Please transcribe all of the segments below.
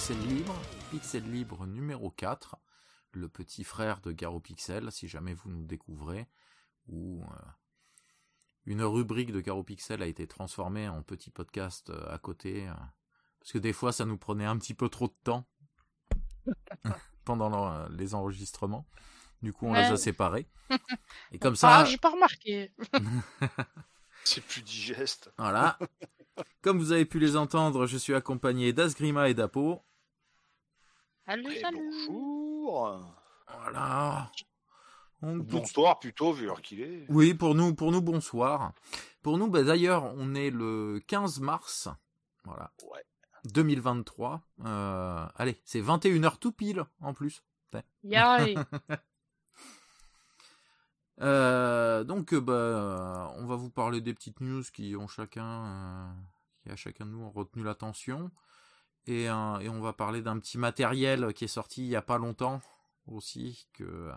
Pixel Libre, Pixel Libre numéro 4, le petit frère de Garo Pixel, si jamais vous nous découvrez, ou euh, une rubrique de Garo Pixel a été transformée en petit podcast euh, à côté, euh, parce que des fois ça nous prenait un petit peu trop de temps pendant les enregistrements. Du coup, on les a séparés. Et comme ça. Ah, j'ai pas remarqué. C'est plus digeste. Voilà. Comme vous avez pu les entendre, je suis accompagné d'Asgrima et d'Apo. Salut, salut. Bonjour. Voilà. bonsoir plutôt, vu l'heure qu'il est. Oui, pour nous, pour nous, bonsoir. Pour nous, bah, d'ailleurs, on est le 15 mars. Voilà. Ouais. 2023. Euh, allez, c'est 21h tout pile en plus. Euh, donc, bah, on va vous parler des petites news qui ont chacun, euh, qui a chacun de nous ont retenu l'attention, et, et on va parler d'un petit matériel qui est sorti il y a pas longtemps aussi que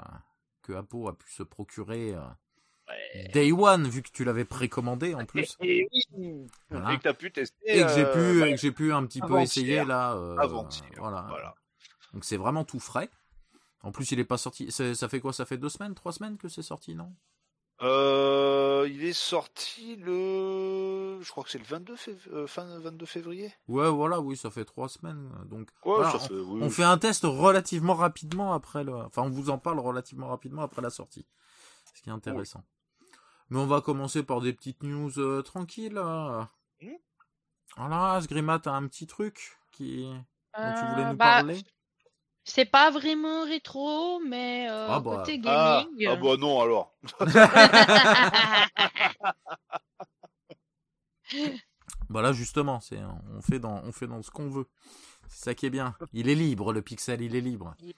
que Apo a pu se procurer. Day One, vu que tu l'avais précommandé en plus. Et, oui. et que tu as pu tester. Et que j'ai pu, j'ai pu un petit peu essayer là. Avant voilà. voilà. Donc c'est vraiment tout frais. En plus, il est pas sorti. Ça fait quoi? Ça fait deux semaines, trois semaines que c'est sorti, non? Euh, Il est sorti le. Je crois que c'est le 22 euh, fin 22 février. Ouais, voilà, oui, ça fait trois semaines. Donc, on, fait, un test relativement rapidement après le. Enfin, on vous en parle relativement rapidement après la sortie. Ce qui est intéressant. Mais on va commencer par des petites news euh, tranquilles. Mmh. Voilà, Sgrima, t'as un petit truc qui. dont tu voulais nous bah, parler c'est pas vraiment rétro, mais euh, ah bah. côté ah, gaming. Ah, bah non alors. bah là justement, c'est on fait dans on fait dans ce qu'on veut. C'est ça qui est bien. Il est libre le pixel, il est libre. Il est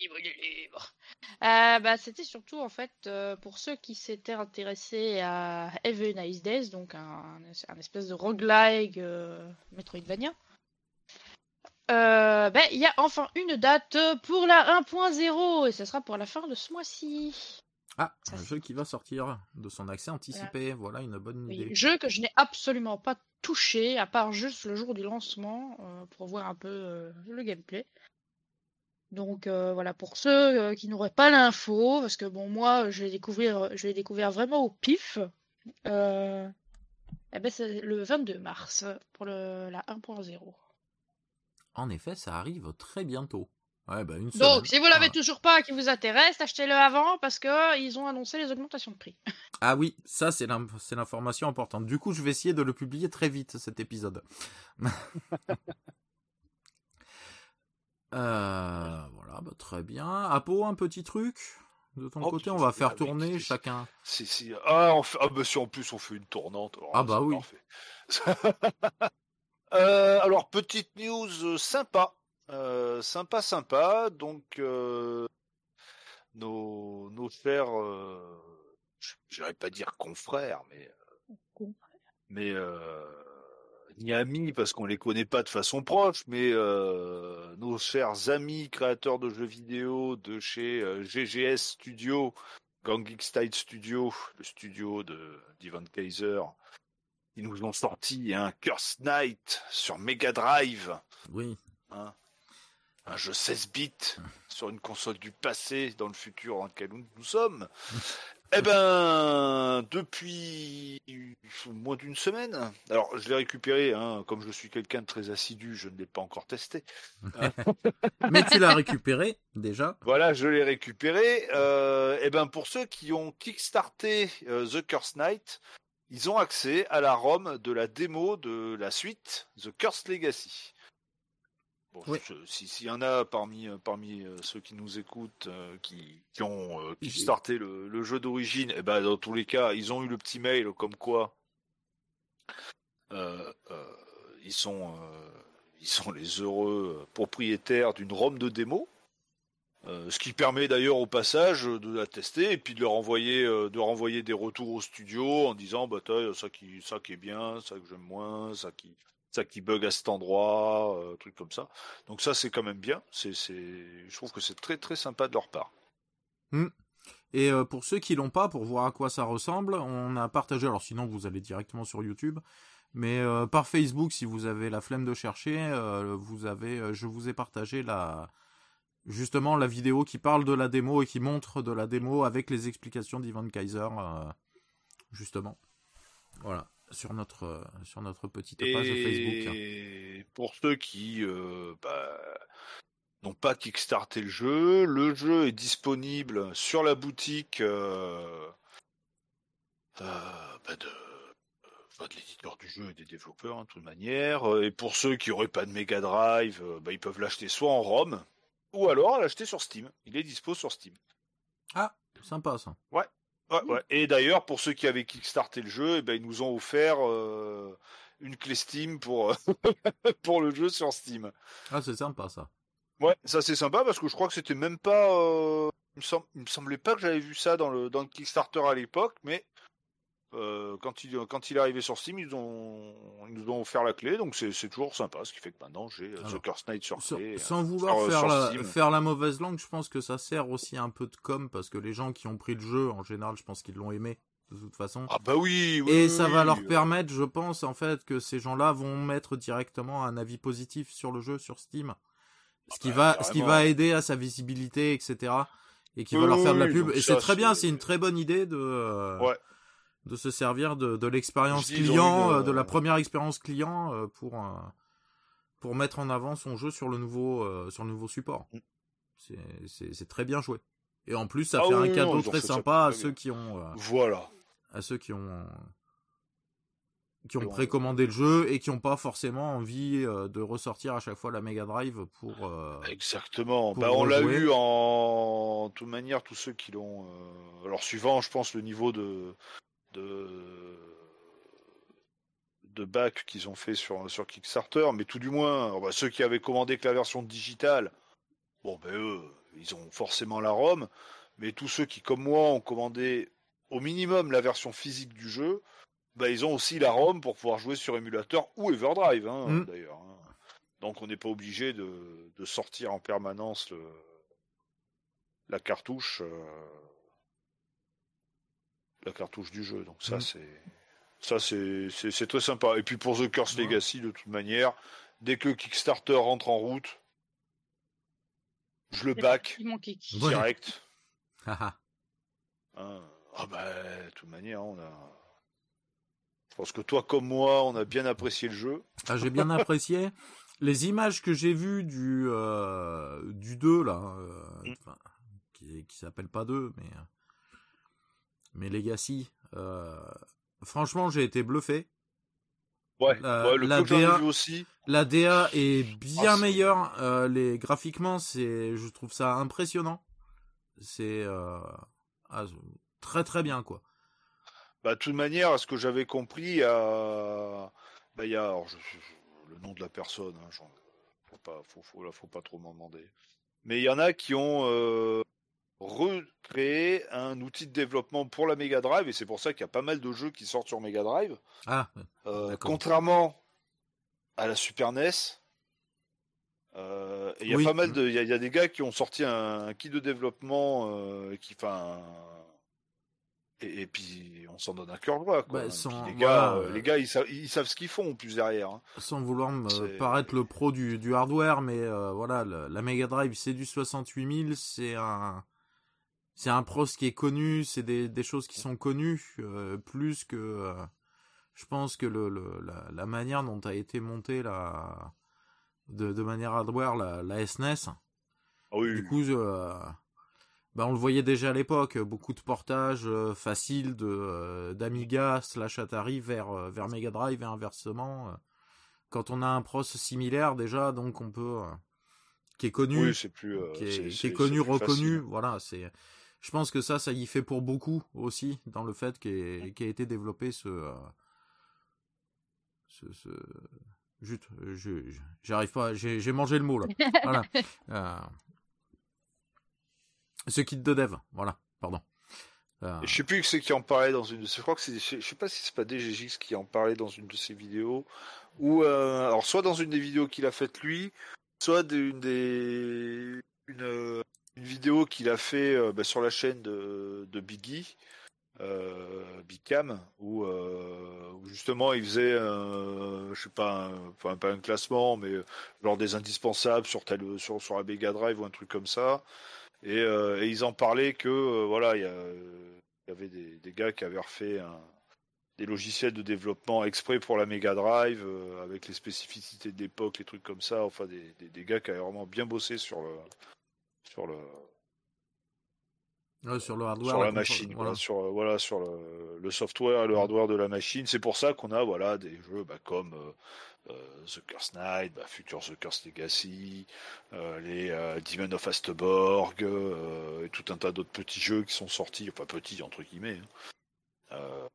libre, il est libre. Euh, bah, c'était surtout en fait euh, pour ceux qui s'étaient intéressés à Even Nice Days, donc un, un espèce de roguelike euh, Euh, ben, il y a enfin une date pour la 1.0 et ce sera pour la fin de ce mois-ci. Ah, un jeu qui va sortir de son accès anticipé, voilà, une bonne idée. jeu que je n'ai absolument pas touché, à part juste le jour du lancement, euh, pour voir un peu euh, le gameplay. Donc voilà, pour ceux qui n'auraient pas l'info, parce que bon, moi, je l'ai découvert, je découvert vraiment au pif. eh ben, c'est le 22 mars pour le, la 1.0. En effet, ça arrive très bientôt. Ouais, bah une Donc, si vous l'avez toujours pas qui vous intéresse, achetez-le avant parce que ils ont annoncé les augmentations de prix. Ah oui, ça c'est l'information importante. Du coup, je vais essayer de le publier très vite cet épisode. euh, voilà, bah, très bien. Apo, un petit truc de ton oh, côté, on va faire tourner chacun. Si, si. Ah, ah bah, si en plus on fait une tournante. ah bah oui. Euh, alors, petite news euh, sympa. Euh, sympa, sympa. Donc, nos, nos chers, je n'irais pas dire confrères, mais, mais ni amis parce qu'on les connaît pas de façon proche, mais nos chers amis créateurs de jeux vidéo de chez GGS Studio, Gang Style Studio, le studio de d'Ivan Kaiser, ils nous ont sorti un Curse Knight sur Mega Drive. Oui. Hein. un jeu 16 bits sur une console du passé dans le futur dans lequel nous sommes. eh ben, depuis moins d'une semaine. Alors, je l'ai récupéré, hein, comme je suis quelqu'un de très assidu, je ne l'ai pas encore testé. Mais tu l'as récupéré déjà. Voilà, je l'ai récupéré. Euh, eh ben, pour ceux qui ont kickstarté euh, The Curse Knight, ils ont accès à la ROM de la démo de la suite The Cursed Legacy. Bon, s'il y en a parmi euh, parmi euh, ceux qui nous écoutent euh, qui, qui ont starté le, le, jeu d'origine, eh ben dans tous les cas, ils ont eu le petit mail comme quoi ils sont ils sont les heureux propriétaires d'une ROM de démo. Euh, ce qui permet d'ailleurs au passage de la tester et puis de leur envoyer, euh, de renvoyer des retours au studio en disant bah ça qui, ça qui est bien, ça que j'aime moins, ça qui, ça qui bug à cet endroit, euh, truc comme ça. Donc ça c'est quand même bien. C'est, c'est, je trouve que c'est très très sympa de leur part. Hmm. Et pour ceux qui l'ont pas, pour voir à quoi ça ressemble, on a partagé. Alors sinon vous allez directement sur YouTube. Mais par Facebook, si vous avez la flemme de chercher, vous avez, je vous ai partagé la, justement la vidéo qui parle de la démo et qui montre de la démo avec les explications d'Ivan Kaiser, justement. Voilà sur notre sur notre petite page Facebook. Et pour ceux qui bah, n'ont pas kickstarté le jeu. Le jeu est disponible sur la boutique euh, euh, bah, de, de l'éditeur du jeu et des développeurs, hein, de toute manière. Et pour ceux qui n'auraient pas de Mega Drive, euh, bah, ils peuvent l'acheter soit en ROM, ou alors l'acheter sur Steam. Il est dispo sur Steam. Ah, sympa ça. Ouais. ouais, Et d'ailleurs, pour ceux qui avaient kickstarté le jeu, eh ben, ils nous ont offert une clé Steam pour, pour le jeu sur Steam. Ah, c'est sympa ça. Ouais, ça c'est sympa parce que je crois que c'était même pas. Euh, il, me me semblait pas que j'avais vu ça dans le, dans le Kickstarter à l'époque, mais euh, quand, il, quand il est arrivé sur Steam, ils, ont, ils nous ont offert la clé, donc c'est toujours sympa, ce qui fait que maintenant j'ai euh, The Curse Knight sur clé. Sans, vouloir faire, la, faire la mauvaise langue, je pense que ça sert aussi un peu de com parce que les gens qui ont pris le jeu, en général, je pense qu'ils l'ont aimé de toute façon. Ah bah oui, oui Et ça va leur permettre, je pense, en fait, que ces gens-là vont mettre directement un avis positif sur le jeu sur Steam ce qui va, ce qui va aider à sa visibilité, etc. Et qui va leur faire de la pub. Et c'est très bien, c'est une très bonne idée de, euh, de se servir de, de l'expérience client, euh, de la première expérience client euh, pour pour mettre en avant son jeu sur le nouveau sur le nouveau support. Mm. C'est très bien joué. Et en plus, ça ah fait un cadeau très sympa à ceux qui ont voilà à ceux qui ont qui ont précommandé le jeu et qui n'ont pas forcément envie euh, de ressortir à chaque fois la Mega Drive pour. Euh, Exactement. bah, on l'a eu en toute manière tous ceux qui l'ont. Euh, alors suivant, je pense le niveau de de de bac qu'ils ont fait sur sur Kickstarter, mais tout du moins bah, ceux qui avaient commandé que la version digitale, bon ben eux, ils ont forcément la ROM, mais tous ceux qui comme moi ont commandé au minimum la version physique du jeu bah, ils ont aussi la ROM pour pouvoir jouer sur émulateur ou Everdrive, hein, mm. d'ailleurs. Hein. Donc on n'est pas obligé de, de, sortir en permanence le, la cartouche, euh, la cartouche du jeu. Donc ça mm. c'est ça c'est, c'est, très sympa. Et puis pour The Curse Legacy, de toute manière, dès que le Kickstarter rentre en route, je le back direct. Ah, ah bah, de toute manière, on a je pense que toi comme moi, on a bien apprécié le jeu. Ah, j'ai bien apprécié. Les images que j'ai vues du euh, du 2 là, euh, mm. qui, qui s'appelle pas 2 mais mais Legacy. Euh, franchement, j'ai été bluffé. Ouais, la, le la DA, aussi. La DA est bien ah, meilleure. les graphiquement, c'est, je trouve ça impressionnant. C'est ah, très très bien quoi. Bah, de toute manière, à ce que j'avais compris, il y a, bah, y a le nom de la personne, hein, faut pas, faut, faut, faut pas trop m'en demander. Mais il y en a qui ont euh, recréé un outil de développement pour la Mega Drive, et c'est pour ça qu'il y a pas mal de jeux qui sortent sur Mega Drive. Ah, euh, contrairement à la Super NES. Euh, il y a pas mal de, il y, a des gars qui ont sorti un, kit de développement qui, enfin, et, puis on s'en donne un cœur droit. Quoi. Bah, les, gars, euh, les gars, ils, savent, ils savent ce qu'ils font plus derrière. Hein. Sans vouloir me paraître le pro du, du hardware, mais euh, voilà, la Mega Drive, c'est du 68000, c'est un, c'est un pros qui est connu, c'est des, des choses qui sont connues, euh, plus que, je pense que le, le la, la, manière dont a été montée la, de, de manière hardware la, la SNES. Ah oui. Du coup, bah, on le voyait déjà à l'époque, beaucoup de portages euh, faciles de euh, d'Amiga slash Atari vers euh, vers Mega Drive et inversement. quand on a un pros similaire déjà, donc on peut qui est connu, oui, plus, qui est, connu, reconnu, voilà, c'est. Je pense que ça, ça y fait pour beaucoup aussi dans le fait qu'ait qu a été développé ce ce, ce... Juste, j'arrive pas, j'ai mangé le mot là. voilà. Ce kit de dev, voilà, pardon. Euh... Je sais plus que c'est qui en parlait dans une de Je crois que c'est. Je sais pas si c'est pas DGX qui en parlait dans une de ses vidéos. Ou euh... alors soit dans une des vidéos qu'il a faites lui, soit d'une des une, une vidéo qu'il a fait euh, bah, sur la chaîne de, de Biggie euh, Bicam où, euh, où, justement il faisait, je sais pas, un, pas un classement, mais genre des indispensables sur, tel, sur, la Mega Drive ou un truc comme ça. Et, ils en parlaient que voilà, il y, avait des, gars qui avaient refait des logiciels de développement exprès pour la Mega Drive avec les spécificités de l'époque, les trucs comme ça. Enfin, des, des, des, gars qui avaient vraiment bien bossé sur le sur le sur le hardware, sur la, machine, voilà. sur voilà sur le, le, software et le hardware de la machine. C'est pour ça qu'on a voilà des jeux bah, comme euh, euh, The Curse Night, bah, Future The Curse Legacy, euh, les euh, Demon of Astborg et tout un tas d'autres petits jeux qui sont sortis, enfin petits entre guillemets, hein,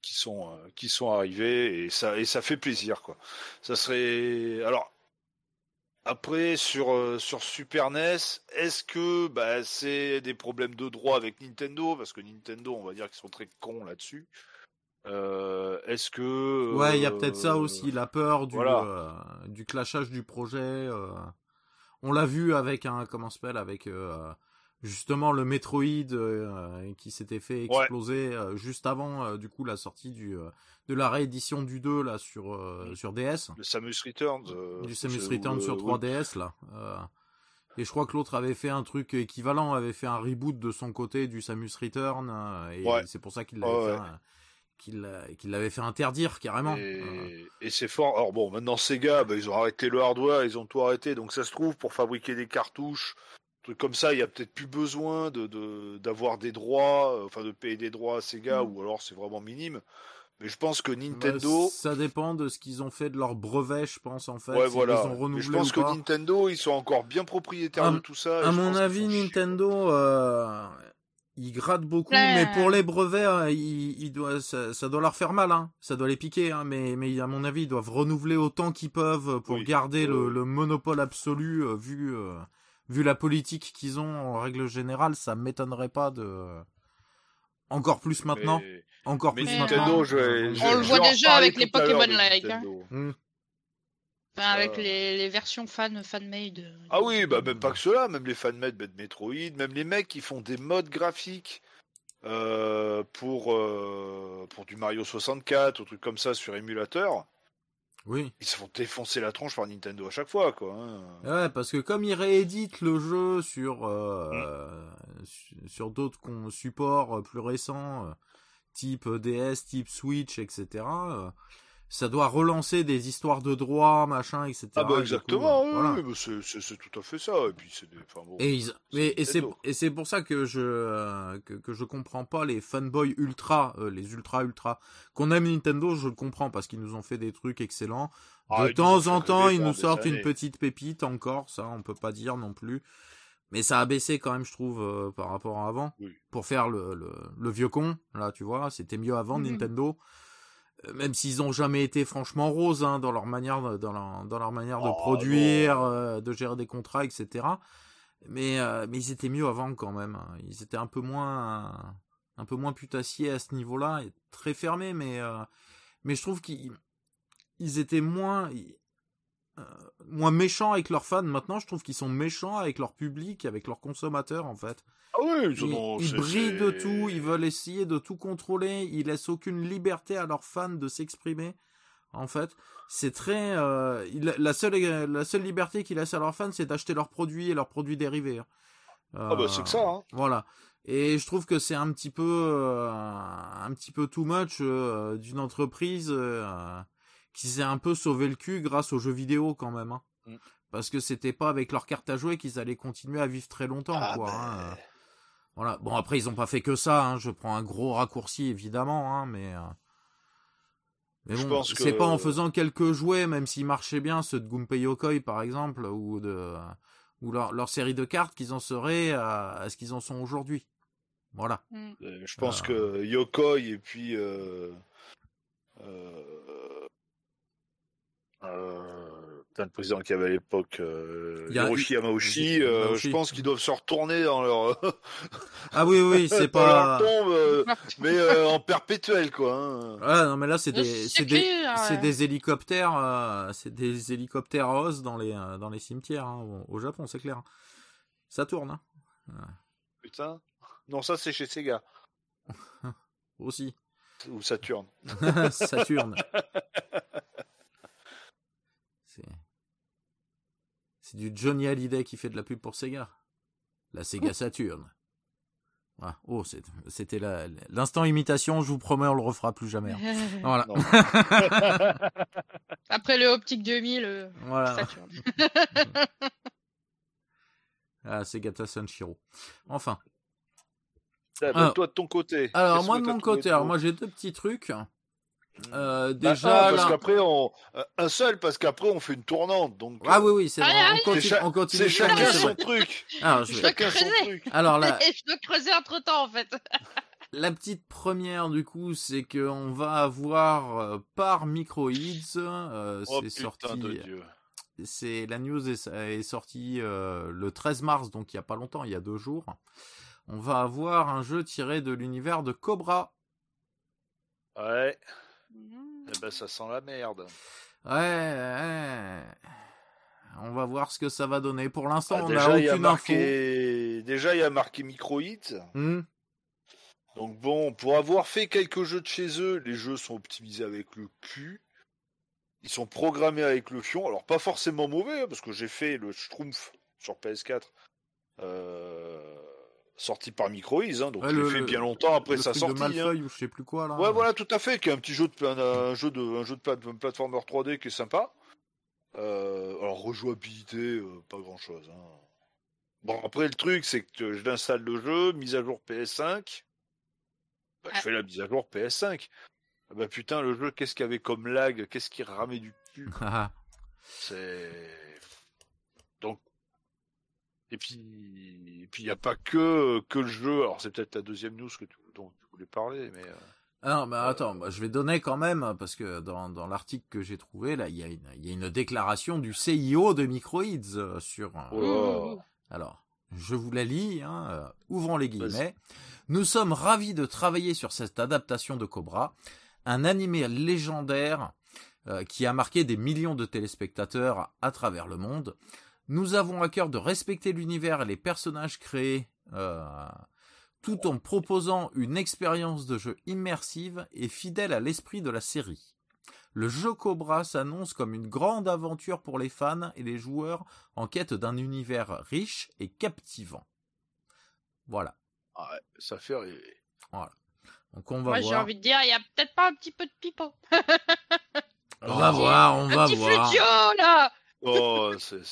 qui sont qui sont arrivés et ça et ça fait plaisir quoi. Ça serait alors après, sur, euh, sur Super NES, est-ce que bah, c'est des problèmes de droit avec Nintendo? Parce que Nintendo, on va dire qu'ils sont très cons là-dessus. Euh, est-ce que. Ouais, il y a peut-être ça euh, aussi, la peur du, du clashage du projet. on l'a vu avec un. Comment s'appelle Avec justement le Metroid euh, qui s'était fait exploser euh, juste avant euh, du coup la sortie du de la réédition du 2 là sur sur DS. Le Samus Returns. du Samus Returns sur 3DS là. et je crois que l'autre avait fait un truc équivalent, avait fait un reboot de son côté du Samus Return et c'est pour ça qu'il l'avait fait qu'il l'avait fait interdire carrément. Et, et c'est fort. Alors bon, maintenant Sega, bah, ils ont arrêté le hardware, ils ont tout arrêté, donc ça se trouve pour fabriquer des cartouches comme ça, il y a peut-être plus besoin de d'avoir des droits, euh, enfin de payer des droits à Sega, mm. ou alors c'est vraiment minime. Mais je pense que bah, Nintendo. ça dépend de ce qu'ils ont fait de leur brevet, je pense en fait. Ouais, voilà. je pense que Nintendo, ils sont encore bien propriétaires de tout ça. À mon avis, Nintendo, euh, ils grattent beaucoup, mais pour les brevets, euh, ça, doit leur faire mal, hein. Ça doit les piquer, hein. Mais, mais à mon avis, ils doivent renouveler autant qu'ils peuvent pour garder le, le, monopole absolu vu vu la politique qu'ils ont en règle générale, ça m'étonnerait pas de encore plus maintenant. Encore plus maintenant. on le voit déjà avec les Pokémon Like. Hein. Hmm. avec les, versions fan fan-made. Euh, ah oui, bah même pas que cela, même les fan-made de Metroid, même les mecs qui font des modes graphiques euh, pour, euh, pour du Mario 64 ou trucs comme ça sur émulateur. Oui. Ils se font défoncer la tronche par Nintendo à chaque fois, quoi. Hein. Ouais, parce que comme ils rééditent le jeu sur euh, mm. sur d'autres supports plus récents, euh, type DS, type Switch, etc ça doit relancer des histoires de droit, machin, etc. Ah bah exactement, oui, bah, c'est tout à fait ça. Et puis c'est bon, et, et, c'est et c'est pour ça que je euh, que, que, je comprends pas les fanboys ultra, euh, les ultra ultra qu'on aime Nintendo, je le comprends parce qu'ils nous ont fait des trucs excellents. Ah, de temps en temps, ils nous sortent une petite pépite encore, ça on peut pas dire non plus. Mais ça a baissé quand même, je trouve, euh, par rapport à avant. Pour faire le, le, le, vieux con, là, tu vois, c'était mieux avant mhm. Nintendo. Euh, même s'ils ont jamais été franchement roses hein, dans leur manière dans leur, dans leur manière de oh, produire, euh, de gérer des contrats, etc. Mais euh, mais ils étaient mieux avant quand même. Hein. Ils étaient un peu moins un peu moins putassiers à ce niveau-là, très fermés, mais mais je trouve qu'ils ils étaient moins moins méchants avec leurs fans. Maintenant, je trouve qu'ils sont méchants avec leur public, avec leurs consommateurs en fait. Ah oui, ils, brillent de tout, ils veulent essayer de tout contrôler, ils laissent aucune liberté à leurs fans de s'exprimer. En fait, c'est très euh, la seule la seule liberté qu'ils laissent à leurs fans, c'est d'acheter leurs produits et leurs produits dérivés. ah bah c'est que ça. Hein. Euh, voilà. Et je trouve que c'est un petit peu euh, un petit peu too much d'une entreprise qui s'est un peu sauvé le cul grâce aux jeux vidéo quand même. Hein. Mm. Parce que c'était pas avec leur carte à jouer qu'ils allaient continuer à vivre très longtemps. Ah quoi, hein. Ben, voilà. Bon après ils ont pas fait que ça. Hein. Je prends un gros raccourci évidemment, hein, mais. Euh, mais bon, c'est pas en faisant quelques jouets, même s'ils marchaient bien, ceux de Gunpei Yokoi par exemple, ou de ou leur, leur série de cartes qu'ils en seraient à, ce qu'ils en sont aujourd'hui. Voilà. Mm. Euh, je pense euh. que Yokoi et puis euh, euh, le président qu'il y avait à l'époque, euh, Hiroshi Yamauchi, euh, je pense qu'ils doivent se retourner dans leur. ah oui, oui, c'est pas. tombe, euh, mais euh, en perpétuel, quoi. Hein. Ah non, mais là, c'est des, c'est des, c'est des hélicoptères, c'est des hélicoptères à os dans les, dans les cimetières, hein, au, Japon, c'est clair. Ça tourne, hein. Putain. Non, ça, c'est chez Sega. Aussi. Ou Saturne. Saturne. C'est du Johnny Hallyday qui fait de la pub pour Sega. La Sega Saturn. Ah, oh, c'était l'instant imitation, je vous promets, on le refera plus jamais. Hein. Voilà. Après le Optique 2000, euh, voilà. Saturn. ah, Segata Sanshiro. Enfin. Ah, bah, toi de ton côté. Alors moi de mon côté, alors moi j'ai deux petits trucs. Euh, bah, déjà, parce qu'après on euh, un seul parce qu'après on fait une tournante donc. Ah oui oui c'est vrai. on continue, on continue. C'est chacun son truc. Alors, je... chacun son truc. Alors là. je dois creuser entre temps en fait. La petite première du coup, c'est que on va avoir euh, par Microids, euh, oh, c'est sorti. C'est la news est, est sortie le 13 mars, donc il y a pas longtemps, il y a deux jours. On va avoir un jeu tiré de l'univers de Cobra. Ouais. Mmh. Eh ben, ça sent la merde. Ouais, On va voir ce que ça va donner. Pour l'instant, ah, on n'a aucune info. Déjà, il y a marqué Microhit. Mmh. Donc bon, pour avoir fait quelques jeux de chez eux, les jeux sont optimisés avec le Q. Ils sont programmés avec le fion. Alors pas forcément mauvais, hein, parce que j'ai fait le Schtroumpf sur PS4. Euh sorti par Microïs, hein, donc ouais, fait bien longtemps après sa sortie. De hein. ou je sais plus quoi là. Ouais, voilà, tout à fait, qui est un petit jeu de un, jeu de un jeu de plateforme 3D qui est sympa. Euh, alors rejouabilité, euh, pas grand chose. Hein. Bon après le truc c'est que je l'installe le jeu, mise à jour PS5. Bah, je ah. fais la mise à jour PS5. Ah bah putain le jeu qu'est-ce qu'il y avait comme lag, qu'est-ce qui ramait du cul. c'est donc et puis, et puis il n'y a pas que que le jeu. Alors c'est peut-être la deuxième news que tu, dont tu voulais parler, mais. Euh, ah non, mais attends, euh, je vais donner quand même parce que dans, dans l'article que j'ai trouvé là, il y a une il y a une déclaration du CIO de Microids euh, sur. Oh. Alors, je vous la lis. Hein, ouvrons les guillemets. Nous sommes ravis de travailler sur cette adaptation de Cobra, un animé légendaire qui a marqué des millions de téléspectateurs à travers le monde. Nous avons à cœur de respecter l'univers et les personnages créés, euh, tout en proposant une expérience de jeu immersive et fidèle à l'esprit de la série. Le jeu Cobra s'annonce comme une grande aventure pour les fans et les joueurs en quête d'un univers riche et captivant. Voilà. Ah ça fait rêver. Voilà. Donc on va Moi, j'ai envie de dire, il y a peut-être pas un petit peu de pipeau. on va voir, on va voir. là Oh, c'est,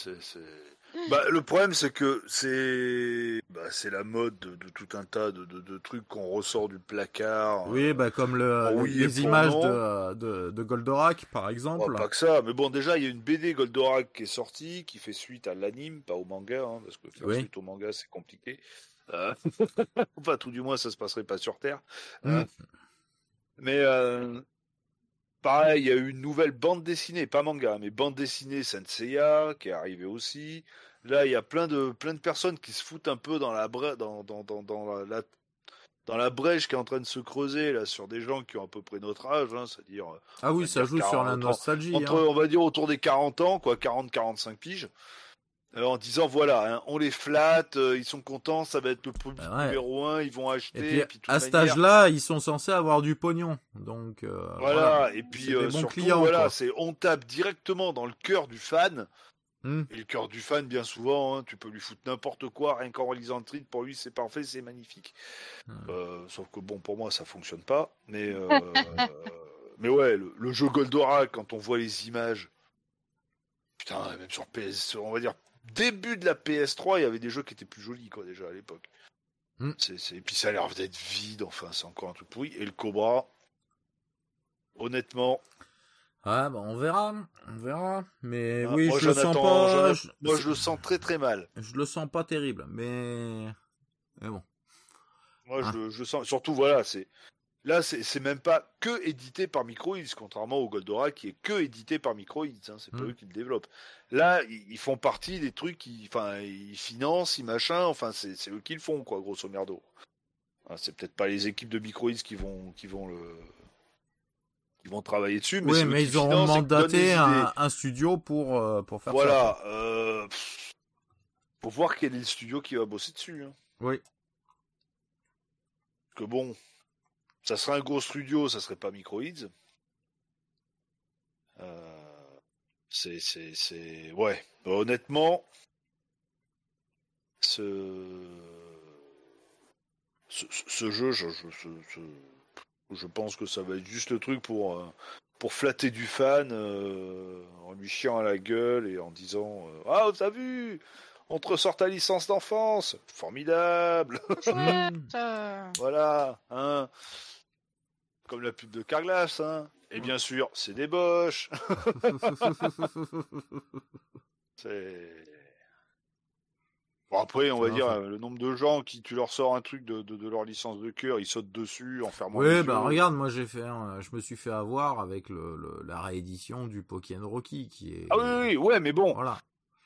Bah, le problème, c'est que c'est, bah, c'est la mode de, tout un tas de, de, trucs qu'on ressort du placard. Oui, bah, comme le, les images de, de, Goldorak, par exemple. pas que ça, mais bon, déjà, il y a une BD Goldorak qui est sortie, qui fait suite à l'anime, pas au manga, hein, parce que faire suite au manga, c'est compliqué. Euh... enfin, tout du moins, ça se passerait pas sur Terre. Mm. Euh, mais euh, Pareil, il y a eu une nouvelle bande dessinée, pas manga, mais bande dessinée Senseiya qui est arrivée aussi. Là, il y a plein de plein de personnes qui se foutent un peu dans la dans, dans, dans, dans la, dans la brèche qui est en train de se creuser là sur des gens qui ont à peu près notre âge, hein, c'est-à-dire ah oui, ça joue sur la nostalgie, entre, hein. on va dire autour des 40 ans, quoi, 40-45 piges. Euh, en disant voilà, hein, on les flatte, euh, ils sont contents, ça va être le produit bah numéro un, ils vont acheter. Et puis, à cet âge-là, ils sont censés avoir du pognon, donc euh, voilà. Et puis surtout, voilà, c'est on tape directement dans le cœur du fan. Hmm. Et le cœur du fan, bien souvent, hein, tu peux lui foutre n'importe quoi, rien qu'en relisant le tweet, pour lui c'est parfait, c'est magnifique. Hmm. sauf que bon, pour moi ça fonctionne pas. Mais mais ouais, le, le jeu Goldorak, quand on voit les images, putain, même sur PS, on va dire début de la PS3, il y avait des jeux qui étaient plus jolis, quoi, déjà à l'époque. Hmm. Et puis ça a l'air d'être vide, enfin, c'est encore un truc pourri. Et le Cobra, honnêtement. Ah, bah on verra, on verra. Mais ah, oui, je le sens pas. Moi, je le sens très très mal. Je le sens pas terrible, mais. Mais bon. Moi, ah. je, je sens. Surtout, voilà, c'est. Là, c'est même pas que édité par Microids, contrairement au Goldora qui est que édité par Microids. Hein, c'est pas hmm. eux qui le développent. Là, ils font partie des trucs, qui, enfin, ils financent, ils machin. Enfin, c'est eux qui le font, quoi, grosso merdo. c'est peut-être pas les équipes de Microids qui vont, qui vont le, qui vont travailler dessus. Mais oui, mais ils ont mandaté un, studio pour euh, pour faire ça. Voilà. Euh, pour voir quel est le studio qui va bosser dessus. Hein. Oui. que bon, ça serait un gros studio, ça serait pas Microids. Euh, c'est, c'est, c'est, ouais. Honnêtement, ce, ce, jeu, je, je, pense que ça va être juste le truc pour, euh, pour flatter du fan euh, en lui chiant à la gueule et en disant Ah, t'as vu? On te ressort ta licence d'enfance! Formidable! Voilà, hein Comme la pub de Carglass, hein Et bien sûr, c'est des boches C'est après, on va dire, euh, le nombre de gens qui, tu leur sors un truc de, de, leur licence de cœur, ils sautent dessus en fermant Oui, bah regarde, moi j'ai fait, je me suis fait avoir avec le, la réédition du Pokémon Rocky, qui est. Ah oui, oui, ouais, mais bon. Voilà.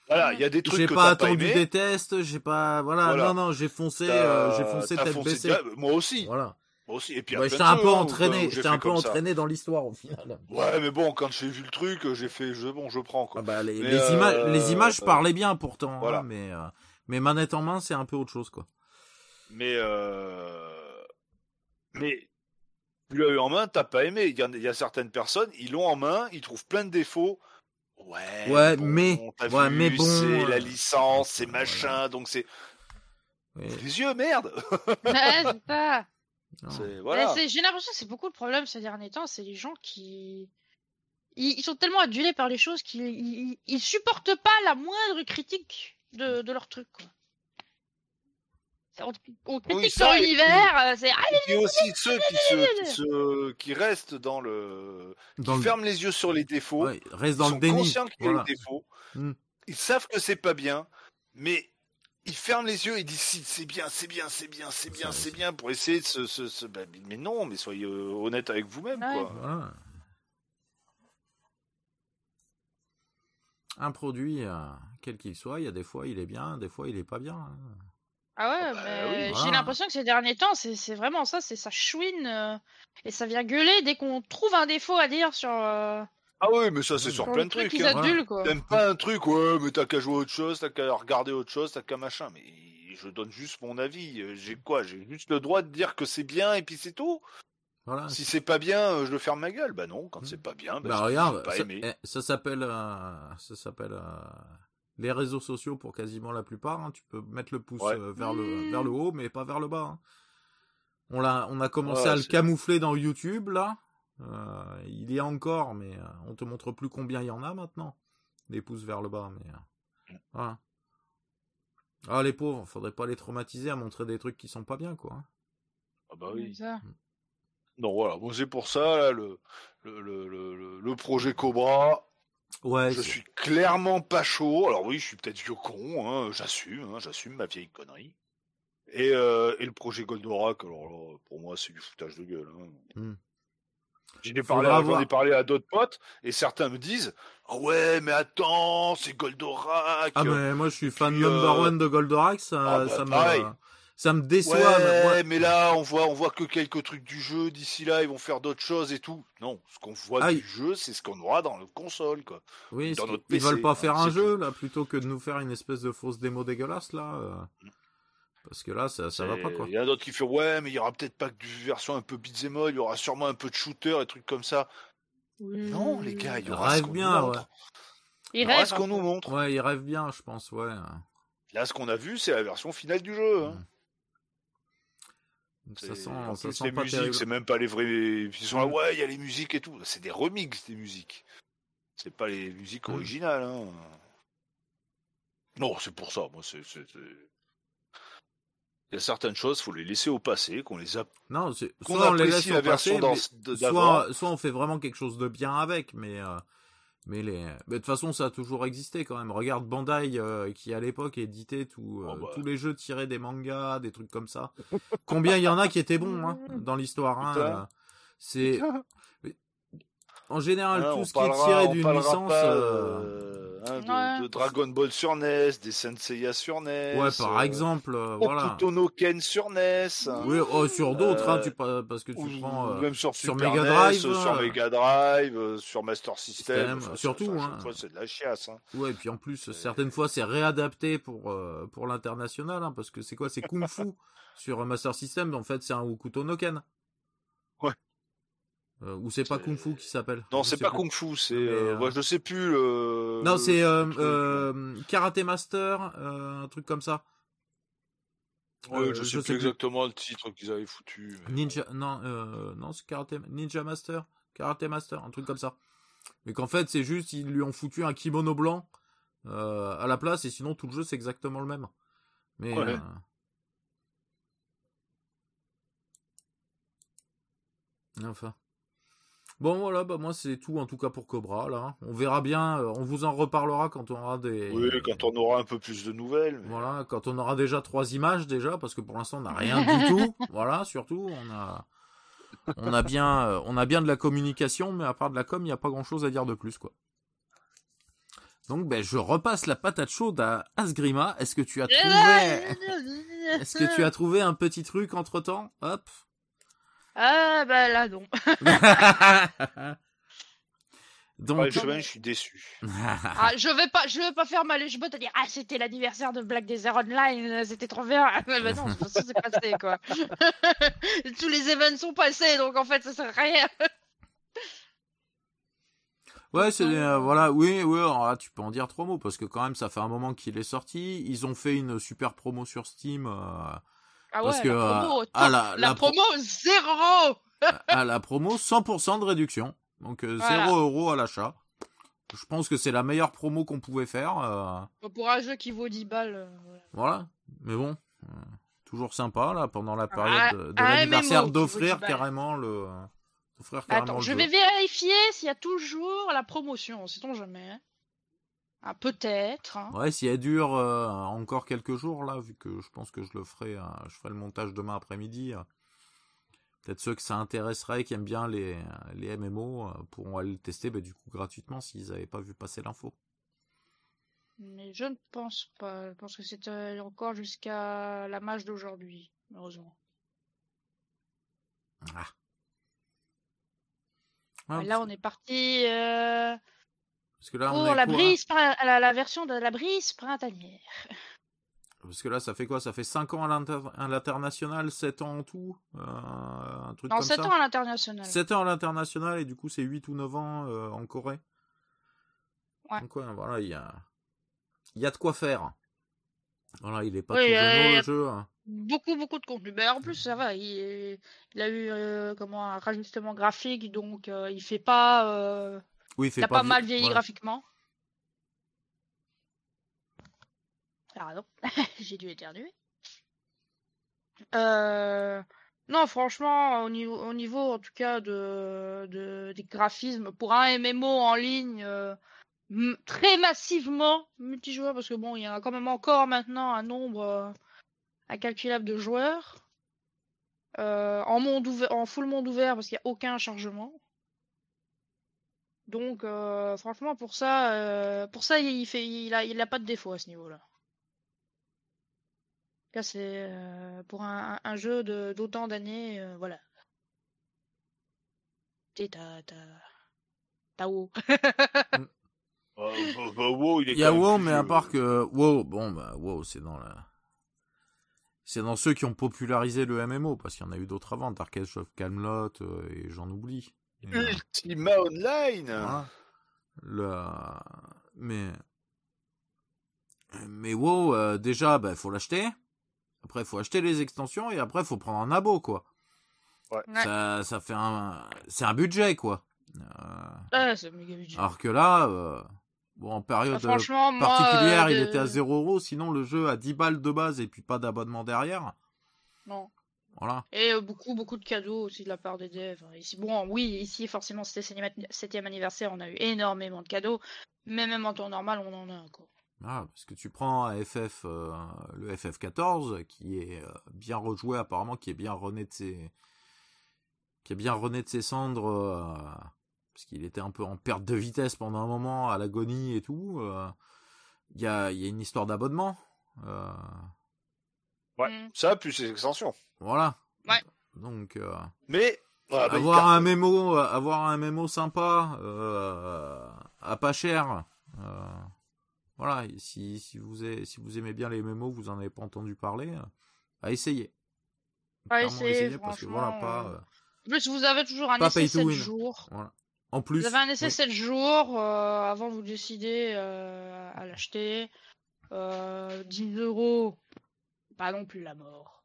Voilà, il y a des trucs j'ai que pas attendu des tests, j'ai pas, voilà, non, non, j'ai foncé, euh, j'ai foncé tête baissée. Moi aussi. Voilà. Aussi. Et puis, j'étais un peu entraîné, j'étais un peu entraîné dans l'histoire au final. Ouais, mais bon, quand j'ai vu le truc, j'ai fait, je, bon, je prends quoi. Ah bah, les, images, les images parlaient bien pourtant, hein, voilà. mais. Euh, mais manette en main, c'est un peu autre chose, quoi. Mais, euh... mais, tu l'as eu en main, t'as pas aimé. Il y, a, certaines personnes, ils l'ont en main, ils trouvent plein de défauts. Ouais, ouais mais, ouais, mais bon, c'est la licence, c'est machin, donc c'est. Les yeux, merde. ouais, pas. Voilà. J'ai l'impression que c'est beaucoup le problème ces derniers temps, c'est les gens qui ils, sont tellement adulés par les choses qu'ils ils, supportent pas la moindre critique de, de leur truc. Quoi. On, on critique oui, l'univers, euh, c'est. Il y a aussi ceux qui, se, qui, se, qui restent dans le. qui ferment les yeux sur les défauts. Ouais, restent dans sont le déni. conscients qu'il y a des défauts. Hmm. Ils savent que c'est pas bien, mais ils ferment les yeux et disent si, c'est bien, c'est bien, c'est bien, c'est bien, c'est bien pour essayer de se. se, se... Bah, mais non, mais soyez euh, honnête avec vous-même. Ouais. Quoi. Voilà. un produit, euh, quel qu'il soit, il y a des fois il est bien, des fois il est pas bien. Hein. Ah ouais, bah mais j'ai l'impression que ces derniers temps, c'est vraiment ça, c'est ça chouine euh, et ça vient gueuler dès qu'on trouve un défaut à dire sur. Euh, ah oui, mais ça c'est sur, plein de trucs. Hein. T'aimes pas un truc, ouais, mais t'as qu'à jouer autre chose, t'as qu'à regarder autre chose, t'as qu'à machin. Mais je donne juste mon avis. J'ai quoi? J'ai juste le droit de dire que c'est bien et puis c'est tout. Si c'est pas bien, euh, je le ferme ma gueule. Bah non, quand c'est pas bien, bah, bah regarde, pas ça, eh, ça s'appelle, euh, ça s'appelle euh, les réseaux sociaux pour quasiment la plupart. Hein. Tu peux mettre le pouce vers le vers le haut, mais pas vers le bas. Hein. On l'a, on a commencé à le camoufler dans YouTube là. Il y a encore, mais on te montre plus combien il y en a maintenant. Les pouces vers le bas, mais voilà. Ah les pauvres, faudrait pas les traumatiser à montrer des trucs qui sont pas bien quoi. Hein. Ah bah oui. Ça. Donc voilà, bon, c'est pour ça, le, le, le, le, projet Cobra. Ouais. Je suis clairement pas chaud. Alors oui, je suis peut-être vieux con, hein, j'assume, hein, j'assume ma vieille connerie. Et, euh, et le projet Goldorak, alors pour moi, c'est du foutage de gueule. Hein. Hmm. J'en ai, parlé, parlé à d'autres potes, et certains me disent Ah ouais, mais attends, c'est Goldorak. Ah, mais moi je suis fan number euh, one de Goldorak, ça, ah, bah, ça me ça me déçoit. Ouais, mais là, on voit, on voit que quelques trucs du jeu. D'ici là, ils vont faire d'autres choses et tout. Non, ce qu'on voit ah, du jeu, c'est ce qu'on aura dans notre console, quoi. Oui, dans notre ils veulent pas faire un jeu là, plutôt que de nous faire une espèce de fausse démo dégueulasse là. Parce que là, ça, ça va pas quoi. Il y a d'autres qui font ouais, mais il y aura peut-être pas que du version un peu beat'em il y aura sûrement un peu de shooter et trucs comme ça. Non, les gars, il y aura rêve ce bien, ouais. Il, rêve ce qu'on nous montre. Ouais, il rêve bien, je pense, ouais. Là, ce qu'on a vu, c'est la version finale du jeu. Hein. Ça sent, ça sent pas musiques, c'est même pas les vrais. Ils sont là, mm. ouais, il y a les musiques et tout. C'est des remixes des musiques. C'est pas les musiques mm. originales. Hein. Non, c'est pour ça. Moi, c'est. Il y a certaines choses, faut les laisser au passé, qu'on les a. Non, soit on les laisse au passé, soit, soit on fait vraiment quelque chose de bien avec, mais euh, mais les, de toute façon, ça a toujours existé quand même. Regarde Bandai euh, qui à l'époque éditait tout, euh, oh, bah. tous les jeux tirés des mangas, des trucs comme ça. Combien il y en a qui étaient bons hein, dans l'histoire. Hein, c'est en général tout ce qui est tiré d'une licence. Hein, de, Dragon Ball sur NES, des Senseiya sur NES. Ouais, par exemple, euh, voilà. no Ken sur NES. Oui, oh, sur d'autres, hein, tu, parce que tu prends euh, même sur, sur Mega e Drive, sur euh, Mega Drive, sur Master System, surtout. Hein. c'est de la chiasse. Hein. Ouais, et puis en plus, certaines fois, c'est réadapté pour pour l'international, hein, parce que c'est quoi, c'est Kung Fu sur Master System. En fait, c'est un Hokuto no Ken. Euh, ou c'est pas Kung Fu qui s'appelle Non, c'est pas Kung Fu, c'est. Euh, je sais plus. Non, c'est Karate Master, un truc comme ça. Ouais, je, sais plus exactement le titre qu'ils avaient foutu. Ninja, non, non, c'est Karate Ninja Master, Karate Master, un truc comme ça. Mais qu'en fait, c'est juste ils lui ont foutu un kimono blanc à la place et sinon tout le jeu c'est exactement le même. Mais Enfin. Bon voilà, bah moi c'est tout en tout cas pour Cobra là. On verra bien, euh, on vous en reparlera quand on aura des. Oui, quand on aura un peu plus de nouvelles. Voilà, quand on aura déjà trois images déjà, parce que pour l'instant on n'a rien du tout. Voilà, surtout on a, on a bien, euh, on a bien de la communication, mais à part de la com, il n'y a pas grand chose à dire de plus quoi. Donc ben je repasse la patate chaude à Asgrima. Est-ce que tu as trouvé, est-ce que tu as trouvé un petit truc entre temps Hop. Ah bah là non. Donc, je suis déçu. ah, je vais pas, je vais pas faire mal. Je peux te dire, ah, c'était l'anniversaire de Black Desert Online, c'était trop bien. bah non, c'est passé quoi. Tous les événements sont passés, donc en fait, ça sert à rien. Ouais, c'est euh, voilà, oui, oui, tu peux en dire trois mots parce que quand même, ça fait un moment qu'il est sorti. Ils ont fait une super promo sur Steam. Euh, ah ouais, que, la promo, euh, la, promo zéro À la promo, 100% de réduction. Donc 0 euh, euros à l'achat. Je pense que c'est la meilleure promo qu'on pouvait faire. Euh. Pour un jeu qui vaut 10 balles. Voilà. Mais bon, toujours sympa là pendant la période de, l'anniversaire d'offrir carrément le. Attends, je vais vérifier s'il y a toujours la promotion, sait-on jamais. Hein. Ah, peut-être. Hein. Ouais, si elle dure euh, encore quelques jours, là, vu que je pense que je le ferai, euh, je ferai le montage demain après-midi. Euh, peut-être ceux que ça intéresserait, qui aiment bien les, les MMO, pourront aller le tester, bah, du coup, gratuitement, s'ils n'avaient pas vu passer l'info. Mais je ne pense pas. Je pense que c'est encore jusqu'à la match d'aujourd'hui, malheureusement. Ah. là, on est parti. Parce que là, Pour la, brise, la, version de la brise printanière. Parce que là, ça fait quoi? Ça fait 5 ans à l'international, 7 ans en tout euh, un truc non, 7 ans à l'international. 7 ans à l'international, et du coup, c'est 8 ou 9 ans euh, en Corée. Ouais. Donc, ouais, voilà, il y a... y a de quoi faire. Voilà, il est pas tout le jeu. Hein. Beaucoup, beaucoup de contenu. Mais en plus, ça va, il, il a eu euh, comment, un rajustement graphique, donc il fait pas oui, il pas, mal vieilli graphiquement? Pardon, j'ai dû éternuer. Euh... Non, franchement, au niveau, au niveau en tout cas de, de des graphismes, pour un MMO en ligne euh, très massivement multijoueur, parce que bon, il y a quand même encore maintenant un nombre euh, incalculable de joueurs. Euh, en monde ouvert, en full monde ouvert, parce qu'il n'y a aucun chargement. Donc, euh, franchement, pour ça, euh, pour ça, il fait, il a, il a pas de défaut à ce niveau-là. Là, c'est euh, pour un, un, jeu de d'autant d'années, voilà. T'es ta, ta, ta WoW. Mm. Bah, WoW, il, y a WoW, mais à part que WoW, bon, bah WoW, c'est dans la, c'est dans ceux qui ont popularisé le MMO, parce qu'il y en a eu d'autres avant, Dark Age of Camelot et j'en oublie. Ultima Online le... Mais... Mais wow, euh, déjà, bah, faut l'acheter. Après, il faut acheter les extensions et après, il faut prendre un abo, quoi. Ouais. Ça, ça fait un... C'est un budget, quoi. Euh... c'est méga budget. Alors que là, euh... bon, en période bah, particulière, il était à 0 euros. Sinon, le jeu a 10 balles de base et puis pas d'abonnement derrière. Non. Et euh, beaucoup, beaucoup de cadeaux aussi de la part des devs. Ici, bon, oui, ici, forcément, c'était 7 anniversaire, on a eu énormément de cadeaux. Mais même en temps normal, on en a encore. Ah, parce que tu prends FF, euh, le FF14, qui est euh, bien rejoué apparemment, qui est bien rené de ses, qui est bien rené de ses cendres, parce qu'il était un peu en perte de vitesse pendant un moment, à l'agonie et tout. Il y a, y, a, une histoire d'abonnement. Ouais, mm. ça plus les extensions. Voilà. Ouais. Donc. Euh, Mais avoir un mémo, avoir un mémo sympa, euh, à pas cher. Euh, voilà. Si si vous aimez, si vous aimez bien les mémos, vous en avez pas entendu parler, à essayer. À essayer, parce que voilà pas. En plus, vous avez toujours un essai 7 jours. En plus. Vous avez un essai 7 jours euh, avant de vous décider euh, à l'acheter. 10 euh, euros, pas non plus la mort.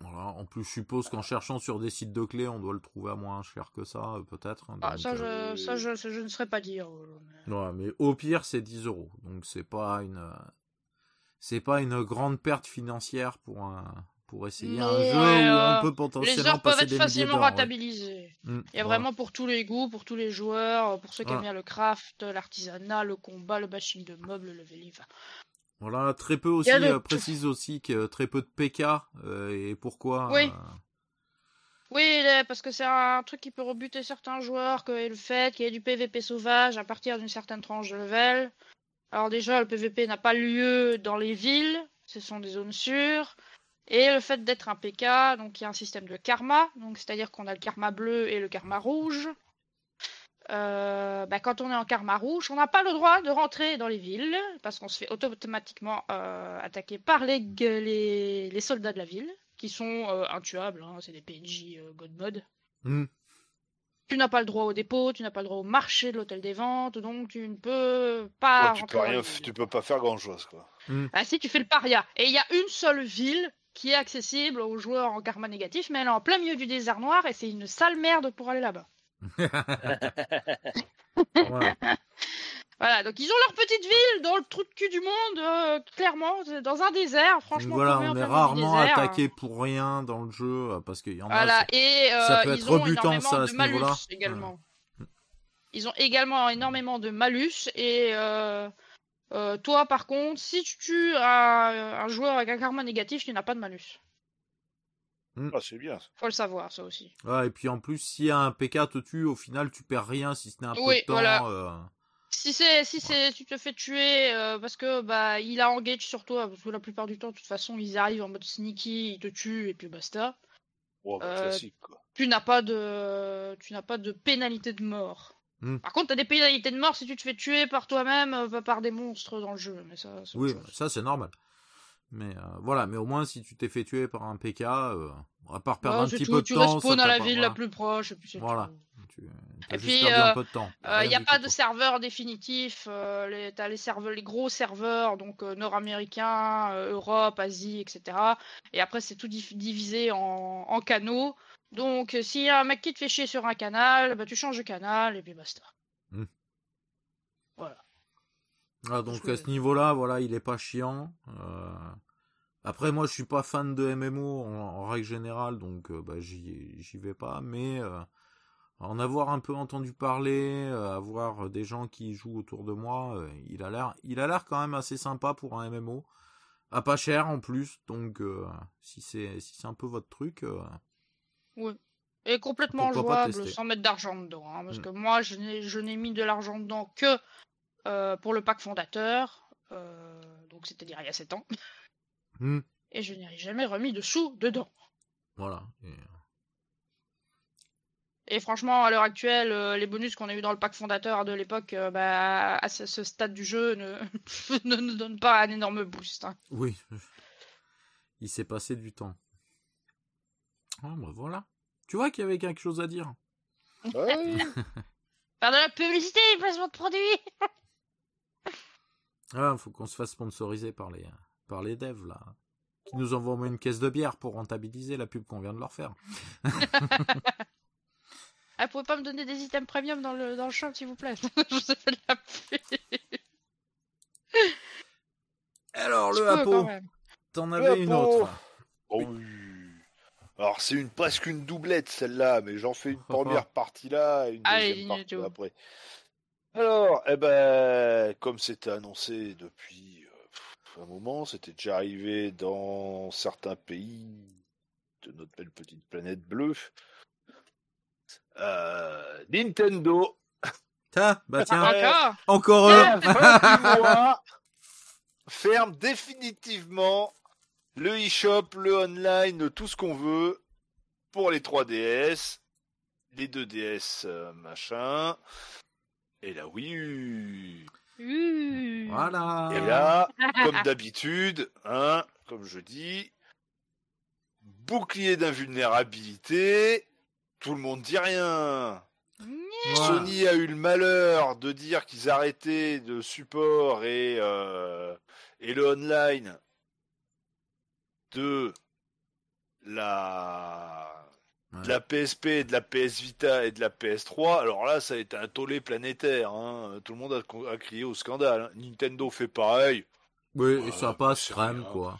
Voilà. En plus, je suppose qu'en cherchant sur des sites de clés, on doit le trouver à moins cher que ça, peut-être. Hein, ah, ça, je, ça je, ne saurais pas dire. Ouais, mais au pire, c'est 10 euros. Donc, c'est pas une. C'est pas une grande perte financière pour un, pour essayer un jeu où on peut potentiellement les heures peuvent être facilement rentabilisées. Mm, Il y a vraiment pour tous les goûts, pour tous les joueurs, pour ceux qui aiment bien le craft, l'artisanat, le combat, le bashing de mobs, le leveling. Voilà, très peu aussi, euh, précise aussi que très peu de PK, euh, et pourquoi Oui. Euh, oui, parce que c'est un truc qui peut rebuter certains joueurs, que le fait qu'il y ait du PVP sauvage à partir d'une certaine tranche de level. Alors déjà, le PVP n'a pas lieu dans les villes, ce sont des zones sûres. Et le fait d'être un PK, donc il y a un système de karma, donc c'est-à-dire qu'on a le karma bleu et le karma rouge. Euh, bah, quand on est en karma rouge, on n'a pas le droit de rentrer dans les villes parce qu'on se fait automatiquement euh, attaquer par les, les, soldats de la ville qui sont euh, intuables, hein, c'est des PNJ God Mode. Hmm. Tu n'as pas le droit au dépôt, tu n'as pas le droit au marché de l'hôtel des ventes, donc tu ne peux pas. tu, peux rien, tu peux pas faire grand chose quoi. Ah si, tu fais le paria. Et il y a une seule ville qui est accessible aux joueurs en karma négatif, mais elle est en plein milieu du désert noir et c'est une sale merde pour aller là-bas. voilà. donc ils ont leur petite ville dans le trou de cul du monde, euh, clairement, dans un désert, franchement. Voilà, on est rarement attaqué pour rien dans le jeu, euh, parce qu'il y en a. Et euh, ça peut être rebutant ça à ce niveau-là. Également. Ils ont également énormément de malus et euh, toi, par contre, si tu tues un, joueur avec un karma négatif, tu n'as pas de malus. Hmm. Ah, c'est bien. Faut le savoir, ça aussi. et puis en plus, si un PK te tue, au final, tu perds rien si ce n'est un peu de temps. Euh. Si c'est si c'est tu te fais tuer euh, parce que bah il a engage sur toi parce que la plupart du temps de toute façon ils arrivent en mode sneaky, ils te tuent et puis basta. Bah, tu n'as pas de tu n'as pas de pénalité de mort. Hmm. Par contre, t'as des pénalités de mort si tu te fais tuer par toi-même, euh, par des monstres dans le jeu. Mais ça, oui, ça c'est normal. Mais euh, voilà, mais au moins si tu t'es fait tuer par un PK, euh, à part perdre un petit peu de tu temps, tu à la ville la plus proche et puis voilà. Tu, et puis il n'y a pas de serveur définitif. les, t'as les serveurs, les gros serveurs, donc nord-américains, Europe, Asie, etc. Et après c'est tout divisé en, en canaux. Donc, euh, s'il y a un mec qui te fait chier sur un canal, bah, tu changes de canal et puis basta. Hmm. Voilà. Ah, donc à ce niveau-là, voilà, il est pas chiant. Euh, après, moi, je suis pas fan de MMO en, règle générale, donc euh, bah, j'y vais pas. Mais en avoir un peu entendu parler, avoir des gens qui jouent autour de moi, il a l'air, il a l'air quand même assez sympa pour un MMO, à pas cher en plus. Donc, si c'est si c'est un peu votre truc. Oui. Et complètement jouable sans mettre d'argent dedans. Hein, parce mm. que moi, je n'ai mis de l'argent dedans que euh, pour le pack fondateur. Euh, donc, c'est-à-dire il y a 7 ans. Mm. Et je n'ai jamais remis de sous dedans. Voilà. Et... franchement, à l'heure actuelle, euh, les bonus qu'on a eu dans le pack fondateur de l'époque, bah, à ce, stade du jeu, ne, ne nous donnent pas un énorme boost. Hein. Oui. Il s'est passé du temps. Ah, bah voilà. Tu vois qu'il y avait quelque chose à dire. Ouais. Faire de la publicité, placement de produits. ah, faut qu'on se fasse sponsoriser par les, par les devs, là. Qui nous envoient au moins une caisse de bière pour rentabiliser la pub qu'on vient de leur faire. ah, pouvez pas me donner des items premium dans le, dans le shop, s'il vous plaît? Je vous ai fait de la pub. Alors, le Apo, t'en avais une autre. Oh oui. Alors c'est une presque une doublette celle-là, mais j'en fais une première partie là et une deuxième partie après. Alors, eh ben, comme c'était annoncé depuis euh, un moment, c'était déjà arrivé dans certains pays de notre belle petite planète bleue. Euh, Nintendo. bah tiens, encore, eux. ferme définitivement le eShop, le online, tout ce qu'on veut pour les 3DS, les 2DS euh, machin, et la Wii U. Voilà. Et là, comme d'habitude, hein, comme je dis, bouclier d'invulnérabilité, tout le monde dit rien. Sony a eu le malheur de dire qu'ils arrêtaient de support et, euh, et le online de la, de la PSP, de la PS Vita et de la PS3. Alors là, ça a été un tollé planétaire. Hein. Tout le monde a, crié au scandale. Hein. Nintendo fait pareil. Oui, et ça passe crème, quoi.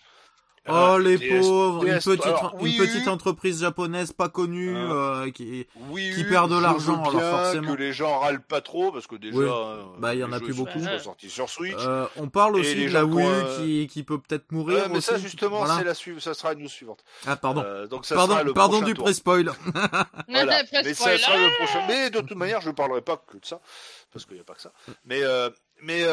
Oh les pauvres, une petite, une petite entreprise japonaise pas connue hein. euh, qui, qui perd de l'argent alors forcément. que les gens râlent pas trop parce que déjà euh, bah il y en a plus beaucoup. Sont sortis sur Switch. Euh, on parle aussi de la Wii qui, qui peut peut-être mourir. mais ça justement c'est la suivante, ça sera une news suivante. Ah pardon. donc ça pardon, sera le pardon du pré-spoil. voilà. mais ça sera le prochain. Mais de toute manière je parlerai pas que de ça parce qu'il n'y a pas que ça. Mais mais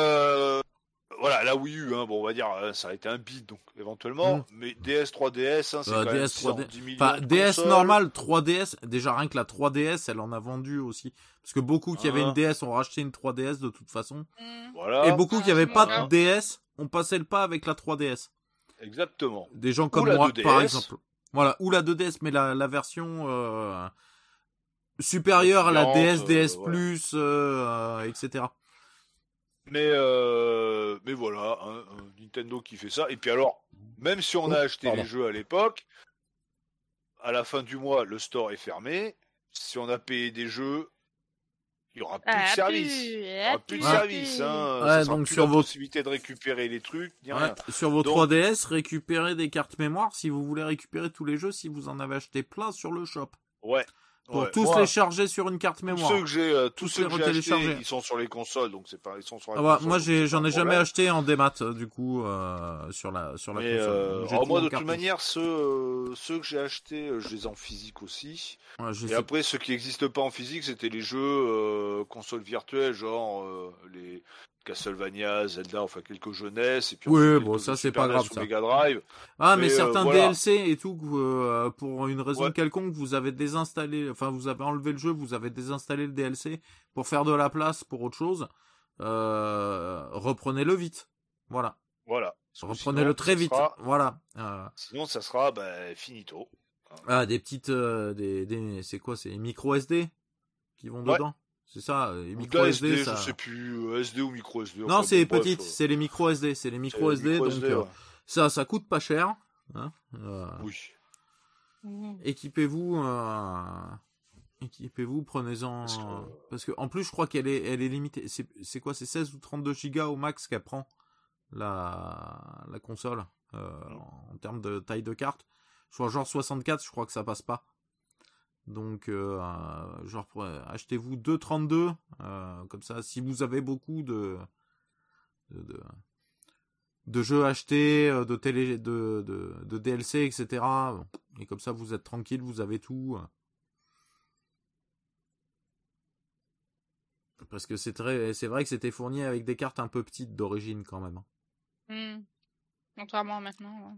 voilà, la Wii U, hein, bon, on va dire, euh, ça a été un bid, donc éventuellement, mm. mais DS, 3DS, hein, c'est euh, quand DS, même 3D... millions enfin, DS normal, 3DS, déjà rien que la 3DS, elle en a vendu aussi. Parce que beaucoup qui avaient une ah. DS ont racheté une 3DS de toute façon. Mm. Voilà. Et beaucoup qui n'avaient pas de DS ont passé le pas avec la 3DS. Exactement. Des gens comme moi, par exemple. Voilà, ou la 2DS, mais la, la version euh, supérieure à la DS, DS+, euh, etc. Mais euh, mais voilà, un, Nintendo qui fait ça. Et puis alors, même si on a oh, acheté les jeux à l'époque, à la fin du mois, le store est fermé. Si on a payé des jeux, il y aura plus de ah, service. Il y aura plus de service. Hein. donc sur vos possibilités de récupérer les trucs. Sur vos 3DS, récupérez des cartes mémoire si vous voulez récupérer tous les jeux si vous en avez acheté plein sur le shop. Ouais. Pour tous les charger sur une carte mémoire. Tous ceux que j'ai, euh, tous, ceux que j'ai achetés, ils sont sur les consoles, donc c'est pas, ils sont sur. Ah bah, moi, j'ai, j'en ai jamais acheté en démat, euh, du coup, euh, sur la, sur la console. Euh, moi, de toute manière, ceux, ceux que j'ai achetés, je les ai en physique aussi. Et après, ceux qui n'existent pas en physique, c'était les jeux consoles virtuelles, genre les Castlevania, Zelda, enfin quelques jeunesses. Et puis oui, bon, ça c'est pas grave. Ça. Mega Drive. Ah, mais, certains DLC et tout, euh, pour une raison quelconque, vous avez désinstallé, enfin vous avez enlevé le jeu, vous avez désinstallé le DLC pour faire de la place pour autre chose. Euh, reprenez-le vite. Voilà. Voilà. Reprenez-le très vite. Voilà. Euh... Sinon, ça sera bah, finito. Ah, des petites, euh, des, des c'est quoi, c'est micro SD qui vont dedans? C'est ça, les micro SD, ça... Je sais plus, SD ou micro SD. Non, c'est les petites, c'est les micro SD, c'est les micro SD, donc euh, ça, ça coûte pas cher. Hein, euh, oui. Équipez-vous, euh, équipez-vous, prenez-en, parce que... en plus je crois qu'elle est, elle est limitée. C'est quoi, c'est 16 ou 32 gigas au max qu'elle prend la la console en termes de taille de carte. Je crois genre 64, je crois que ça passe pas. Donc, euh, genre, achetez-vous 2,32. Euh, comme ça, si vous avez beaucoup de, de, jeux achetés, euh, de, télé, de, de, DLC, etc. Et comme ça, vous êtes tranquille, vous avez tout. Parce que c'est vrai que c'était fourni avec des cartes un peu petites d'origine quand même. Mmh. Contrairement maintenant.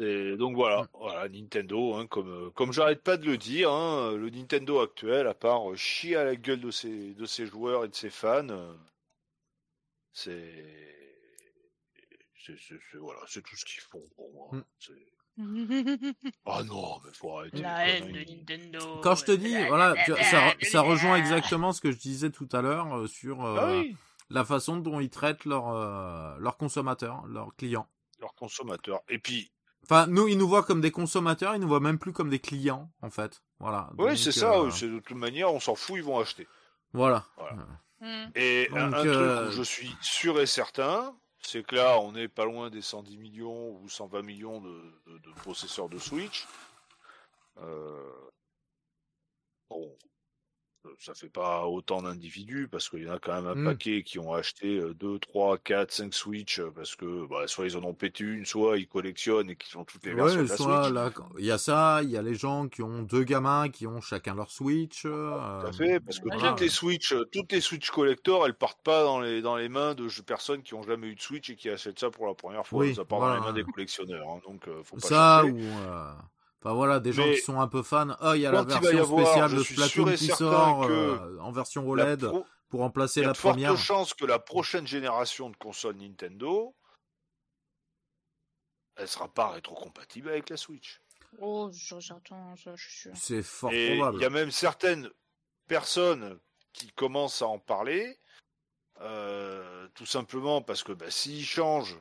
Et donc voilà, voilà Nintendo, hein, comme euh, comme j'arrête pas de le dire, hein, le Nintendo actuel, à part euh, chier à la gueule de ses de ses joueurs et de ses fans, euh, c'est c'est voilà, c'est tout ce qu'ils font pour moi. Mm. ah non, mais faut arrêter. La haine de Nintendo. Quand je te dis, voilà, ça, ça rejoint exactement ce que je disais tout à l'heure sur ah la façon dont ils traitent leurs leurs consommateurs, leurs clients. Leurs consommateurs. Et puis Enfin, nous, ils nous voient comme des consommateurs, ils nous voient même plus comme des clients, en fait. Voilà. Oui, c'est ça. Euh, c'est de toute manière, on s'en fout, ils vont acheter. Voilà. Mm. Et un, truc euh, où je suis sûr et certain, c'est que là, on est pas loin des 110 millions ou 120 millions de, de, processeurs de Switch. Euh... Bon, ça fait pas autant d'individus parce qu'il y en a quand même un mmh. paquet qui ont acheté 2, 3, 4, 5 Switch euh, parce que bah, soit ils en ont pété une, soit ils collectionnent et qu'ils ont toutes les versions de la Switch. il y a ça, il y a les gens qui ont deux gamins qui ont chacun leur Switch. Euh, tout à fait, parce que toutes les Switch, euh, toutes les Switch collector, elles partent pas dans les dans les mains de personnes qui ont jamais eu de Switch et qui achètent ça pour la première fois. ça part dans les mains des collectionneurs, hein, donc faut pas ça ou Enfin voilà, des gens qui sont un peu fans. Oh, il y a la version spéciale de Splatoon qui sort euh, en version OLED pour remplacer la première. Il y a de fortes chances que la prochaine génération de consoles Nintendo, elle sera pas rétrocompatible avec la Switch. Oh, j'attends ça, je suis sûr. C'est fort Et probable. il y a même certaines personnes qui commencent à en parler, euh, tout simplement parce que bah, s'ils changent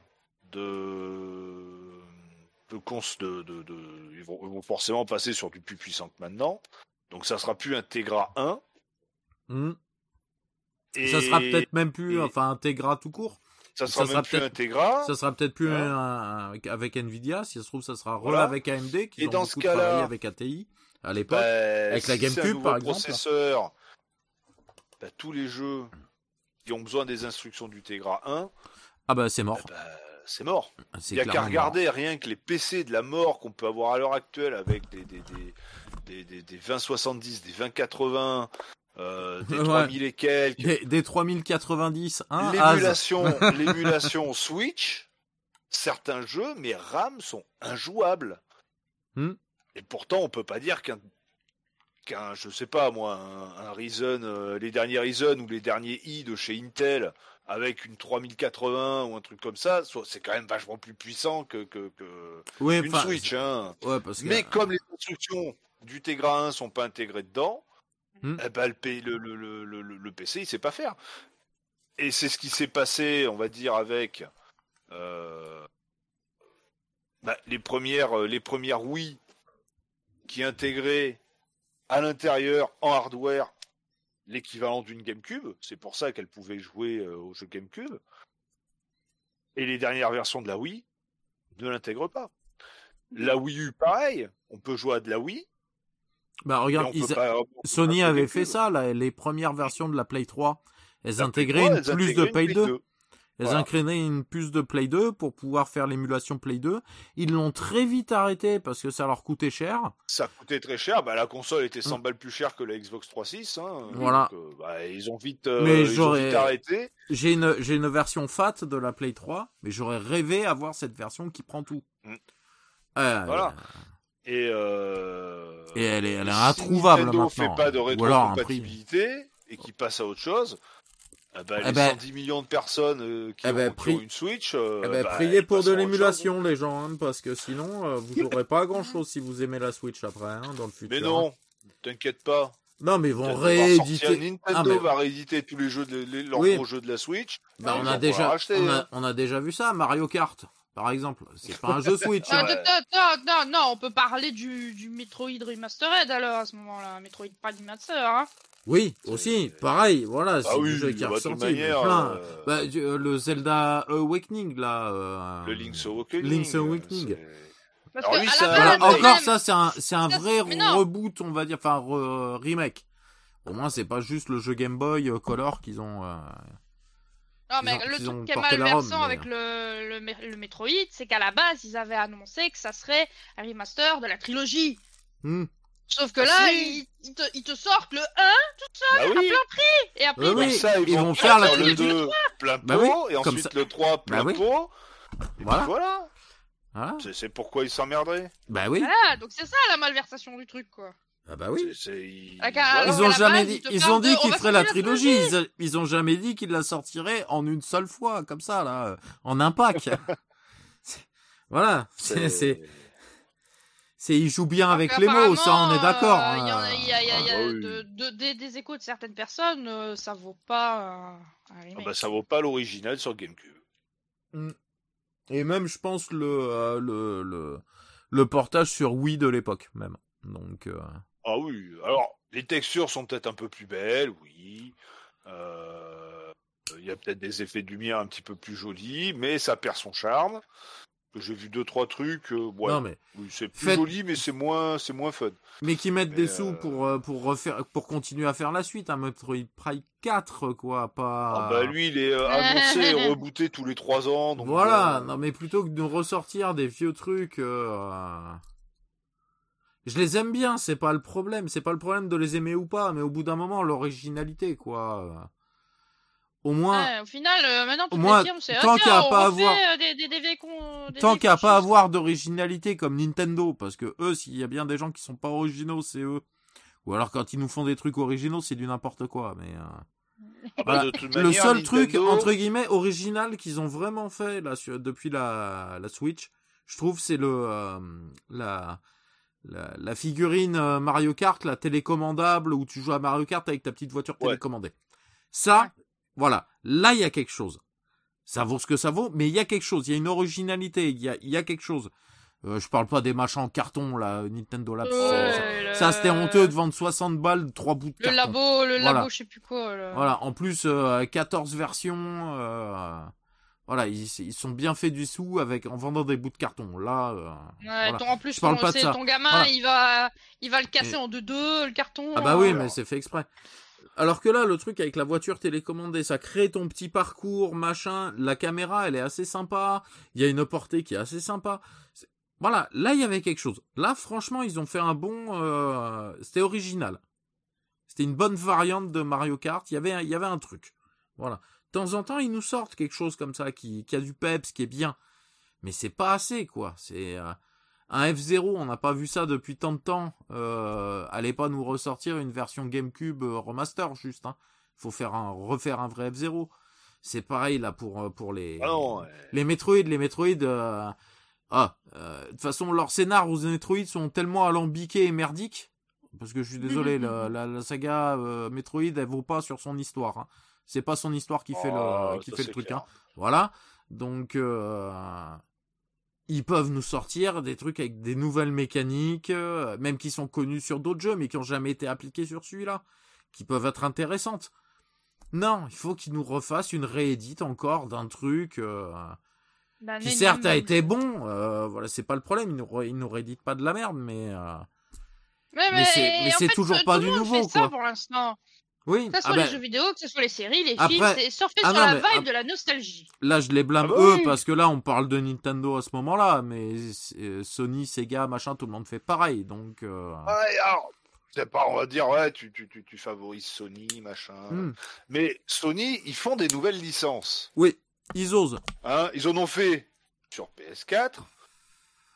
de, de, de, de, ils, vont, ils vont forcément passer sur du plus puissant que maintenant. Donc ça sera plus un Tegra 1. Hmm. Et Ça sera peut-être même plus, et- enfin, Integra tout court. ça sera ça même sera plus un peut-être- Tegra. Ça sera peut-être plus Ouais. un- un- avec Nvidia. Si ça se trouve, ça sera Voilà. avec AMD qui Et ont dans ce beaucoup cas-là- travaillé avec ATI à l'époque. Bah, Avec la si GameCube, par exemple. processeur, bah, tous les jeux qui ont besoin des instructions du Tegra 1, Ah bah c'est mort. bah, c'est mort. C'est Il n'y a qu'à regarder rien que les PC de la mort qu'on peut avoir à l'heure actuelle avec des, des, des, des, des, des 2070, des 2080, euh, des Ouais. 3000 et quelques. Des, des 3090, hein. L'émulation, l'émulation Switch, certains jeux, mais RAM sont injouables. Hmm. Et pourtant, on peut pas dire qu'un, qu'un, je sais pas moi, un, un Ryzen, euh, les derniers Ryzen ou les derniers i de chez Intel avec une 3080 ou un truc comme ça, c'est quand même vachement plus puissant que, que, que Oui, une Switch. Hein. Ouais, parce que Mais comme les instructions du Tegra 1 sont pas intégrées dedans, Hmm. eh ben, le, P- le, le, le, le, le PC il sait pas faire. Et c'est ce qui s'est passé, on va dire, avec euh, bah, les premières euh, les premières Wii qui intégraient à l'intérieur en hardware l'équivalent d'une GameCube. C'est pour ça qu'elle pouvait jouer euh, au jeu GameCube. Et les dernières versions de la Wii ne l'intègrent pas. La Wii U, pareil. On peut jouer à de la Wii. bah regarde, ils- pas- Sony avait GameCube. fait ça, là, les premières versions de la Play 3. Elles intégraient 3, une elles plus de Play une 2. Elles Voilà. intégraient une puce de Play 2 pour pouvoir faire l'émulation Play 2. Ils l'ont très vite arrêté parce que ça leur coûtait cher. Ça coûtait très cher. Bah, la console était 100 Mm. balles plus chère que la Xbox 360. Hein. Voilà. Donc, euh, bah, ils ont vite, euh, Mais ils ont j'aurais- vite arrêté. J'ai une, j'ai une version FAT de la Play 3, mais j'aurais rêvé avoir cette version qui prend tout. Mm. Euh, Voilà. Et, euh... Et elle est, elle est si introuvable Nintendo maintenant. fait pas de rétrocompatibilité et qui passe à autre chose, eh ben, Eh les ben- 110 millions de personnes euh, qui, Eh ben, ont, qui pri- ont une Switch, euh, Eh ben, bah, priez pour de l'émulation, les gens, hein, parce que sinon, euh, vous n'aurez pas grand chose si vous aimez la Switch après, hein, dans le futur. Mais non, t'inquiète pas. Non, mais ils vont rééditer. Nintendo Ah, mais- va rééditer tous les jeux, de, les, leurs Oui. gros jeux de la Switch. Bah, on a déjà, acheter, on a, hein. on a déjà vu ça, Mario Kart, par exemple. C'est pas un jeu Switch. Ah, hein. Ouais. non, non, non, non, on peut parler du, du Metroid Remastered alors à ce moment-là. Metroid Prime Remaster, hein. Oui, C'est- aussi, pareil, voilà, c'est Ah du oui, jeu qui est bah, ressorti. manière, plein. euh, Bah, du- euh, le Zelda Awakening, là. euh, le Link's Awakening. Link's euh, Awakening. c'est- Parce Alors que lui, à ça- la Voilà, base, Voilà, encore même- ça, c'est un, c'est vrai reboot, on va dire, enfin, re- remake. Au moins, c'est pas juste le jeu Game Boy euh, Color qu'ils ont. euh, Non, mais le truc qui est malversant Rome, mais- avec le, le, le Metroid, c'est qu'à la base, ils avaient annoncé que ça serait un remaster de la trilogie. hmm. Sauf que Ah, là, si. ils, ils te, ils te sortent le 1 Bah oui, et après Ouais, ils oui. comme ça, ils, ils vont, faire la le trilogie. 2 plein pot, Bah oui, et comme ensuite ça. le 3 plein Bah oui. pot. Et Voilà. voilà. C'est- pourquoi ils s'emmerderaient. Bah oui. Voilà, donc c'est ça la malversation du truc, quoi. Ah bah oui. Ils- alors ont jamais base, dit, ils ont dit qu'ils feraient la trilogie. Ils, ils ont jamais dit qu'ils la sortiraient en une seule fois, comme ça, là, en un pack. C'est- voilà. C'est, c'est, ils jouent bien avec les mots, ça, on est d'accord. Il y, a- il y a, il y a- il y a Ah, oui. de- de- des, des échos de certaines personnes, euh, ça vaut pas un Ah remake. bah, ça vaut pas l'original sur GameCube. Et même, je pense, le, euh, le, le, le portage sur Wii de l'époque, même. Donc, euh, Ah oui, alors les textures sont peut-être un peu plus belles, oui. Euh, Il y a peut-être des effets de lumière un petit peu plus jolis, mais ça perd son charme. J'ai vu deux trois trucs, euh, ouais, non, mais, oui, c'est plus faites- joli, mais c'est moins, c'est moins fun. mais qui mettent Mais, des sous euh, pour, euh, pour refaire, pour continuer à faire la suite, un Metroid Prime 4, quoi, pas. Ah bah lui, il est euh, annoncé et rebooté tous les trois ans, donc voilà, euh, non mais plutôt que de ressortir des vieux trucs, euh, je les aime bien, c'est pas le problème, c'est pas le problème de les aimer ou pas, mais au bout d'un moment l'originalité quoi. Au moins, Ouais, au final, euh, maintenant, Au moins, les firmes, c'est tant ah, qu'à pas avoir- euh, des, des, des des tant qu'à pas avoir d'originalité comme Nintendo, parce que eux, s'il y a bien des gens qui sont pas originaux, c'est eux. Ou alors quand ils nous font des trucs originaux, c'est du n'importe quoi, mais. euh, bah, Le seul truc entre guillemets original qu'ils ont vraiment fait là sur- depuis la, la Switch, je trouve, c'est le euh, la la, figurine euh, Mario Kart, la télécommandable, où tu joues à Mario Kart avec ta petite voiture télécommandée. Ça, voilà, là il y a quelque chose. Ça vaut ce que ça vaut, mais il y a quelque chose, il y a une originalité, il y a, il y a quelque chose. Euh, je parle pas des machins en carton, là, Nintendo Labs. ça, c'était honteux de vendre 60 balles, trois bouts de carton. Le labo, le labo, je sais plus quoi. Voilà, en plus, 14 versions. Euh, voilà, ils, sont bien fait du sous avec en vendant des bouts de carton. Là, euh, en plus, je ton, pas de ça. ton gamin, il va, il va le casser en deux deux le carton. Ah bah oui, mais c'est fait exprès. Alors que là, le truc avec la voiture télécommandée, ça crée ton petit parcours, machin. La caméra, elle est assez sympa. Il y a une portée qui est assez sympa. Voilà, là il y avait quelque chose. Là, franchement, ils ont fait un bon. Euh... C'était original. C'était une bonne variante de Mario Kart. Il y avait, il y avait un truc. Voilà. De temps en temps, ils nous sortent quelque chose comme ça qui, qui a du peps, qui est bien. Mais c'est pas assez, quoi. C'est euh, un F0, on n'a pas vu ça depuis tant de temps. Euh, allez pas nous ressortir une version GameCube euh, remaster, juste. Hein. Faut faire un, refaire un vrai F0. C'est pareil là pour euh, pour les ah les Metroid, les Metroid. Ah, de toute façon, leurs scénars aux Metroid sont tellement alambiqués et merdiques. Parce que je suis désolé, la, la, saga Metroid, elle vaut pas sur son histoire. Hein. C'est pas son histoire qui fait le, oh, qui fait le truc. Hein. Voilà. Donc, euh, ils peuvent nous sortir des trucs avec des nouvelles mécaniques, euh, même qui sont connus sur d'autres jeux, mais qui ont jamais été appliqués sur celui-là, qui peuvent être intéressantes. Non, il faut qu'ils nous refassent une réédite encore d'un truc euh, bah, qui certes a été bon. voilà, c'est pas le problème. Ils nous, ils nous rééditent pas de la merde, mais mais, c'est toujours pas du nouveau quoi. pour l'instant. Oui. Que ce soit ah les ben jeux vidéo, que ce soit les séries, les films, c'est surfer ah sur la vibe de la nostalgie. Là, je les blâme ah bah eux parce que là, on parle de Nintendo à ce moment-là, mais euh, Sony, Sega, machin, tout le monde fait pareil, donc. Euh... Ouais, alors, c'est pas, on va dire, ouais, tu, tu, tu, tu favorises Sony, machin. Hmm. Mais Sony, ils font des nouvelles licences. Oui, ils osent. Hein, ils en ont fait sur PS4.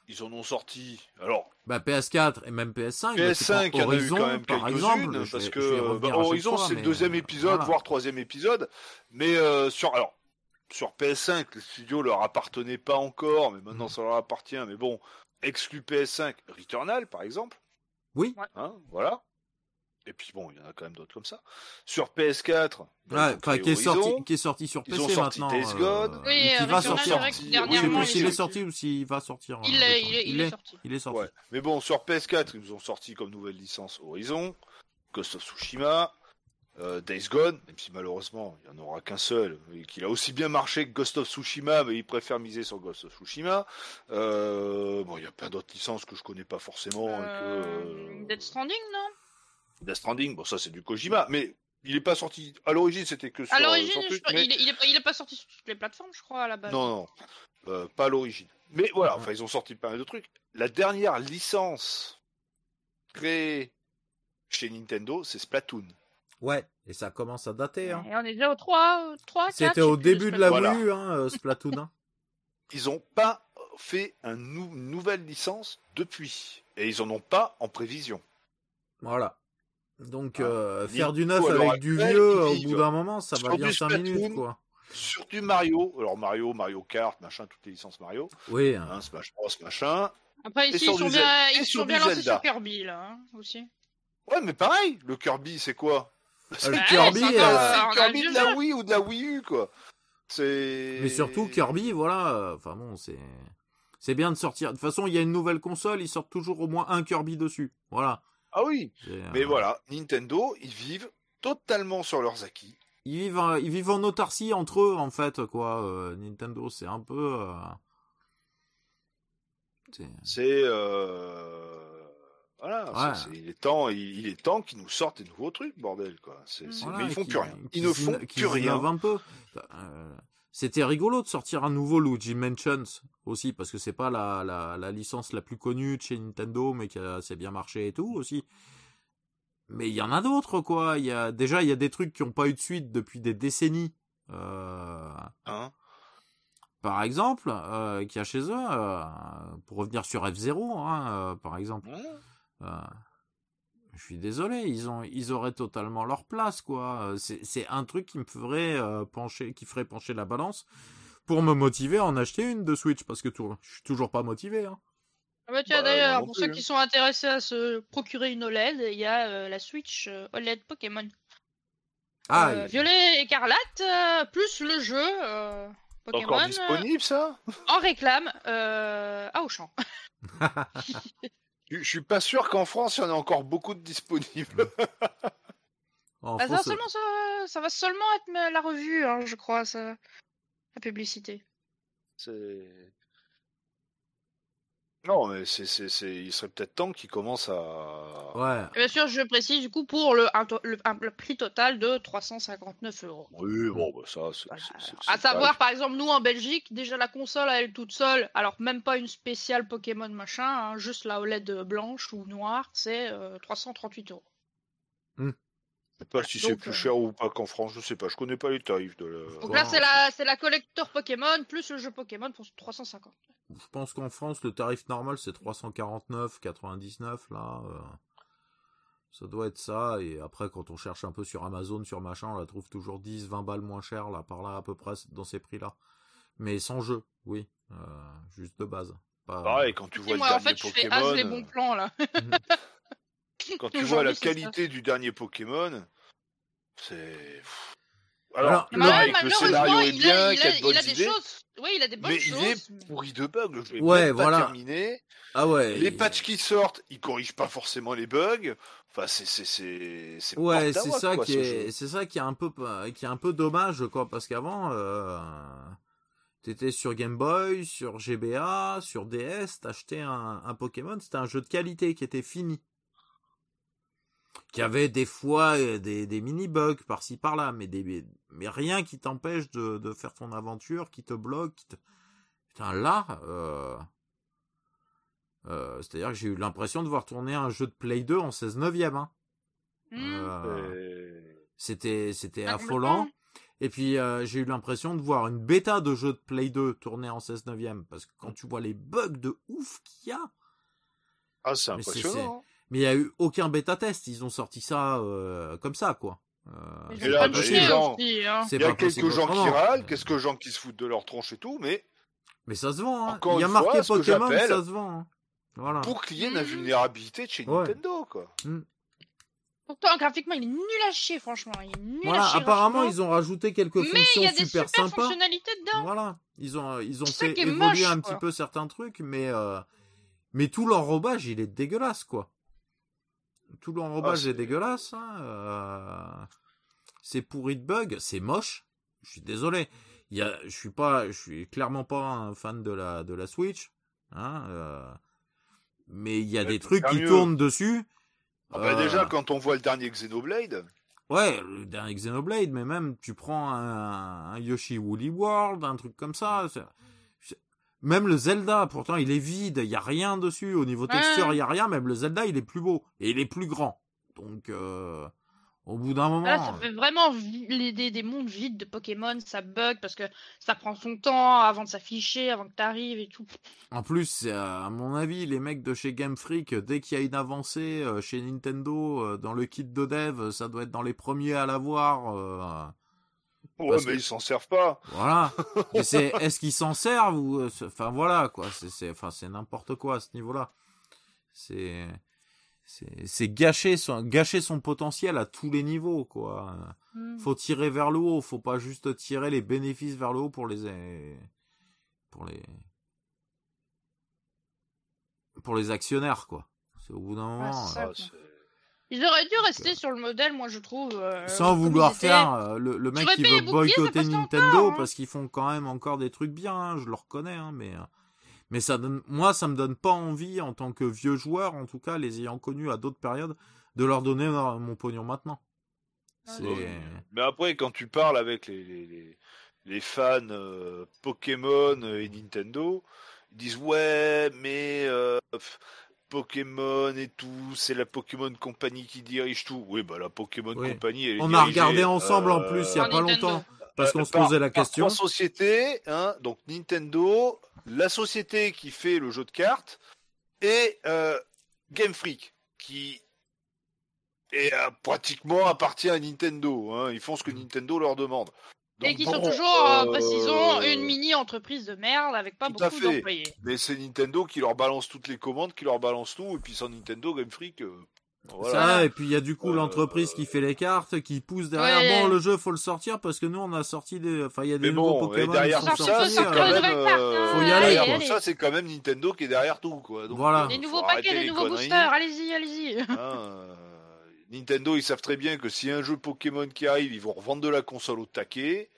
Ils en ont sorti. Alors, bah, PS4 et même PS5. PS5, il y en a eu quand même quelques-unes, parce que bah, Horizon, c'est le deuxième épisode, voire troisième épisode. Mais euh, sur, alors, sur PS5, le studio leur appartenait pas encore, mais maintenant mm. ça leur appartient. Mais bon, exclu PS5, Returnal, par exemple. Oui. Hein, voilà. Et puis bon, il y en a quand même d'autres comme ça. Sur PS4, ouais, enfin, qui est sorti, qui est sorti sur PC ils ont sorti maintenant. Days Gone, euh, oui, qui va sortir. Dernièrement, oui, s'il est sorti ou s'il va sortir. Il, est, il, est, il, est, sorti. Il est sorti. Ouais. Mais bon, sur PS4, ils nous ont sorti comme nouvelle licence Horizon, Ghost of Tsushima, euh, Days Gone, même si malheureusement il n'y en aura qu'un seul, et qu'il a aussi bien marché que Ghost of Tsushima, mais il préfère miser sur Ghost of Tsushima. Euh, bon, il y a plein d'autres licences que je connais pas forcément. Euh, que, Dead Stranding, non? Death Stranding, bon ça c'est du Kojima, mais il est pas sorti. À l'origine c'était que sur. À l'origine, il, est, pas sorti sur toutes les plateformes, je crois à la base. Non, non, euh, pas à l'origine. Mais voilà, enfin ils ont sorti pas mal de trucs. La dernière licence créée chez Nintendo, c'est Splatoon. Ouais, et ça commence à dater. Hein. Et on est déjà au 3, 3 C'était au début de la Wii U, hein, euh, Splatoon. Hein. Ils ont pas fait une nouvelle licence depuis. Et ils en ont pas en prévision. Voilà. Donc ah, euh, faire du neuf avec du vieux, au bout d'un moment, ça va bien 5 minutes quoi. Sur du Mario, alors Mario, Mario Kart, machin, toutes les licences Mario. Oui. Hein, Smash Bros, machin. Après ici ils sont, bien, ils sont bien lancés sur Kirby là hein, aussi. Ouais, mais pareil, le Kirby c'est quoi? C'est le Kirby, euh... Kirby de la Wii ou de la Wii U quoi. C'est. Mais surtout Kirby, voilà. Euh, enfin bon, c'est. C'est bien de sortir. De toute façon, il y a une nouvelle console, ils sortent toujours au moins un Kirby dessus. Voilà. Ah oui. Mais voilà, Nintendo, ils vivent totalement sur leurs acquis. Ils vivent, ils vivent en autarcie entre eux, en fait, quoi. Euh, Nintendo, c'est un peu. Euh, c'est. Euh... Voilà, il est temps, il, est temps qu'ils nous sortent des nouveaux trucs, bordel, quoi. mais ils font plus rien. Ils ne font plus rien. un peu. C'était rigolo de sortir un nouveau Luigi Mansions aussi, parce que c'est pas la, la, la, licence la plus connue de chez Nintendo, mais qui a assez bien marché et tout aussi. Mais il y en a d'autres, quoi. Il y a, déjà, il y a des trucs qui n'ont pas eu de suite depuis des décennies. Euh... Hein? par exemple, euh, qui a chez eux, euh, pour revenir sur F0, hein, euh, par exemple. Je suis désolé, ils ont, ils auraient totalement leur place, quoi. C'est un truc qui me ferait euh, pencher, qui ferait pencher la balance pour me motiver à en acheter une de Switch, parce que tout, je suis toujours pas motivé. Hein. Ah bah tiens, d'ailleurs, pour ceux qui sont intéressés à se procurer une OLED, il y a la Switch OLED Pokémon. Ah, Violet écarlate, plus le jeu Pokémon. Encore disponible ça? En réclame à Auchan. Je suis pas sûr qu'en France, il y en ait encore beaucoup de disponibles. Bah, ça, ça, va seulement être la revue, hein, je crois, ça... la publicité. C'est. Non, mais c'est, c'est, c'est, il serait peut-être temps qu'il commence à. Ouais. Bien sûr, je précise du coup pour le, le, prix total de 359 euros. Oui, bon, bah ça. C'est, à savoir, par exemple, nous en Belgique, déjà la console à elle toute seule, alors même pas une spéciale Pokémon machin, hein, juste la OLED blanche ou noire, c'est 338 euh, euros. Hmm. Je sais pas si c'est plus euh, cher ou pas qu'en France, je sais pas, je connais pas les tarifs de la. Donc là, c'est la, c'est la collector Pokémon plus le jeu Pokémon pour 350. Je pense qu'en France, le tarif normal, c'est 349,99 là. Euh, ça doit être ça. Et après, quand on cherche un peu sur Amazon, sur machin, on la trouve toujours 10, 20 balles moins cher, là, par là, à peu près, dans ces prix-là. Mais sans jeu, oui. Euh, juste de base. Pas... quand tu vois le dernier en fait, Pokémon. Je les bons plans, là. quand tu vois la qualité du dernier Pokémon, c'est. Alors, le, scénario est bien, il a, il a, des choses. Oui, il a des bonnes mais choses. Mais il est pourri de bugs. Le jeu ouais, voilà. pas terminé. Ah ouais. Les patchs qui sortent, ils corrigent pas forcément les bugs. Enfin, c'est c'est c'est Ouais, c'est ça qui est c'est ça qui est un peu qui est un peu dommage quoi parce qu'avant euh, t'étais sur Game Boy, sur GBA, sur DS, t'achetais un, un Pokémon, c'était un jeu de qualité qui était fini qui avait des fois euh, des, des mini bugs par-ci par-là, mais des mais rien qui t'empêche de, de faire ton aventure, qui te bloque, qui te... putain là, euh... Euh, c'est-à-dire que j'ai eu l'impression de voir tourner un jeu de Play 2 en 16 neuvième. Hein. Mmh. Euh... C'était c'était affolant. Et puis euh, j'ai eu l'impression de voir une bêta de jeu de Play 2 tourner en 16 neuvième parce que quand tu vois les bugs de ouf qu'il y a. Ah c'est impressionnant. Hein. Mais il n'y a eu aucun bêta test. Ils ont sorti ça euh, comme ça, quoi. Euh, gens, hein. il y a quelques gens qui râlent, quelques gens qui se foutent de leur tronche et tout, mais. Mais ça se vend, hein. Il y a marqué Pokémon, ça se vend. Hein. Voilà. Pour qu'il y ait une vulnérabilité de chez Nintendo, quoi. Mm. Pourtant, graphiquement, il est nul à chier, franchement. Il est nul voilà, à chier, apparemment, ils ont rajouté quelques mais fonctions y a des super, super sympas. fonctionnalités dedans. Voilà, ils ont, ils ont fait évoluer un petit peu certains trucs, mais, euh, mais tout l'enrobage, il est dégueulasse, quoi tout l'enrobage ah, est... dégueulasse. Hein, euh... C'est pourri de bugs, c'est moche. Je suis désolé. Il y a, je suis pas, je suis clairement pas un fan de la de la Switch. Hein, euh... Mais il y a des trucs qui tournent dessus. Ah bah déjà, euh, quand on voit le dernier Xenoblade. Ouais, le dernier Xenoblade, mais même tu prends un, un Yoshi Woolly World, un truc comme ça. Même le Zelda, pourtant, il est vide, il y a rien dessus. Au niveau texture, il y a rien. Même le Zelda, il est plus beau et il est plus grand. Donc, euh, au bout d'un moment. ça fait vraiment des, des mondes vides de Pokémon, ça bug parce que ça prend son temps avant de s'afficher, avant que t'arrives et tout. En plus, à mon avis, les mecs de chez Game Freak, dès qu'il y a une avancée euh, chez Nintendo euh, dans le kit de dev, ça doit être dans les premiers à l'avoir. Ouais, mais ils s'en servent pas. Voilà. c'est, est-ce qu'ils s'en servent ou, euh, enfin voilà quoi. C'est, c'est, enfin c'est n'importe quoi à ce niveau-là. C'est, c'est, c'est gâcher son, gâcher son potentiel à tous les niveaux quoi. Hmm. Faut tirer vers le haut. Faut pas juste tirer les bénéfices vers le haut pour les, pour les, pour les actionnaires quoi. C'est au bout d'un moment. Ah, ils auraient dû rester sur le modèle, moi je trouve. Euh, Sans vouloir faire euh, le, le, mec qui veut boycotter Nintendo hein. parce qu'ils font quand même encore des trucs bien, hein, je le reconnais, hein, mais euh, mais ça donne, moi ça me donne pas envie en tant que vieux joueur, en tout cas les ayant connus à d'autres périodes, de leur donner mon pognon maintenant. Ah mais après quand tu parles avec les les, les fans Pokémon et Nintendo, ils disent ouais mais Pokémon et tout, c'est la Pokémon Company qui dirige tout. Oui, bah la Pokémon Company. Elle On a regardé ensemble en plus il y a pas longtemps parce qu'on se posait la question. Par société, hein, donc Nintendo, la société qui fait le jeu de cartes et euh, Game Freak qui est euh, pratiquement appartient à Nintendo. Hein, ils font ce que Nintendo leur demande. Et qui sont toujours, euh, précisons, une mini entreprise de merde avec pas beaucoup d'employés. Mais c'est Nintendo qui leur balance toutes les commandes, qui leur balance tout, et puis sans Nintendo, Game Freak. Ça, et puis il y a du coup euh, l'entreprise qui fait les cartes, qui pousse derrière. Bon, le jeu faut le sortir parce que nous on a sorti des, enfin il y a des nouveaux Pokémon. derrière tout ça, c'est quand même, euh, faut y aller. ça, c'est quand même Nintendo qui est derrière tout, quoi. Donc, voilà. Les nouveaux paquets, les, nouveaux boosters, allez-y, allez-y. Ah, Nintendo, ils savent très bien que si un jeu Pokémon qui arrive, ils vont revendre de la console au taquet.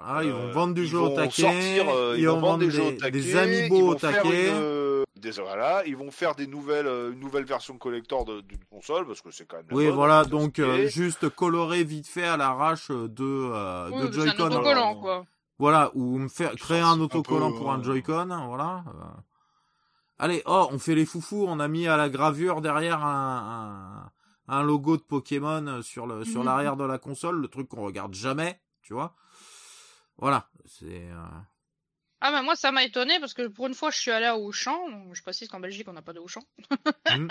Ah, ils vont vendre du jeu au taquet. ils, vont vendre des, jeux au taquet, des amiibo au taquet voilà, ils vont faire des nouvelles, euh, une nouvelle version collector d'une console parce que c'est quand même. oui, voilà, donc euh, juste colorer vite fait à l'arrache de, euh, de Joy-Con. quoi. Voilà, ou me faire créer un autocollant pour un Joy-Con, voilà. Allez, oh, on fait les foufous, on a mis à la gravure derrière un, un, logo de Pokémon sur le sur mhm. l'arrière de la console, le truc qu'on regarde jamais, tu vois. Voilà, c'est. Ah bah moi ça m'a étonné parce que pour une fois je suis allé à Auchan. Je précise qu'en Belgique on n'a pas de Auchan.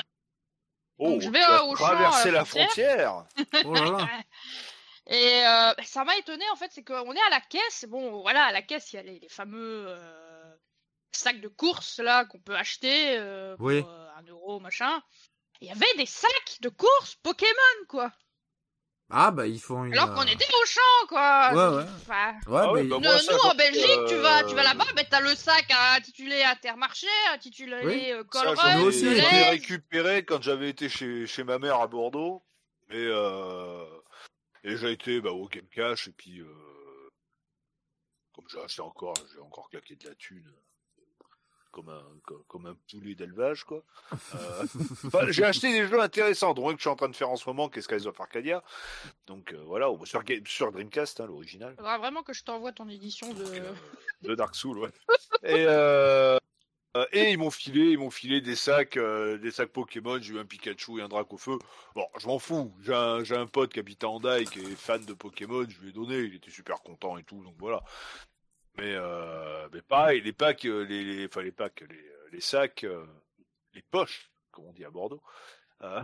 Hmm. oh, je vais à Auchan. Traverser la frontière. oh là là. Et euh, ça m'a étonné en fait, c'est qu'on est à la caisse. Bon voilà, à la caisse il y a les, fameux euh, sacs de course là qu'on peut acheter euh, pour un euro machin. Il y avait des sacs de course Pokémon quoi. Ah bah ils font une... Alors qu'on était au champ quoi. Ouais ouais. ouais ah mais... bah, nous en Belgique, tu vas tu vas là-bas, mais t'as le sac intitulé Intermarché, intitulé oui. euh, Colruyt. aussi été récupéré quand j'avais été chez chez ma mère à Bordeaux et euh... et j'ai été bah, au Game Cash et puis euh... comme j'ai acheté encore, j'ai encore claqué de la thune comme un comme un poulet d'élevage quoi. Euh, j'ai acheté des jeux intéressants, dont un que je suis en train de faire en ce moment, qui est Skies of Arcadia. Donc euh, voilà, sur, sur Dreamcast, hein, l'original. Faudra vraiment que je t'envoie ton édition de euh, de Dark Souls, ouais. et et ils m'ont filé, ils m'ont filé des sacs, des sacs Pokémon. J'ai eu un Pikachu et un Dracofeu. Bon, je m'en fous. J'ai un, j'ai un pote qui habite à Andai qui est fan de Pokémon. Je lui ai donné. Il était super content et tout. Donc voilà. Mais, euh, mais pareil, les packs, euh, les, les, enfin les packs, les, euh, les sacs, euh, les poches, comme on dit à Bordeaux. Euh,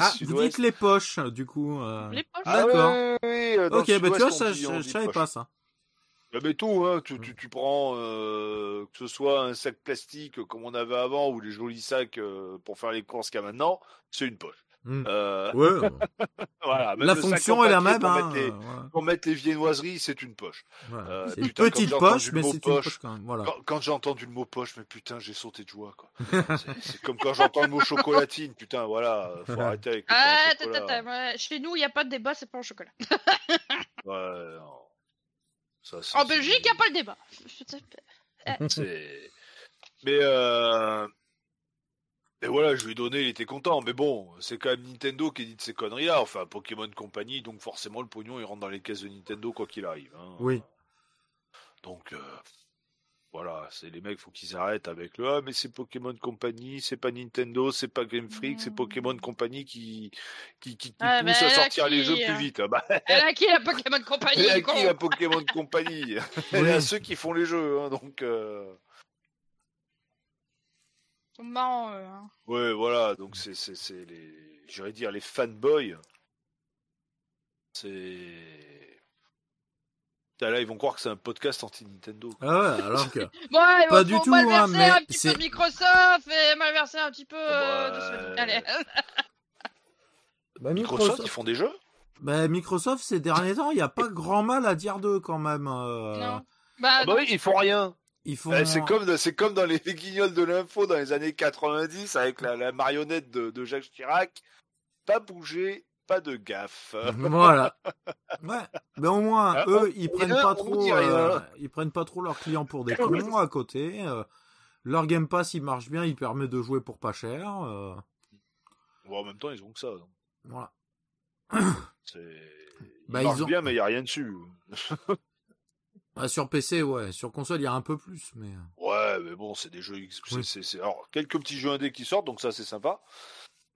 ah, vous dites les poches, du coup. Les poches. Ah, D'accord. oui, oui, ok, bah tu vois, ça, je, je savais pas ça. Ah, mais tout, hein, tu, tu, tu prends euh, que ce soit un sac plastique comme on avait avant ou les jolis sacs pour faire les courses qu'il y a maintenant, c'est une poche. Mmh. Euh... Ouais. voilà, la fonction est la même. Pour, hein, mettre les, voilà. pour mettre les viennoiseries, c'est une poche. Euh, c'est une petite poche, mais c'est une poche quand même. Voilà. Quand, quand j'ai entendu le mot poche, mais putain, j'ai sauté de joie. quoi. c'est comme quand j'entends le mot chocolatine. Putain, voilà, faut arrêter avec le ah, ouais. Chez nous, il n'y a pas de débat, c'est pas en chocolat. ouais, non. Ça, en Belgique, il n'y a pas le débat. mais euh, et voilà, je lui ai donné, il était content. Mais bon, c'est quand même Nintendo qui dit de ces conneries-là. Enfin, Pokémon Company, donc forcément le pognon il rentre dans les caisses de Nintendo quoi qu'il arrive. Hein. Oui. Donc euh, voilà, c'est les mecs, faut qu'ils arrêtent avec le ah mais c'est Pokémon Company, c'est pas Nintendo, c'est pas Game Freak, c'est Pokémon Company qui qui qui, qui ah, pousse à sortir les jeux plus hein. vite. Bah, elle a qui la Pokémon Company Elle a qui la Pokémon Company? Elle a ceux qui font les jeux, hein, donc. Euh sont marrants, hein. Ouais, voilà, donc c'est, les, j'irais dire les fanboys. C'est. Là, ils vont croire que c'est un podcast anti-Nintendo. Ah ouais, alors que. bon, pas du tout, hein, mais. un petit peu de Microsoft et malverser un petit peu euh, de Allez. bah, Microsoft, ils font des jeux? Bah, Microsoft, ces derniers temps, il n'y a pas grand mal à dire d'eux quand même. Euh... Non. Bah, ah bah oui, ils font rien. Ils font... Eh, c'est comme c'est comme dans les guignols de l'info dans les années 90 avec la, la marionnette de, de, Jacques Chirac. Pas bouger, pas de gaffe. voilà. Ouais. Mais au moins ah, eux ils prennent pas trop euh, ils prennent pas trop leurs clients pour des cons à côté. Euh, leur Game Pass il marche bien, il permet de jouer pour pas cher. Euh... Bon, en même temps ils ont que ça. Donc. Voilà. C'est bah, ils ont... bien mais il y a rien dessus. Bah, sur PC, ouais. Sur console, il y a un peu plus, mais. Euh. Ouais, mais bon, c'est des jeux. Oui. C'est, Alors, quelques petits jeux indés qui sortent, donc ça, c'est sympa.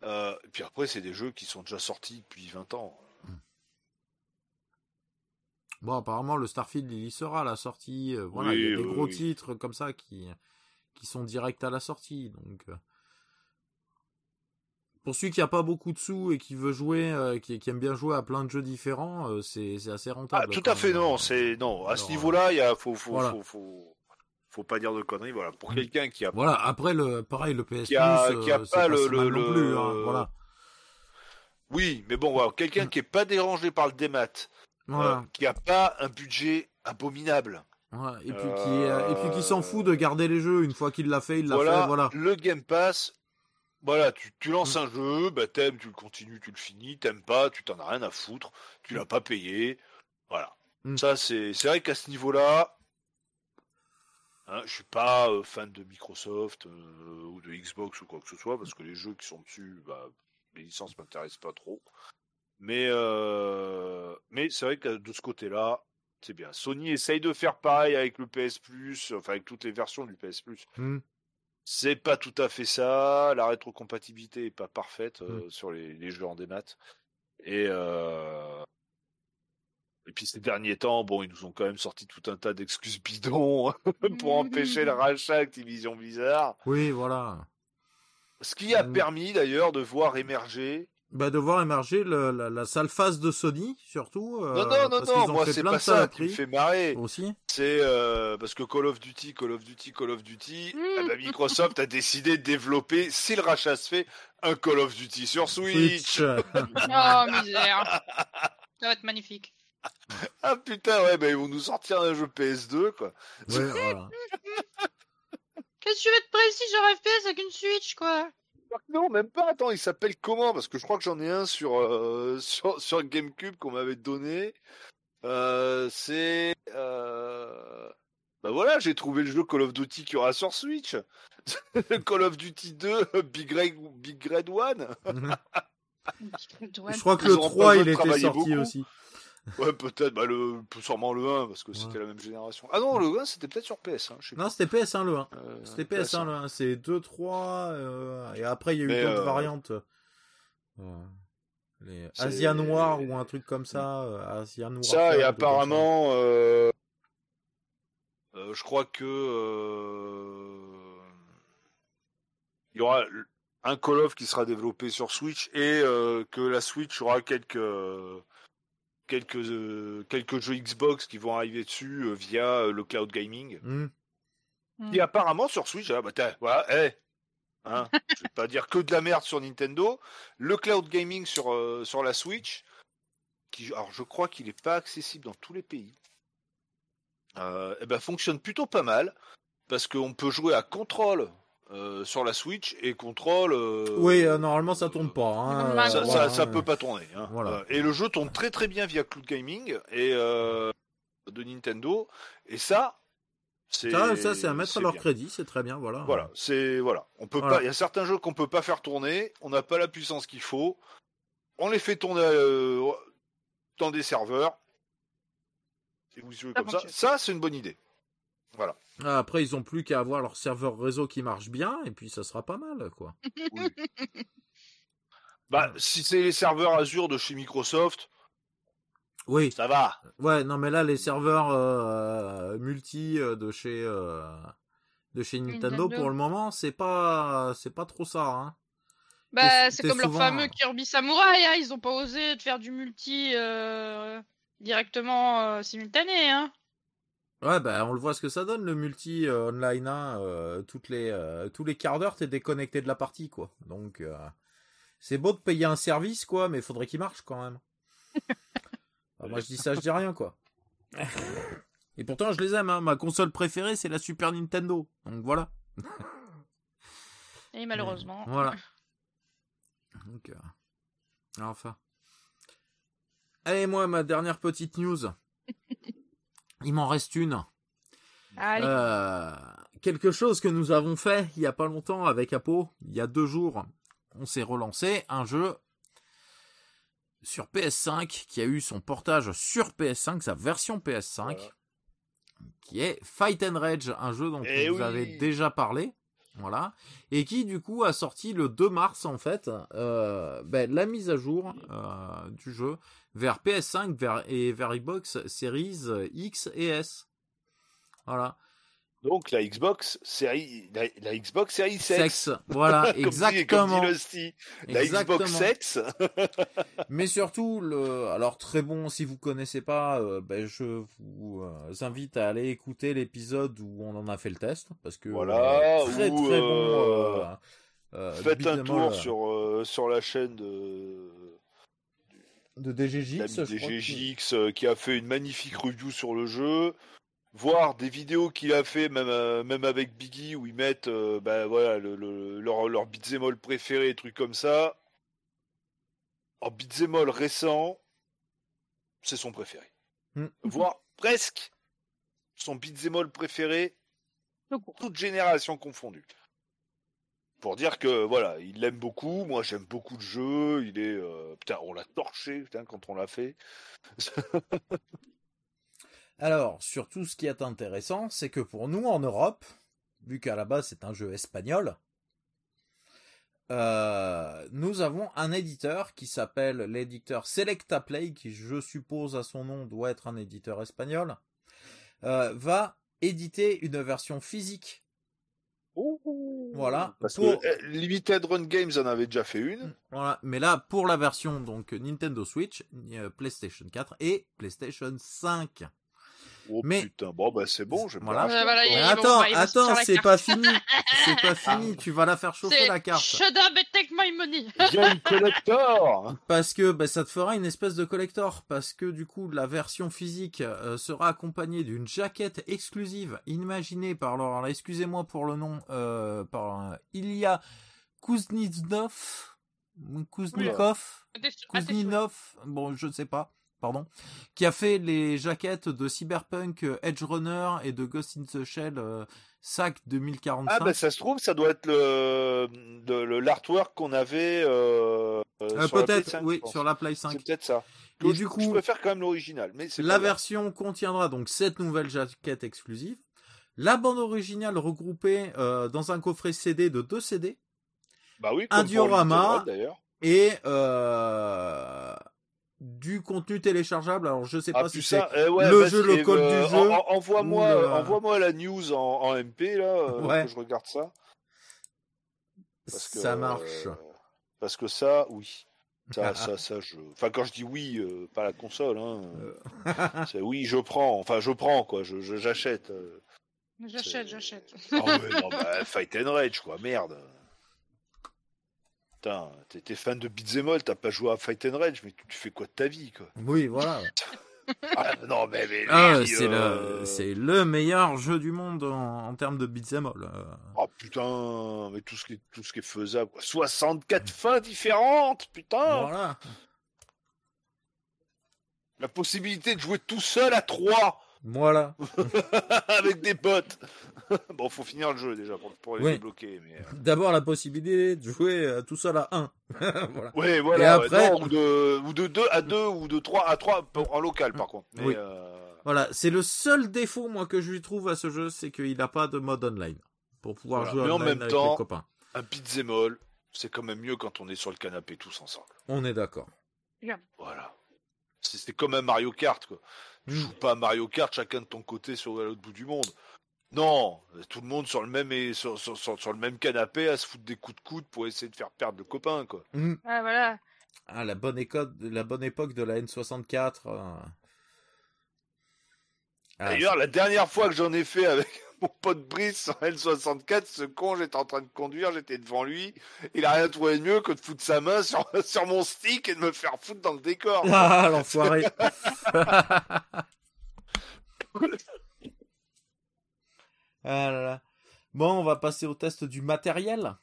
Euh, et puis après, c'est des jeux qui sont déjà sortis depuis 20 ans. Hmm. Bon, apparemment, le Starfield, il y sera à la sortie. Euh, voilà, il y a des gros titres comme ça qui, qui sont directs à la sortie. Donc, pour celui qui a pas beaucoup de sous et qui veut jouer, euh, qui, aime bien jouer à plein de jeux différents, euh, c'est assez rentable. Ah, tout à fait, non. C'est non. À ce niveau-là, il a, faut, faut, faut, faut, pas dire de conneries. Voilà, pour mm. quelqu'un qui a. Voilà. Après le, pareil, le PS qui a, qui a pas, le, le, plus, hein, voilà. Oui, mais bon, voilà, quelqu'un mm. qui est pas dérangé par le démat, qui a pas un budget abominable. et puis qui, et puis qui s'en fout de garder les jeux une fois qu'il l'a fait, il l'a fait. Voilà. Le Game Pass, voilà, tu, tu lances mm. un jeu, bah t'aimes, tu le continues, tu le finis, t'aimes pas, tu t'en as rien à foutre, tu l'as pas payé. Voilà. Mm. Ça, c'est, c'est vrai qu'à ce niveau-là, hein, je suis pas euh, fan de Microsoft euh, ou de Xbox ou quoi que ce soit, parce que les jeux qui sont dessus, bah, les licences m'intéressent pas trop. Mais, euh, mais c'est vrai que de ce côté-là, c'est bien. Sony essaye de faire pareil avec le PS Plus, enfin avec toutes les versions du PS Plus. Mm. C'est pas tout à fait ça. La rétrocompatibilité est pas parfaite mmh. sur les, jeux en démat. Et euh... et puis ces derniers temps, bon, ils nous ont quand même sorti tout un tas d'excuses bidons pour empêcher le rachat Activision Blizzard. Oui, voilà. Ce qui a mmh. permis d'ailleurs de voir émerger bah, de voir émerger le, la, la, sale face de Sony, surtout. Euh, non, non, non, non, moi c'est pas ça qui me fait marrer. Aussi. C'est euh, parce que Call of Duty, Call of Duty, Call of Duty, eh ben, Microsoft a décidé de développer, si le rachat se fait, un Call of Duty sur Switch. oh misère. Ça va être magnifique. ah putain, ouais, bah, ils vont nous sortir un jeu PS2, quoi. Ouais, voilà. Qu'est-ce que tu veux être précis sur FPS avec une Switch, quoi? Non, même pas. Attends, il s'appelle comment? Parce que je crois que j'en ai un sur, euh, sur, sur GameCube qu'on m'avait donné. Euh, c'est. Euh... Bah voilà, j'ai trouvé le jeu Call of Duty qu'il y aura sur Switch. Call of Duty 2, Big Red, Big Red One. je crois que le 3, il était sorti aussi. Ouais, peut-être, bah, le, sûrement le 1, parce que c'était la même génération. Ah non, le 1, c'était peut-être sur PS1, je sais Non, c'était PS1 le 1. Euh, c'était PS1, le 1. C'est 2, 3, euh, et après, il y a eu d'autres euh, variantes. Les Asian Noir ou un truc comme ça. Asian Noir. Ça, et apparemment, je crois que il y aura un Call of qui sera développé sur Switch et que la Switch aura quelques quelques euh, quelques jeux Xbox qui vont arriver dessus euh, via euh, le cloud gaming. Hmm. Hmm. Et apparemment sur Switch, ah, bah, voilà, hey, hein, je vais pas dire que de la merde sur Nintendo. Le cloud gaming sur sur la Switch, qui, alors je crois qu'il est pas accessible dans tous les pays. et eh ben fonctionne plutôt pas mal parce qu'on peut jouer à contrôle euh, sur la Switch et contrôle. Euh, oui, euh, normalement ça tourne pas. Hein, ça, ça, peut pas tourner. Hein. Voilà. et le jeu tourne très très bien via Cloud Gaming et de Nintendo. Et ça, c'est ça, ça c'est à mettre à leur crédit, c'est très bien. Voilà. Voilà, c'est voilà. On peut pas. Il y a certains jeux qu'on peut pas faire tourner. On n'a pas la puissance qu'il faut. On les fait tourner dans des serveurs. Et vous jouez comme ça. Ça, c'est une bonne idée. Voilà. Ah, après, ils ont plus qu'à avoir leur serveur réseau qui marche bien, et puis ça sera pas mal, quoi. Bah, si c'est les serveurs Azure de chez Microsoft, oui, ça va. Ouais, non, mais là, les serveurs euh, multi euh, de chez euh, de chez Nintendo, pour le moment, c'est pas c'est pas trop ça. Hein. Bah, c'est comme leur fameux Kirby Samurai, hein, ils ont pas osé de faire du multi directement simultané, hein. Ouais, bah, on le voit ce que ça donne, le multi euh, online. Hein, euh, toutes les, euh, tous les quarts d'heure, t'es déconnecté de la partie, quoi. Donc, c'est beau de payer un service, quoi, mais il faudrait qu'il marche quand même. moi, je dis ça, je dis rien, quoi. Et pourtant, je les aime. Hein. Ma console préférée, c'est la Super Nintendo. Donc voilà. Et malheureusement. voilà. Donc, enfin. Allez, moi, ma dernière petite news. Il m'en reste une. Euh, quelque chose que nous avons fait il y a pas longtemps avec Apo, il y a deux jours, on s'est relancé un jeu sur PS5 qui a eu son portage sur PS5, sa version PS5, qui est Fight and Rage, un jeu dont eh vous avez déjà parlé. Voilà. Et qui du coup a sorti le 2 mars en fait euh, ben, la mise à jour euh, du jeu vers PS5 vers, et vers Xbox Series X et S. Voilà. Donc la Xbox série, la, Xbox série sexe. voilà, exactement. comme dit la Xbox sexe. Mais surtout, le, alors très bon, si vous connaissez pas, euh, ben, je vous euh, invite à aller écouter l'épisode où on en a fait le test, parce que voilà, très très bon. Euh, faites un tour sur sur la chaîne de de DGJX, DGJX qui a fait une magnifique review sur le jeu voir des vidéos qu'il a fait même euh, même avec Biggie où ils mettent euh, bah, voilà le, leur leur beat'em préféré trucs comme ça. En beat'em récent c'est son préféré. Mm. voire presque son beat'em préféré toute génération confondue. Pour dire que voilà il l'aime beaucoup moi j'aime beaucoup le jeu il est euh, putain on l'a torché putain quand on l'a fait Alors, surtout ce qui est intéressant, c'est que pour nous en Europe, vu qu'à la base c'est un jeu espagnol, euh, nous avons un éditeur qui s'appelle l'éditeur Selecta Play, qui je suppose à son nom doit être un éditeur espagnol, euh, va éditer une version physique. voilà. Parce que eh, Limited Run Games en avait déjà fait une. Voilà. Mais là, pour la version donc Nintendo Switch, euh, PlayStation 4 et PlayStation 5. Oh mais... putain, bon bah c'est bon, je voilà. attends, attends, c'est pas fini. C'est pas fini, tu vas la faire chauffer la carte. Shut up and take my money. Une collector. Parce que bah, ça te fera une espèce de collector parce que du coup la version physique euh, sera accompagnée d'une jaquette exclusive imaginée par alors excusez-moi pour le nom euh, par euh, Ilya Kuznetsov? Kuznikov, Kuznetsov, bon je ne sais pas pardon, qui a fait les jaquettes de Cyberpunk, euh, Edge Runner et de Ghost in the Shell euh, SAC 2045. Ah ben ça se trouve, ça doit être le l'artwork qu'on avait euh, euh peut-être, oui, sur la Play 5. C'est peut-être ça. Et du coup, je préfère quand même l'original, mais la version contiendra donc cette nouvelle jaquette exclusive, la bande originale regroupée dans un coffret CD de deux CD, bah oui, un diorama et euh, du contenu téléchargeable. Alors je sais ah, pas si c'est eh le jeu, le code du jeu. Envoie-moi, envoie-moi la news en, MP là, euh, que je regarde ça. ça marche. Euh, parce que ça, oui. Ça, ça, ça, je. Enfin, quand je dis oui, euh, pas la console, hein. c'est oui, je prends. Enfin, je prends quoi. Je, j'achète. J'achète, j'achète. Ah ouais, non, bah, Fight and Rage, quoi. Merde. Putain, t'es fan de Beat'em All, t'as pas joué à Fight and Rage, mais tu, fais quoi de ta vie, quoi? Oui, voilà. ah, non, mais, ah, c'est le, euh, le, meilleur jeu du monde en, termes de Beat'em All. Euh. Oh putain, mais tout ce qui est, tout ce qui est faisable. 64 fins différentes, putain Voilà. La possibilité de jouer tout seul à 3 voilà. Avec des potes. bon, faut finir le jeu déjà pour, les débloquer. Mais... Euh. D'abord la possibilité de jouer euh, tout seul à 1. voilà. Oui, voilà. Et après... ou, de, ou de 2 à 2 ou de 3 à 3 en local par contre. Mais, euh... Voilà, c'est le seul défaut moi que je lui trouve à ce jeu, c'est qu'il n'a pas de mode online pour pouvoir jouer mais en même avec temps, les copains. Un beat'em c'est quand même mieux quand on est sur le canapé tous ensemble. On est d'accord. Voilà. C'est comme un Mario Kart quoi. Tu joues pas à Mario Kart chacun de ton côté sur l'autre bout du monde. Non, tout le monde sur le même sur, sur, sur, le même canapé à se foutre des coups de coude pour essayer de faire perdre le copain quoi. Mmh. Ah voilà. Ah la bonne époque la bonne époque de la N64. Euh. Ah, D'ailleurs, la dernière fois que j'en ai fait avec mon pote Brice sur N64, ce con, j'étais en train de conduire, j'étais devant lui, il a rien trouvé de mieux que de foutre sa main sur, sur mon stick et de me faire foutre dans le décor. Ah, l'enfoiré. ah là là. Bon, on va passer au test du matériel.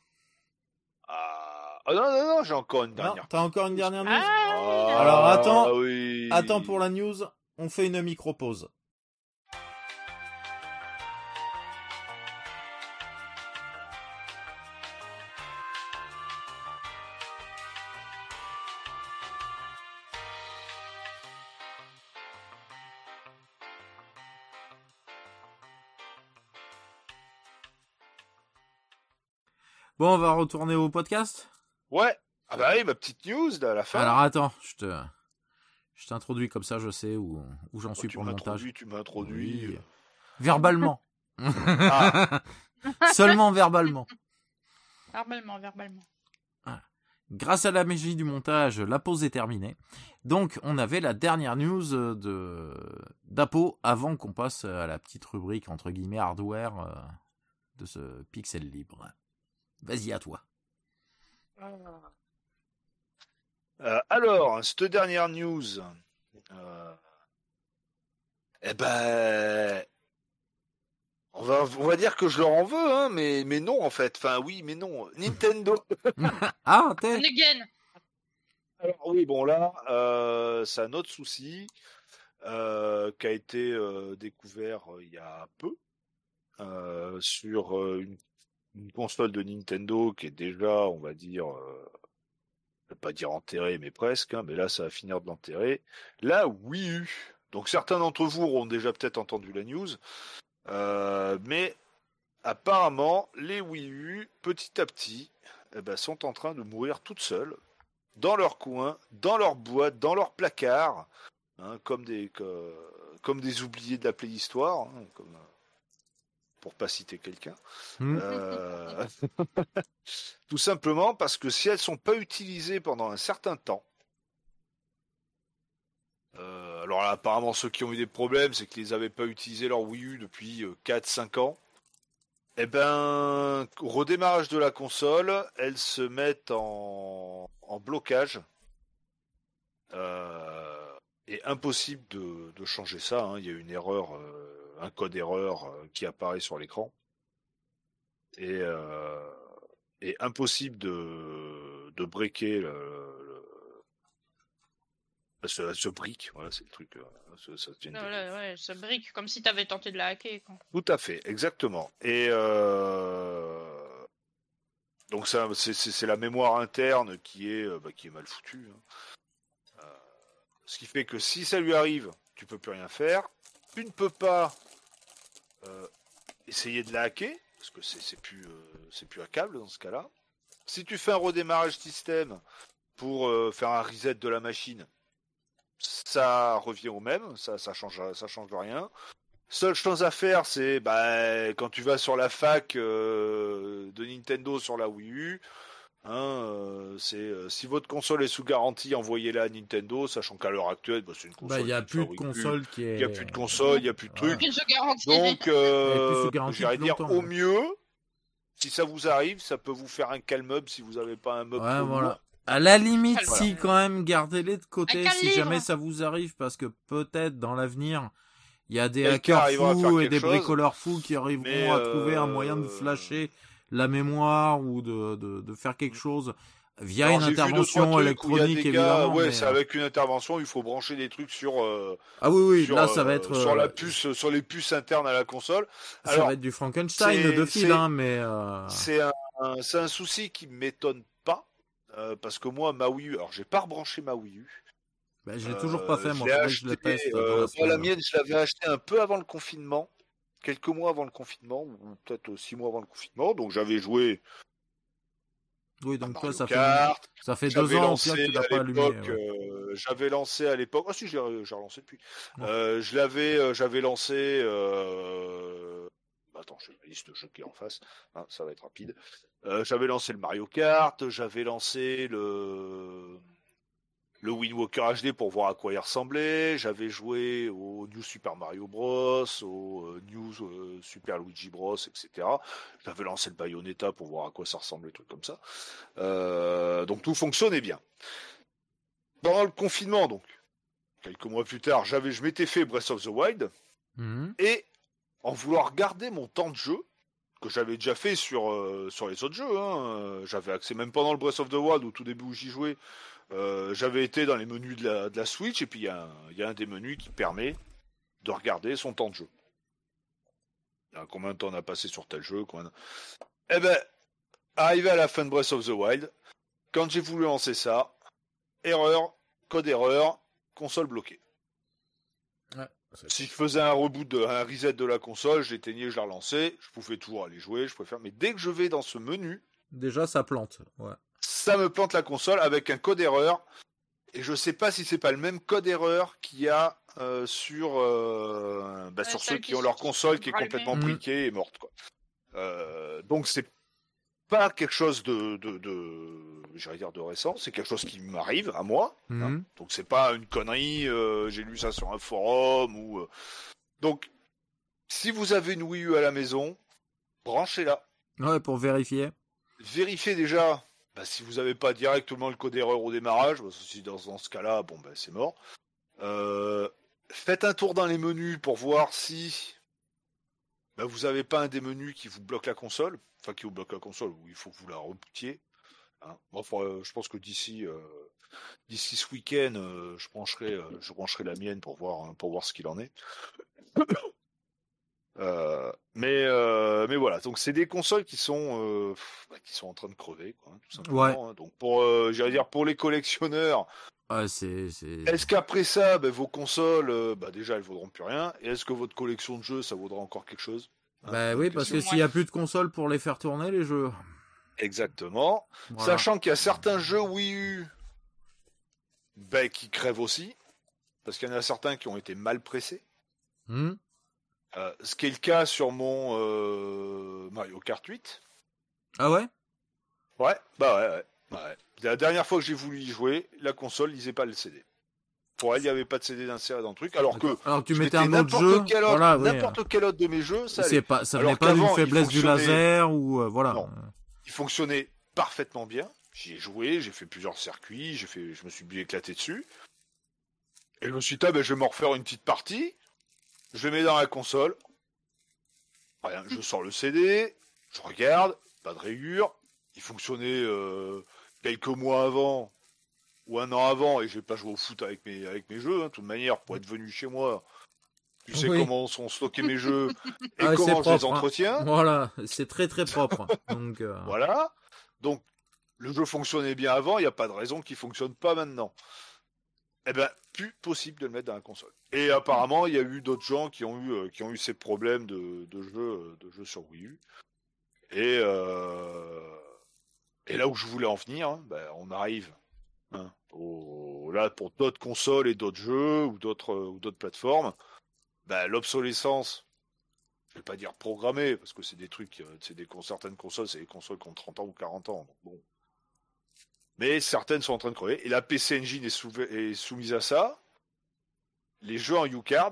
Ah, oh non, non, non, j'ai encore une dernière. T'as encore une dernière news ah, Alors attends, attends pour la news, on fait une micro-pause. Bon, on va retourner au podcast? Ouais. Ah bah oui, ma petite news là, à la fin. Alors attends, je te, je t'introduis comme ça, je sais où, où j'en suis pour le montage. Tu m'as introduit. Verbalement. Ah. Seulement verbalement. Verbalement, verbalement. Grâce à la magie du montage, la pause est terminée. Donc, on avait la dernière news de d'Apo avant qu'on passe à la petite rubrique entre guillemets hardware euh, de ce pixel libre. Vas-y à toi. Euh, alors, cette dernière news, eh ben, on va, on va dire que je leur en veux, hein, mais, mais non en fait. Enfin oui, mais non. Nintendo. ah, t'es. Alors oui, bon là, euh, c'est un autre souci euh, qui a été euh, découvert il y a peu sur une, console de Nintendo qui est déjà, on va dire, je vais pas dire enterrée, mais presque. Hein, mais là, ça va finir de l'enterrer. La Wii U. Donc certains d'entre vous auront déjà peut-être entendu la news. Euh, mais apparemment, les Wii U, petit à petit, eh ben, sont en train de mourir toutes seules, dans leur coin, dans leur boîte, dans leur placard, hein, comme, des, comme des oubliés de la préhistoire, pour pas citer quelqu'un. Hmm. Euh, tout simplement parce que si elles sont pas utilisées pendant un certain temps, euh, alors là, apparemment, ceux qui ont eu des problèmes, c'est qu'ils n'avaient pas utilisé leur Wii U depuis 4-5 euh, ans. Eh ben, au redémarrage de la console, elles se mettent en, blocage. Euh, et impossible de, changer ça. Hein. Il y a une erreur, un code erreur qui apparaît sur l'écran. Et, et impossible de, de breaker le, se brique, voilà, c'est le truc. Euh, ça, ouais, se brique, comme si tu avais tenté de la hacker. Tout à fait, exactement. Et euh... donc ça, c'est la mémoire interne qui est, euh, bah, qui est mal foutue. Hein. Euh, ce qui fait que si ça lui arrive, tu peux plus rien faire. Tu ne peux pas essayer de la hacker, parce que c'est plus, c'est plus câble dans ce cas-là. Si tu fais un redémarrage système pour faire un reset de la machine, ça revient au même, ça, change, change rien. Seule chose à faire, c'est bah, quand tu vas sur la fac euh, de Nintendo sur la Wii U, hein, euh, c'est euh, si votre console est sous garantie, envoyez-la à Nintendo, sachant qu'à l'heure actuelle, bah, c'est une console. Il n'y a plus de console qui est. Il n'y a plus de console, il n'y a plus de trucs. Donc, j'irais dire au mieux, si ça vous arrive, ça peut vous faire un calme up si vous n'avez pas un meuble. Ouais, voilà. À la limite, si quand même, gardez-les de côté si jamais ça vous arrive, parce que peut-être dans l'avenir, il y a des hackers fous et des bricoleurs fous qui arriveront à trouver un moyen de euh, flasher la mémoire ou de, de, de faire quelque chose via une intervention électronique évidemment. Ouais, c'est euh, avec une intervention, il faut brancher des trucs sur. Euh, ah oui, oui, là ça va être sur la puce, sur les puces internes à la console. Ça va être du Frankenstein de fil, hein, mais. C'est un, c'est un souci qui m'étonne euh, parce que moi, ma Wii U, alors j'ai pas rebranché ma Wii U. Ben, je l'ai toujours pas fait, moi. je la, euh, la mienne, je l'avais acheté un peu avant le confinement, quelques mois avant le confinement, ou peut-être six mois avant le confinement. Donc j'avais joué. Oui, donc toi, ça fait, ça fait deux ans que tu l'as pas allumé. Euh, j'avais lancé à l'époque. Ah si, j'ai relancé depuis. je l'avais, j'avais lancé attends, j'ai ma liste de jeux qui est en face, hein, ça va être rapide. Euh, j'avais lancé le Mario Kart, j'avais lancé le le Wind Walker HD pour voir à quoi il ressemblait. J'avais joué au New Super Mario Bros, au euh, New euh, Super Luigi Bros, etc. J'avais lancé le Bayonetta pour voir à quoi ça ressemblait, trucs comme ça. donc tout fonctionnait bien. Pendant le confinement, donc, quelques mois plus tard, j'avais, je m'étais fait Breath of the Wild. Mhm. Et en vouloir garder mon temps de jeu, que j'avais déjà fait sur, euh, sur les autres jeux. Hein. J'avais accès même pendant le Breath of the Wild, au tout début où j'y jouais, euh, j'avais été dans les menus de la, de la Switch, et puis il y, y, a un des menus qui permet de regarder son temps de jeu. Combien de temps on a passé sur tel jeu combien... Eh ben, arrivé à la fin de Breath of the Wild, quand j'ai voulu lancer ça, erreur, code erreur, console bloquée. Si je faisais un reboot, de, un reset de la console, j'éteignais, je la relançais, je pouvais toujours aller jouer, je préfère. Mais dès que je vais dans ce menu, déjà ça plante. Ça me plante la console avec un code erreur. Et je sais pas si c'est pas le même code erreur qu'il y a sur bah, sur ceux qui ont leur console qui est complètement briquée et morte quoi. donc c'est pas quelque chose de, de, de dire de récent, c'est quelque chose qui m'arrive à moi. Hein. Mhm. Donc c'est pas une connerie. Euh, j'ai lu ça sur un forum ou. Euh. Donc si vous avez une Wii U à la maison, branchez-la. Ouais, pour vérifier. Vérifiez déjà. Bah, si vous n'avez pas directement le code erreur au démarrage, bah, si dans, ce cas-là, bon ben c'est mort. Euh, faites un tour dans les menus pour voir si bah, vous n'avez pas un des menus qui vous bloque la console enfin qui vous bloque la console, où il faut que vous la rebootiez. Hein. je pense que d'ici euh, d'ici ce week-end, euh, je brancherai euh, je brancherai la mienne pour voir hein, pour voir ce qu'il en est. mais mais voilà, donc c'est des consoles qui sont bah, qui sont en train de crever, quoi, hein, tout simplement. Donc pour j'allais dire pour les collectionneurs. c'est, Est-ce qu'après ça, bah, vos consoles, bah, déjà elles vaudront plus rien, et est-ce que votre collection de jeux, ça vaudra encore quelque chose bah oui, parce que s'il n'y a plus de consoles pour les faire tourner, les jeux. Exactement. Sachant qu'il y a certains jeux Wii U ben, qui crèvent aussi. Parce qu'il y en a certains qui ont été mal pressés. Hmm. Euh, ce qui est le cas sur mon euh, Mario Kart 8. Ah ouais? Ouais, bah ouais, ouais, La dernière fois que j'ai voulu y jouer, la console lisait pas le CD. Pour elle, il n'y avait pas de CD d'inséré dans le truc. Alors que alors tu mettais un autre jeu, n'importe quel autre de mes jeux, ça. C'est pas, ça n'est pas d'une faiblesse du laser ou euh, voilà. Il fonctionnait parfaitement bien. J'y ai joué, j'ai fait plusieurs circuits, j'ai fait, je me suis bien éclaté dessus. Et je me suis dit, ah, ben, je vais m'en refaire une petite partie. Je le mets dans la console. Rien, je sors le CD, je regarde, pas de rayures. Il fonctionnait euh, quelques mois avant ou un an avant et j'ai pas joué au foot avec mes avec mes jeux. Hein, de toute manière, pour être venu chez moi, tu sais comment sont stockés mes jeux et ah, comment je les hein. entretiens. Voilà, c'est très très propre. Donc euh, voilà. Donc le jeu fonctionnait bien avant, il n'y a pas de raison qu'il fonctionne pas maintenant. Eh ben, plus possible de le mettre dans la console. Et apparemment, il y a eu d'autres gens qui ont eu euh, qui ont eu ces problèmes de, de jeux euh, de jeux sur Wii U. Et et là où je voulais en venir, hein, ben, on arrive Hein, là, pour d'autres consoles et d'autres jeux ou d'autres ou plateformes, bah, l'obsolescence, je vais pas dire programmée, parce que c'est des trucs, euh, c'est des certaines consoles, c'est des consoles qui ont 30 ans ou 40 ans. bon. Mais certaines sont en train de crever. Et la PC Engine est, soumise à ça. Les jeux en U-Card,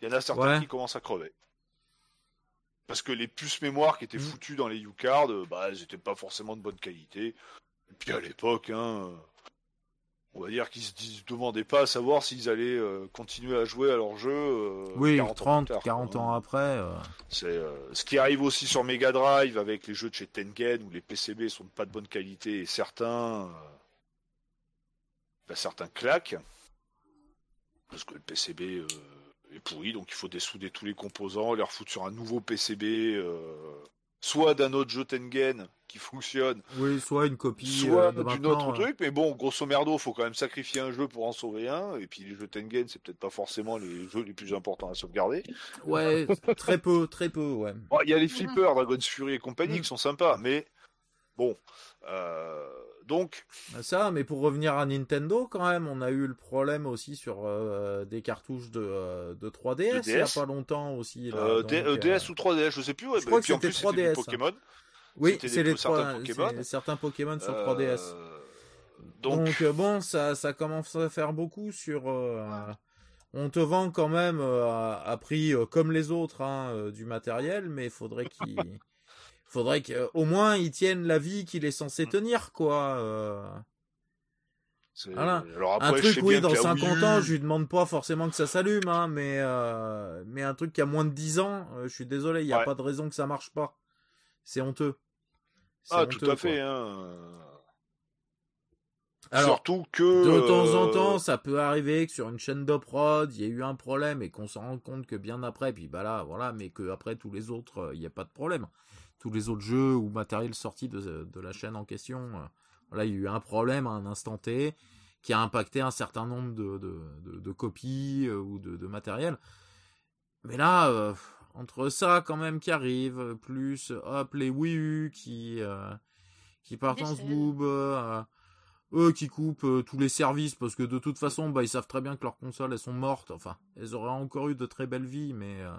il y en a certains qui commencent à crever. Parce que les puces mémoire qui étaient mmh. foutues dans les U-Card, bah, elles n'étaient pas forcément de bonne qualité. Et puis à l'époque, hein, on va dire qu'ils se demandaient pas à savoir s'ils allaient euh, continuer à jouer à leur jeu. Euh, oui, 30, 40 ans après. Euh. C'est ce qui arrive aussi sur Mega Drive avec les jeux de chez Tengen où les PCB sont pas de bonne qualité et certains, bah, certains claquent parce que le PCB est pourri, donc il faut dessouder tous les composants, les refoutre sur un nouveau PCB, soit d'un autre jeu Tengen qui fonctionne. Oui, soit une copie. Soit euh, d'une autre truc, mais bon, grosso merdo, faut quand même sacrifier un jeu pour en sauver un. Et puis les jeux Tengen, c'est peut-être pas forcément les jeux les plus importants à sauvegarder. Ouais, très peu, très peu, ouais. Il y a les flippers, Dragon's Fury et compagnie qui sont sympas, mais bon. Euh, donc. Ça, mais pour revenir à Nintendo, quand même, on a eu le problème aussi sur euh, des cartouches de, de 3DS, il y a pas longtemps aussi. DS ou 3DS, je sais plus. Ouais, je crois que c'était 3DS. Pokémon. Oui, c'est les certains Pokémon. certains Pokémon sur 3DS. Euh, donc, euh, bon, ça, ça commence à faire beaucoup sur. Euh, on te vend quand même à, prix comme les autres hein, du matériel, mais il faudrait qu'il faudrait qu'au moins ils tiennent la vie qu'il est censé tenir, quoi. Voilà. un truc, oui, dans 50 ans, je lui demande pas forcément que ça s'allume, hein, mais, mais un truc qui a moins de 10 ans, je suis désolé, il n'y a pas de raison que ça marche pas. C'est honteux. Ah, tout à fait. Hein. Surtout que. De temps en euh, temps, ça peut arriver que sur une chaîne d'uprod, il y ait eu un problème et qu'on s'en rende compte que bien après, puis bah là, voilà, mais que après tous les autres, euh, il n'y a pas de problème. Tous les autres jeux ou matériels sortis de, la chaîne en question, euh, voilà, il y a eu un problème à un instant T qui a impacté un certain nombre de, copies ou de, matériel. Mais là, entre ça quand même qui arrive, plus hop les Wii U qui euh, qui partent en zboob, euh, eux qui coupent euh, tous les services parce que de toute façon, bah, ils savent très bien que leurs consoles elles sont mortes. Enfin, elles auraient encore eu de très belles vies, mais euh,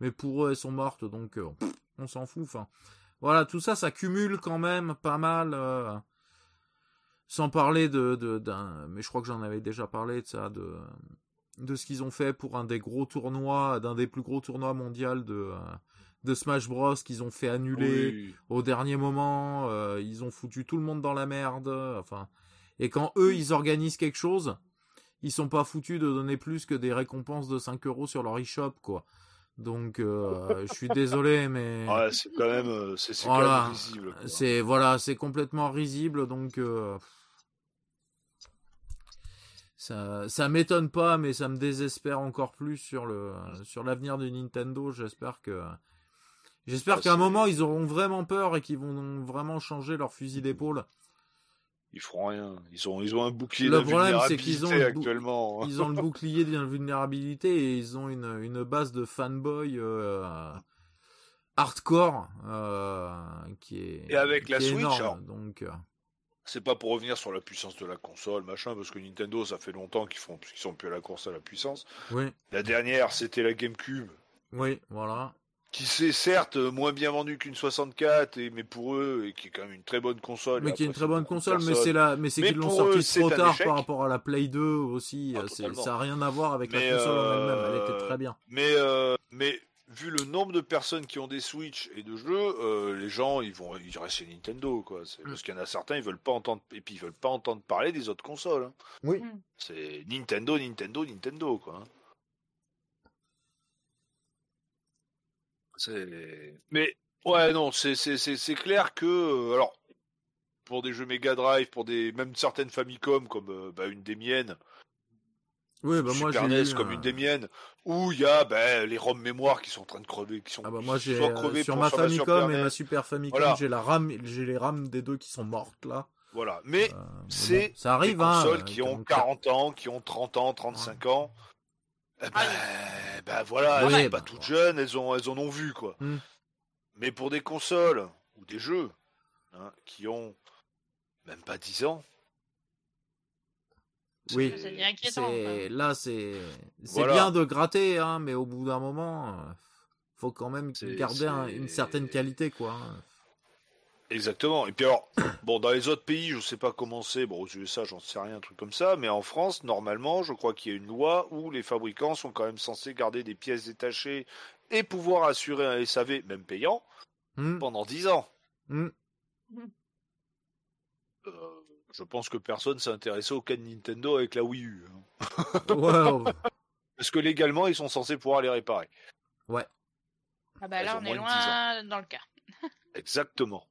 mais pour eux elles sont mortes, donc euh, on s'en fout. Enfin, voilà, tout ça, ça cumule quand même pas mal. sans parler de d'un, mais je crois que j'en avais déjà parlé de ça, de de ce qu'ils ont fait pour un des gros tournois, d'un des plus gros tournois mondiaux de de Smash Bros qu'ils ont fait annuler au dernier moment, ils ont foutu tout le monde dans la merde. Enfin, et quand eux, ils organisent quelque chose, ils sont pas foutus de donner plus que des récompenses de 5 euros sur leur e-shop, quoi. Donc, euh, je suis désolé, mais. Ouais, c'est quand même, euh, c'est voilà. risible. C'est voilà, c'est complètement risible, donc. Euh, ça, ça m'étonne pas, mais ça me désespère encore plus sur le sur l'avenir de Nintendo. J'espère que j'espère qu'à un moment ils auront vraiment peur et qu'ils vont vraiment changer leur fusil d'épaule ils feront rien. Ils ont, ils ont un bouclier le problème, c'est qu'ils ont actuellement. Ils ont le bouclier d'invulnérabilité et ils ont une, une base de fanboy euh, hardcore euh, qui est. Et avec la Switch, énorme, donc. Euh. C'est pas pour revenir sur la puissance de la console, machin, parce que Nintendo, ça fait longtemps qu'ils font, qu'ils sont plus à la course à la puissance. Oui. La dernière, c'était la GameCube. Oui, voilà qui s'est certes moins bien vendu qu'une 64 et mais pour eux et qui est quand même une très bonne console mais qui est une très bonne console mais c'est là mais c'est qu'ils l'ont sorti trop tard par rapport à la Play 2 aussi ah, ça a rien à voir avec la console en elle-même elle était très bien mais euh, mais vu le nombre de personnes qui ont des Switch et de jeux euh, les gens ils vont ils restent chez Nintendo quoi mm. parce qu'il y en a certains ils veulent pas entendre et puis ils veulent pas entendre parler des autres consoles hein. oui mm. c'est Nintendo Nintendo Nintendo quoi hein. Mais ouais, non, c'est clair que euh, alors pour des jeux Mega Drive, pour des même certaines Famicom comme euh, bah, une des miennes. Oui, bah moi j'ai NES comme une des miennes, où il y a bah, les ROM mémoire qui sont en train de crever, qui sont ah bah moi j'ai euh, sur ma Famicom et ma Super Famicom, j'ai la RAM, j'ai les RAM des deux qui sont mortes là. Voilà, mais c'est ça arrive des hein, consoles qui ont 40 ans, qui ont 30 ans, 35 ans. Eh ben, ben voilà, elles sont pas toutes jeunes, elles, ont, elles en ont vu, quoi. Hmm. Mais pour des consoles ou des jeux hein, qui ont même pas 10 ans. Oui, c'est là c'est c'est bien de gratter, hein, mais au bout d'un moment, euh, faut quand même garder une certaine qualité, quoi. Hein. Exactement. Et puis alors, bon, dans les autres pays, je sais pas comment c'est. Bon, aux USA, j'en sais rien, un truc comme ça. Mais en France, normalement, je crois qu'il y a une loi où les fabricants sont quand même censés garder des pièces détachées et pouvoir assurer un SAV, même payant, hmm. pendant 10 ans. Hmm. Euh, je pense que personne s'est intéressé au cas de Nintendo avec la Wii U. Hein. Parce que légalement, ils sont censés pouvoir les réparer. Ouais. Ah bah là, on est loin dans le cas. Exactement.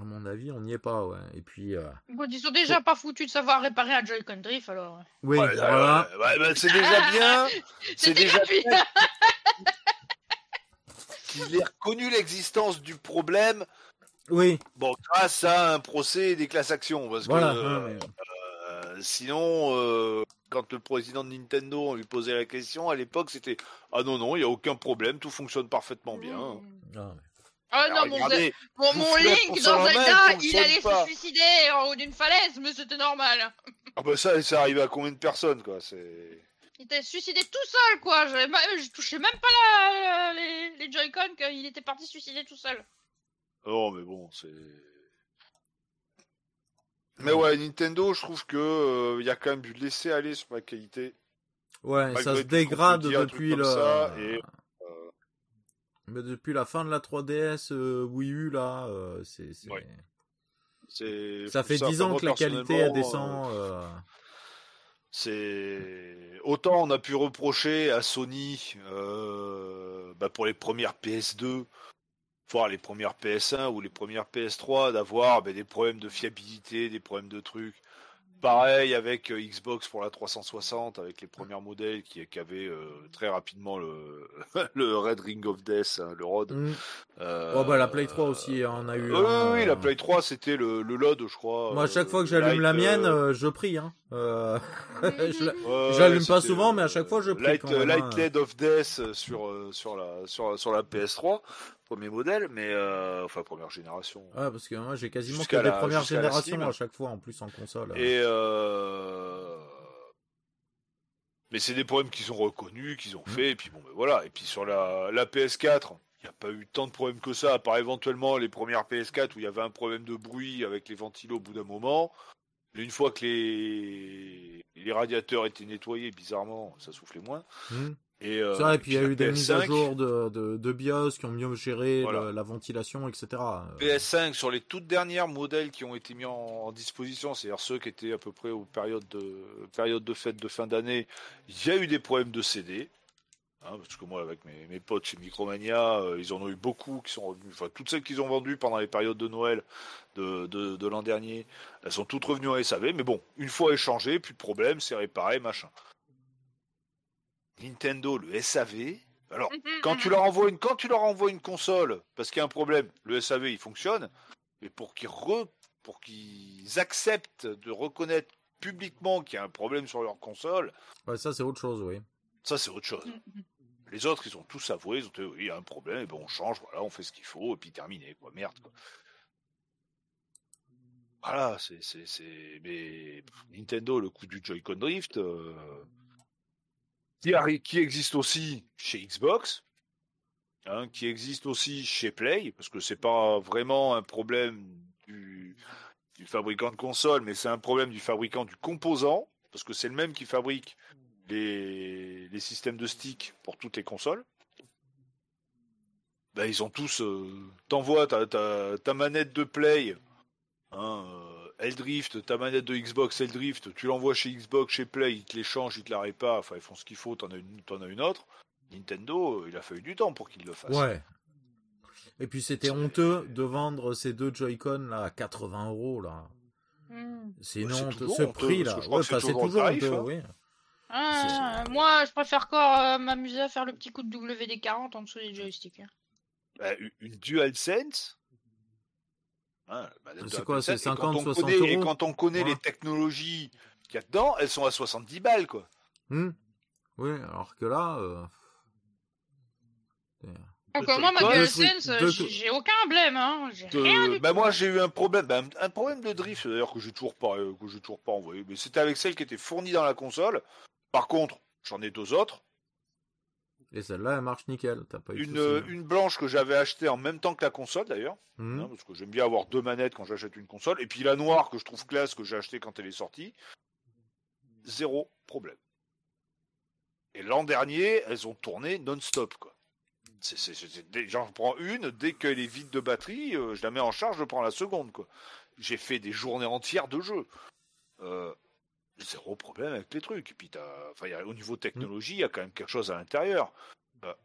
À mon avis, on n'y est pas, ouais. Et puis. Euh... ils sont déjà pas foutus de savoir réparer un Joy-Con Drift, alors. Oui, voilà. Bah, c'est déjà bien. c'est déjà bien. Qu'il ait reconnu l'existence du problème. Oui. Bon, grâce à un procès et des classes actions, parce voilà. que euh, euh, sinon, euh, quand le président de Nintendo lui posait la question, à l'époque, c'était Ah non, non, il n'y a aucun problème, tout fonctionne parfaitement bien. Ah, ah non, mon, mon Link dans Zelda, il allait se suicider en haut d'une falaise, mais c'était normal. Ah bah ça, ça arrivé à combien de personnes, quoi c'est... Il était suicidé tout seul, quoi. Je, je touchais même pas les, les Joy-Con qu'il était parti suicider tout seul. Non, mais bon, c'est... Mais ouais, Nintendo, je trouve que il euh, y a quand même du laisser aller sur la qualité. Ouais, ça se dégrade depuis le. Euh, mais depuis la fin de la 3DS euh, Wii U là, c'est. Ça fait 10 ans que la qualité descend. C'est autant on a pu reprocher à Sony bah pour les premières PS2 voir les premières PS1 ou les premières PS3 d'avoir ben, des problèmes de fiabilité, des problèmes de trucs. Pareil avec euh, Xbox pour la 360, avec les premiers modèles qui, qui avaient euh, très rapidement le, le Red Ring of Death, hein, le ROD. Mm. Euh, oh bah la Play 3 aussi, hein, on a eu. oui, oui, la Play 3 c'était le, le LOD, je crois. Moi, à chaque fois que j'allume la mienne, je prie. Hein. je l'allume pas souvent, mais à chaque fois je prie. Light, Light LED of Death sur sur la sur, sur la PS3. Premier modèle, mais euh, enfin première génération. Ouais, parce que moi j'ai quasiment que des premières générations à chaque fois en plus en console. Et euh... mais c'est des problèmes qu'ils ont reconnus, qu'ils ont mmh. fait, et puis bon, ben voilà. Et puis sur la, la PS4, il n'y a pas eu tant de problèmes que ça, à part éventuellement les premières PS4 où il y avait un problème de bruit avec les ventilos au bout d'un moment. Mais une fois que les, les radiateurs étaient nettoyés, bizarrement, ça soufflait moins. Mmh. Et, euh, ça, et puis il y a eu des mises à jour de, de, de, BIOS qui ont mieux géré la ventilation, etc. PS5 sur les toutes dernières modèles qui ont été mis en, disposition, c'est-à-dire ceux qui étaient à peu près aux périodes de, période de fête de fin d'année, il y a eu des problèmes de CD. Hein, parce que moi, avec mes, mes potes chez Micromania, euh, ils en ont eu beaucoup qui sont revenus. Enfin, toutes celles qu'ils ont vendues pendant les périodes de Noël de, de, de l'an dernier, elles sont toutes revenues en SAV. Mais bon, une fois échangées, plus de problème, c'est réparé, machin. Nintendo, le SAV. Alors, mhm, quand tu mhm. leur envoies une, quand tu leur envoies une console, parce qu'il y a un problème, le SAV il fonctionne, mais pour qu'ils pour qu'ils acceptent de reconnaître publiquement qu'il y a un problème sur leur console. Ouais, ça c'est autre chose, oui. Ça c'est autre chose. Mhm, Les autres, ils ont tous avoué, ils ont dit, oui, il y a un problème, et ben on change, voilà, on fait ce qu'il faut, et puis terminé, quoi. Merde, quoi. Voilà, c'est, c'est, c'est, mais Nintendo, le coup du Joy-Con Drift, euh, qui, existe aussi chez Xbox, hein, qui existe aussi chez Play, parce que c'est pas vraiment un problème du, fabricant de console, mais c'est un problème du fabricant du composant, parce que c'est le même qui fabrique les, systèmes de stick pour toutes les consoles. Ben, ils ont tous. Euh, T'envoies ta, ta, manette de Play, hein, euh, Eldrift, ta manette de Xbox Eldrift, tu l'envoies chez Xbox, chez Play, ils te l'échangent, ils te la réparent, enfin ils font ce qu'il faut, t'en as une, as une autre. Nintendo, euh, il a fallu du temps pour qu'il le fasse. Ouais. Et puis c'était honteux de vendre ces deux Joy-Con là à 80 euros là. Hmm. C'est une honte, ce prix là. Ouais, c'est toujours, honteux, hein. oui. Ah, moi, je préfère encore euh, m'amuser à faire le petit coup de WD-40 en dessous des joysticks. Hein. Bah, une DualSense, Hein, c'est quoi, c'est 50, 60 euros Et quand on connaît les technologies qu'il y a dedans, elles sont à 70 balles, quoi. Hmm. Oui, alors que là... Euh... Encore moi, ma DualSense, j'ai aucun blême, hein. Rien bah moi, j'ai eu un problème, bah, un problème de drift, d'ailleurs, que j'ai toujours pas, euh, que j'ai toujours pas envoyé. Mais c'était avec celle qui était fournie dans la console. Par contre, j'en ai deux autres. Et celle-là, elle marche nickel. pas une, hein. une blanche que j'avais achetée en même temps que la console d'ailleurs. Mmh. Hein, parce que j'aime bien avoir deux manettes quand j'achète une console. Et puis la noire que je trouve classe que j'ai achetée quand elle est sortie. Zéro problème. Et l'an dernier, elles ont tourné non-stop. quoi. J'en prends une, dès qu'elle est vide de batterie, euh, je la mets en charge, je prends la seconde. quoi. J'ai fait des journées entières de jeu. Euh, zéro problème avec les trucs. Et puis, enfin, au niveau technologie, il y a quand même quelque chose à l'intérieur. Bah,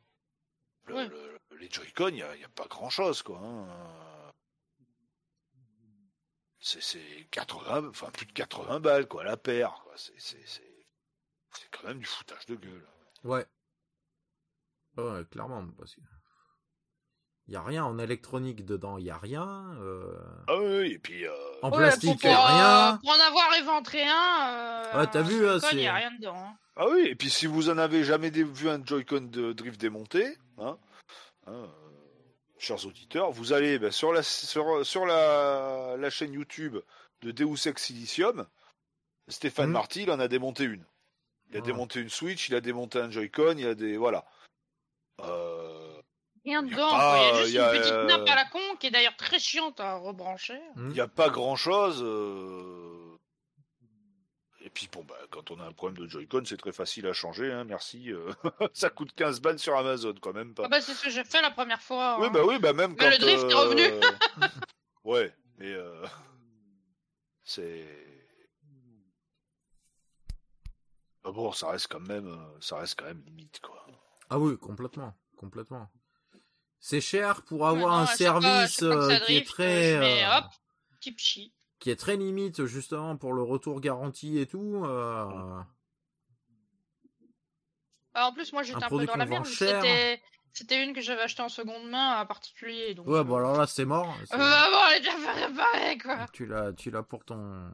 les Joy-Con, il n'y a, pas grand-chose, quoi. Hein. C'est 80, enfin plus de 80 balles, quoi, la paire. C'est quand même du foutage de gueule. Ouais. Ouais, clairement, parce que il y a rien en électronique dedans, il y a rien. Euh... Ah oui, et puis euh... en plastique, il y a rien. Pour en avoir éventré un, euh, ouais, t'as vu, hein, il y a rien dedans. Hein. Ah oui, et puis si vous en avez jamais vu un Joy-Con de drift démonté, hein, hein, chers auditeurs, vous allez ben, sur la sur, sur la, la, chaîne YouTube de Deus Ex Silicium, Stéphane hmm. Marty, il en a démonté une. Il a ah. démonté une Switch, il a démonté un Joy-Con, il a des voilà. Euh, rien dedans. il y a juste une petite nappe à la con qui est d'ailleurs très chiante à rebrancher. Il n'y a pas grand chose. Euh. Et puis bon, bah, quand on a un problème de Joy-Con, c'est très facile à changer. Hein, merci. Euh. ça coûte 15 balles sur Amazon quand même pas. Ah bah, c'est ce que j'ai fait la première fois. Oui, hein. bah oui, bah même quand. le drift est revenu. Euh, ouais, mais c'est. Bah bon, ça reste quand même, ça reste quand même limite quoi. Ah oui, complètement, complètement. C'est cher pour avoir un service euh, qui est très euh, qui est très limite justement pour le retour garanti et tout. Euh. Bah, en plus, moi j'étais un peu dans la merde. C'était C'était une que j'avais achetée en seconde main à particulier. Donc, ouais, bon alors là c'est mort. Euh, bon, elle est déjà réparée quoi. Tu l'as, tu l'as pour ton,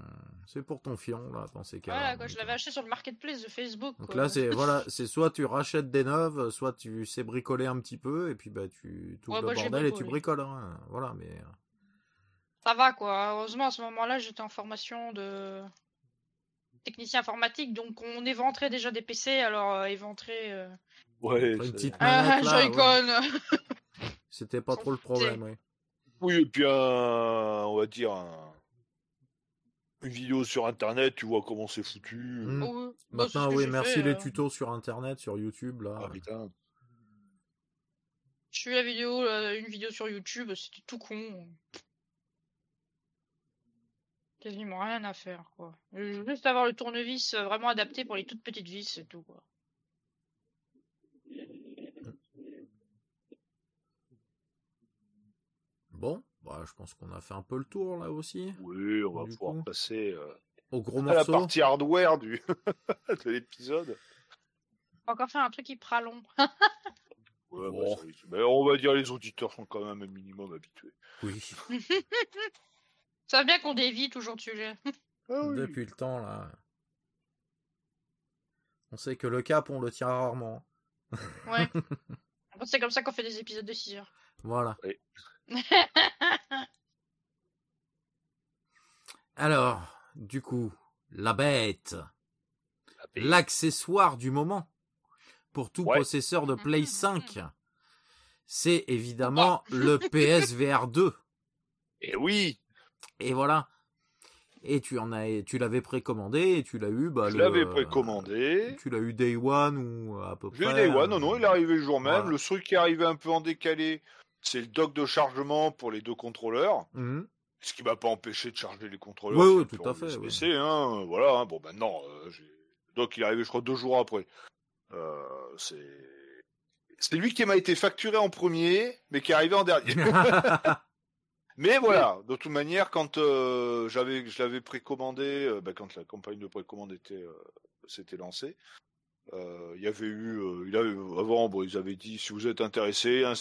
c'est pour ton fion là dans ces cas. Voilà quoi, je l'avais acheté sur le marketplace de Facebook. Donc là c'est voilà, c'est soit tu rachètes des neuves, soit tu sais bricoler un petit peu et puis bah tu tout le bordel et tu bricoles. Hein. Voilà, mais. Ça va quoi. Heureusement à ce moment-là j'étais en formation de technicien informatique, donc on éventrait déjà des PC, alors euh, éventrer. Euh, Ouais. Une petite ah, C'était pas trop le problème, oui. Oui, et puis on va dire une vidéo sur internet, tu vois comment c'est foutu. Hmm. Oh, bah, Maintenant, oui, merci les hein. tutos sur internet, sur YouTube, là. Ah, putain. Je suis la vidéo, une vidéo sur YouTube, c'était tout con. Quasiment rien à faire, quoi. Juste avoir le tournevis euh, vraiment adapté pour les toutes petites vis, c'est tout, quoi. Bon, bah, je pense qu'on a fait un peu le tour là aussi. Oui, on va pouvoir passer euh, au gros morceau. À la partie hardware du de l'épisode. Encore faire un truc qui prend long. ouais, bah, mais on va dire les auditeurs sont quand même un minimum habitués. Oui. Ça va bien qu'on dévie toujours de sujet. Ah Depuis le temps là. On sait que le cap on le tire rarement. Ouais. C'est comme ça qu'on fait des épisodes de 6 heures. Voilà. Alors, du coup, la bête. L'accessoire du moment pour tout processeur de Play 5. C'est évidemment le PSVR 2. Et oui. Et voilà. Et tu en as, tu l'avais précommandé et tu l'as eu. Bah, je l'avais précommandé. Tu l'as eu Day One ou à peu près. J'ai eu Day One, non, non, il est arrivé le jour même. Le truc qui est arrivé un peu en décalé, c'est le dock de chargement pour les deux contrôleurs. Mmh. Ce qui m'a pas empêché de charger les contrôleurs. Oui, oui tout à fait. Hein, voilà, hein. bon maintenant, euh, le dock il est arrivé je crois deux jours après. Euh, c'est c'est lui qui m'a été facturé en premier, mais qui est arrivé en dernier. Mais voilà, de toute manière, quand euh, j'avais, je l'avais précommandé, bah, quand la campagne de précommande était, s'était lancée, il y avait eu, il avait, avant, bon, ils avaient dit, si vous êtes intéressé, hein,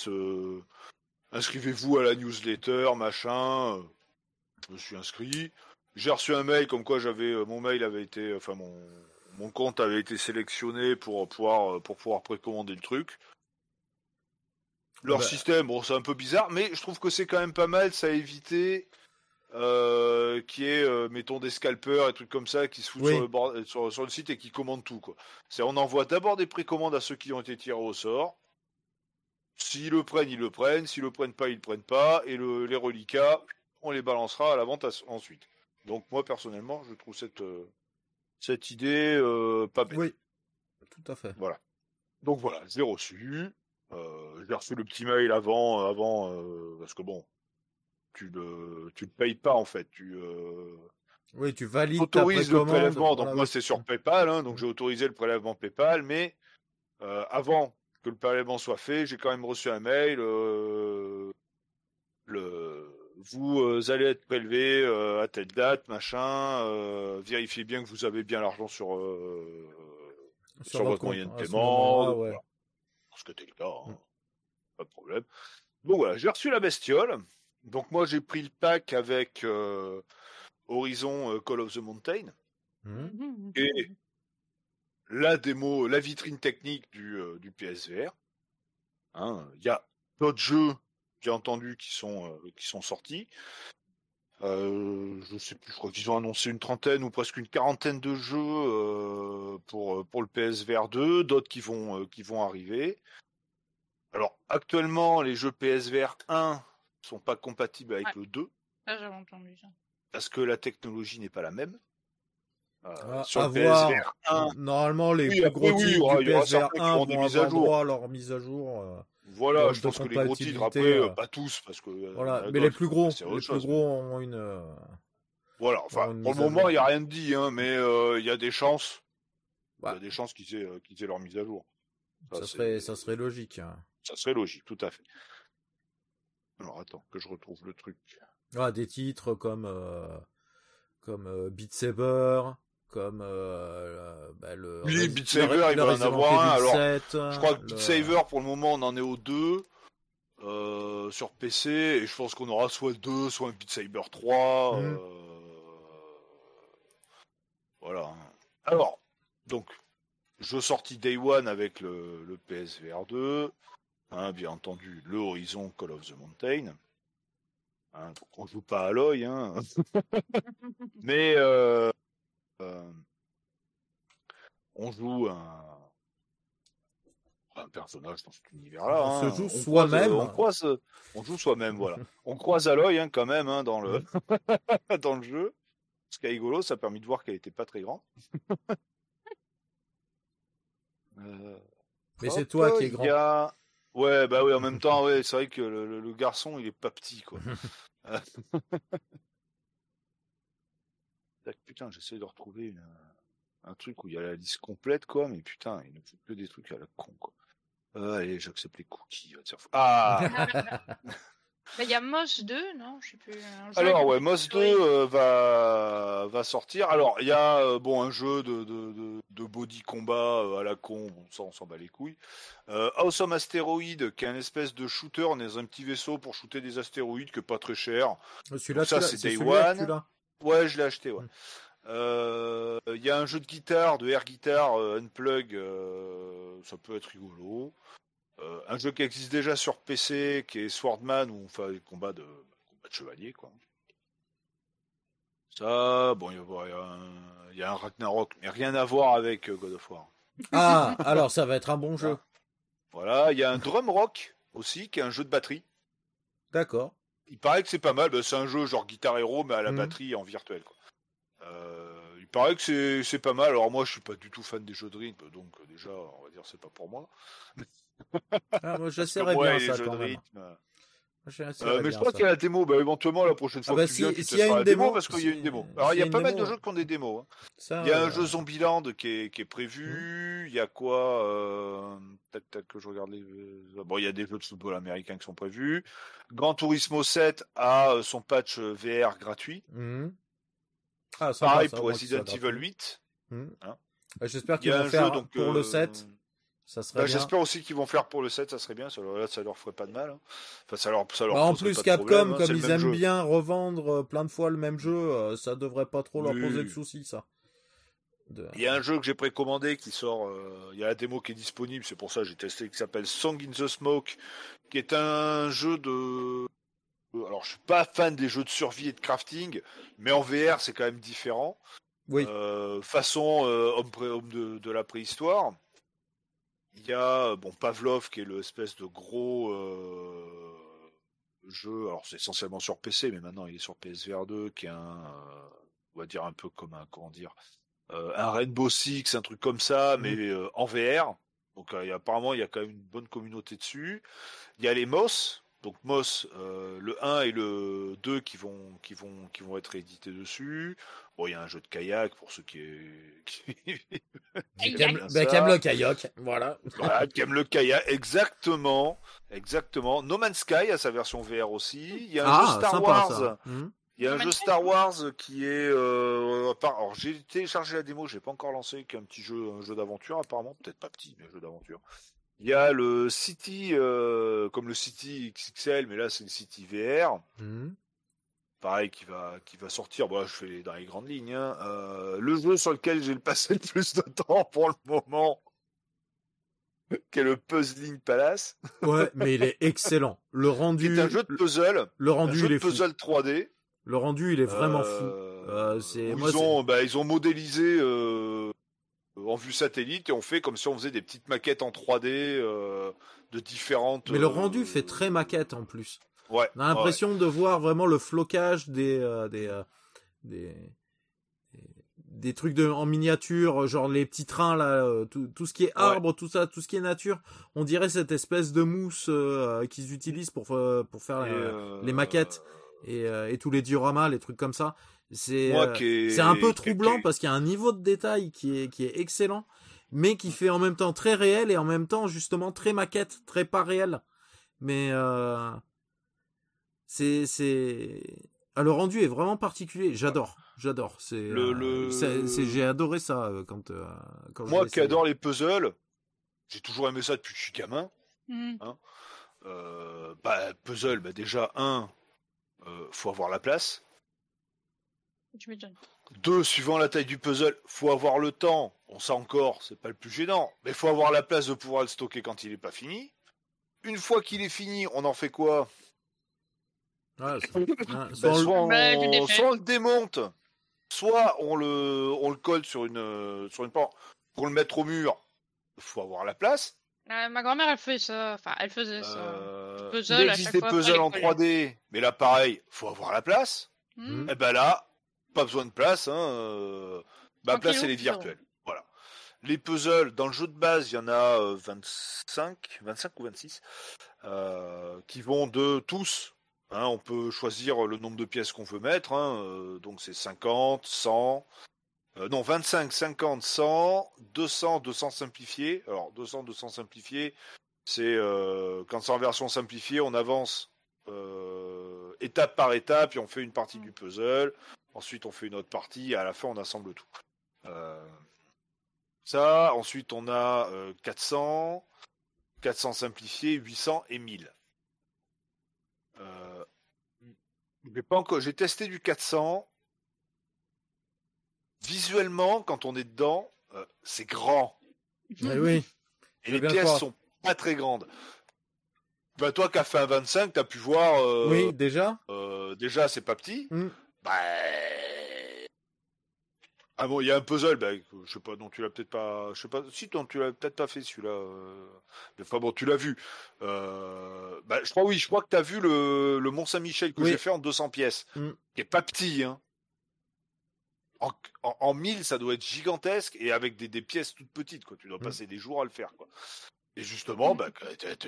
inscrivez-vous à la newsletter, machin. je me suis inscrit. J'ai reçu un mail comme quoi j'avais, mon mail avait été, enfin mon, mon compte avait été sélectionné pour pouvoir, pour pouvoir précommander le truc. Leur bah. système, bon, c'est un peu bizarre, mais je trouve que c'est quand même pas mal. Ça a évité euh, qui est, euh, mettons, des scalpers et trucs comme ça qui se foutent sur, le sur, le site et qui commandent tout. Quoi. C'est, on envoie d'abord des précommandes à ceux qui ont été tirés au sort. S'ils le prennent, ils le prennent. S'ils le prennent pas, ils le prennent pas. Et le, les reliquats, on les balancera à la vente ensuite. Donc moi, personnellement, je trouve cette, euh, cette idée euh, pas bête. Oui, tout à fait. Voilà. Donc voilà, j'ai reçu. Euh, j'ai reçu le petit mail avant, avant euh, parce que bon, tu le, tu le payes pas en fait. Tu euh, oui, tu valides. Autorises le prélèvement. Donc moi c'est sur PayPal, hein, donc j'ai autorisé le prélèvement PayPal, mais avant que le prélèvement soit fait, j'ai quand même reçu un mail. le vous allez être prélevé à telle date, machin. vérifiez bien que vous avez bien l'argent sur sur, votre moyen de paiement. Ouais ce que t'es le cas, hein. pas de problème. Bon voilà, j'ai reçu la bestiole. Donc moi j'ai pris le pack avec euh, Horizon euh, Call of the Mountain mm. et la démo, la vitrine technique du, euh, du PSVR. Hein, il y a d'autres jeux, j'ai entendu, qui sont qui sont sortis. je sais plus, je crois qu'ils ont annoncé une trentaine ou presque une quarantaine de jeux pour pour le PSVR 2, d'autres qui vont qui vont arriver. Alors, actuellement, les jeux PSVR 1 sont pas compatibles avec le 2. Ah, j'avais entendu ça. Parce que la technologie n'est pas la même. Euh, ah, sur le PSVR 1. Normalement, les plus gros titres du PSVR 1 vont avoir droit à leur mise à jour. Euh, voilà, je pense que les gros titres, après, euh, pas tous, parce que. Voilà, mais les plus gros, les plus gros ont une. Voilà, enfin, pour le moment, il n'y a rien de dit, hein, mais il y a des chances. Il y a des chances qu'ils aient, qu'ils aient leur mise à jour. Ça, serait, ça serait logique. Hein. Ça serait logique, tout à fait. Alors attends, que je retrouve le truc. Ah, des titres comme euh, comme euh, Beat Saber, comme bah, le. Oui, Beat Saber, il va en avoir un. Alors, je crois que Beat Saber, pour le moment, on en est aux deux. sur PC, et je pense qu'on aura soit deux, soit un Beat Saber 3. Mm. Voilà. Alors, donc, je sortis Day One avec le, le PSVR 2. Hein, bien entendu, le Horizon Call of the Mountain. Hein, donc on joue pas à l'œil, hein. mais euh, euh, on joue un, un personnage dans cet univers-là. On se hein. joue soi-même. On croise, on joue soi-même, voilà. on croise à l'œil hein, quand même dans le dans le jeu. Ce qui est rigolo, ça a permis de voir qu'elle était pas très grande. euh... Mais c'est toi qui es grand. A... Ouais, bah oui, en même temps, ouais, c'est vrai que le, garçon, il est pas petit, quoi. putain, j'essaie de retrouver un truc où il y a la liste complète, quoi, mais putain, il ne fait que des trucs à la con, quoi. Euh, allez, j'accepte les cookies. Ah Il y a Moss 2, non? Je sais plus. Alors ouais, Moss 2 euh, va va sortir. Alors il y a euh, bon un jeu de, de, de, body combat euh, à la con, bon ça on s'en bat les couilles. awesome Asteroid, qui est un espèce de shooter, on est dans un petit vaisseau pour shooter des astéroïdes, que pas très cher. Celui-là, ça c'est Day One. Ouais, je l'ai acheté. Ouais. Il y a un jeu de guitare, de air guitar unplug, ça peut être rigolo. Euh, un jeu qui existe déjà sur PC, qui est Swordman, où on fait des combats de, combats de chevalier, quoi. Ça, bon, il y, a un, Ragnarok, mais rien à voir avec euh, God of War. Ah, alors ça va être un bon jeu. Voilà, il y a un Drum Rock aussi, qui est un jeu de batterie. D'accord. Il paraît que c'est pas mal, bah, c'est un jeu genre Guitar Hero, mais à la mhm. batterie en virtuel. Quoi. Euh, il paraît que c'est pas mal. Alors moi, je suis pas du tout fan des jeux de rythme, donc déjà, on va dire c'est pas pour moi. Ah, moi, j'essaierai bien ça quand même. Euh, mais je crois qu'il y a la démo. Bah, éventuellement, la prochaine fois ah bah, que tu viens, tu y a une démo, parce qu'il y a une démo. Alors, il y a pas mal de jeux qui ont des démos. Hein. il y a un euh, jeu Zombieland qui est, qui est prévu. Il y a quoi euh... Peut-être que je regarde les. Bon, il y a des jeux de football américains qui sont prévus. Gran Turismo 7 a son patch VR gratuit. Mmh. Ah, Pareil pour Resident Evil 8. Mmh. Hein. J'espère qu'ils vont faire donc, pour le 7 bah, j'espère aussi qu'ils vont faire pour le 7, ça serait bien. Ça, là, ça leur ferait pas de mal. Hein. Enfin, ça leur, ça leur bah, en plus, Capcom, hein, comme ils aiment bien revendre euh, plein de fois le même jeu, euh, ça devrait pas trop leur poser de soucis, ça. Il y a un jeu que j'ai précommandé qui sort, euh, il y a la démo qui est disponible, c'est pour ça que j'ai testé, qui s'appelle Song in the Smoke, qui est un jeu de... Alors je suis pas fan des jeux de survie et de crafting, mais en VR c'est quand même différent. Oui. façon homme, de, de, la préhistoire. Il y a bon Pavlov qui est l'espèce de gros euh, jeu. Alors c'est essentiellement sur PC, mais maintenant il est sur PSVR 2, qui est un, euh, on va dire un peu comme un comment dire, euh, un Rainbow Six, un truc comme ça, mmh. mais en VR. Donc apparemment il y a quand même une bonne communauté dessus. Il y a les Moss, donc Moss, le 1 et le 2 qui vont, qui vont, qui vont être édités dessus. Bon, il y a un jeu de kayak pour ceux qui, qui... qui aiment, le kayak, voilà. Voilà, qui aiment le kayak, exactement, exactement. No Man's Sky a sa version VR aussi. Il y a un ah, jeu Star Wars. Hmm. Il y a un jeu Star Wars qui est. Euh, alors j'ai téléchargé la démo, j'ai pas encore lancé, qui est un petit jeu, un jeu d'aventure apparemment, peut-être pas petit, mais un jeu d'aventure. Il y a le City, euh, comme le City XXL, mais là c'est le City VR. Hmm pareil qui va qui va sortir. Bon, je fais dans les grandes lignes. Hein. Euh, le jeu sur lequel j'ai passé le plus de temps pour le moment, qui est le Puzzling Palace. Ouais, mais il est excellent. Le rendu. C'est un jeu de puzzle. Le rendu, un jeu il est puzzle 3D. Le rendu, il est vraiment fou. Euh, ils ont bah, ils ont modélisé euh, en vue satellite et on fait comme si on faisait des petites maquettes en 3D de différentes. Mais le rendu fait très maquette en plus. Ouais, on a l'impression de voir vraiment le flocage des euh, des, euh, des, des trucs de en miniature, genre les petits trains là, euh, tout, tout ce qui est arbre, tout ça, tout ce qui est nature. On dirait cette espèce de mousse qu'ils utilisent pour pour faire les maquettes et, et tous les dioramas, les trucs comme ça. C'est c'est un peu troublant parce qu'il y a un niveau de détail qui est qui est excellent, mais qui fait en même temps très réel et en même temps justement très maquette, très pas réel. Mais euh, c'est c'est Ah, le rendu est vraiment particulier. J'adore, j'adore. C'est, le, j'ai adoré ça quand. quand Moi qui adore les puzzles, j'ai toujours aimé ça depuis que je suis gamin. Mmh. Hein. bah, puzzle, bah déjà un, faut avoir la place. Deux, suivant la taille du puzzle, faut avoir le temps. On sait encore, c'est pas le plus gênant, mais faut avoir la place de pouvoir le stocker quand il est pas fini. Une fois qu'il est fini, on en fait quoi? Ben, soit, on, le démonte, soit on le, on le colle sur une, sur une porte pour le mettre au mur. Faut avoir la place. Euh, ma grand-mère, elle fait ça. Enfin, elle faisait ça. Euh, puzzle, il existe des puzzles en 3D, mais là, pareil, faut avoir la place. Hmm. Et eh ben là, pas besoin de place. Hein, euh, Ma place, elle est virtuelle. Voilà. Les puzzles, dans le jeu de base, il y en a 25, euh, 25 ou 26, euh, qui vont de tous. Hein, on peut choisir le nombre de pièces qu'on veut mettre. Hein, donc c'est 50, 100. non, 25, 50, 100, 200, 200 simplifiés. Alors 200, 200 simplifiés, c'est quand c'est en version simplifiée, on avance étape par étape, et on fait une partie du puzzle. Ensuite, on fait une autre partie et à la fin, on assemble tout. Euh, ça, ensuite, on a 400, euh, 400 simplifiés, 800 et 1000. Euh, pas encore. J'ai testé du 400. Visuellement, quand on est dedans, c'est grand. Eh oui. Et les pièces sont pas très grandes. Bah, toi qui as fait un 25, tu as pu voir. oui, déjà. déjà, c'est pas petit. Mm. Bah. Ah bon, il y a un puzzle, bah, je sais pas, non, tu l'as peut-être pas, je sais pas, si, non, tu l'as peut-être pas fait celui-là. Euh... Enfin bon, tu l'as vu. Euh... Bah, je crois, oui, je crois que tu as vu le, le Mont-Saint-Michel que j'ai fait en 200 pièces, mm. qui est pas petit, hein. En, en, 1000, ça doit être gigantesque et avec des, des pièces toutes petites, quoi. Tu dois mm. passer des jours à le faire, quoi. Et justement, bah,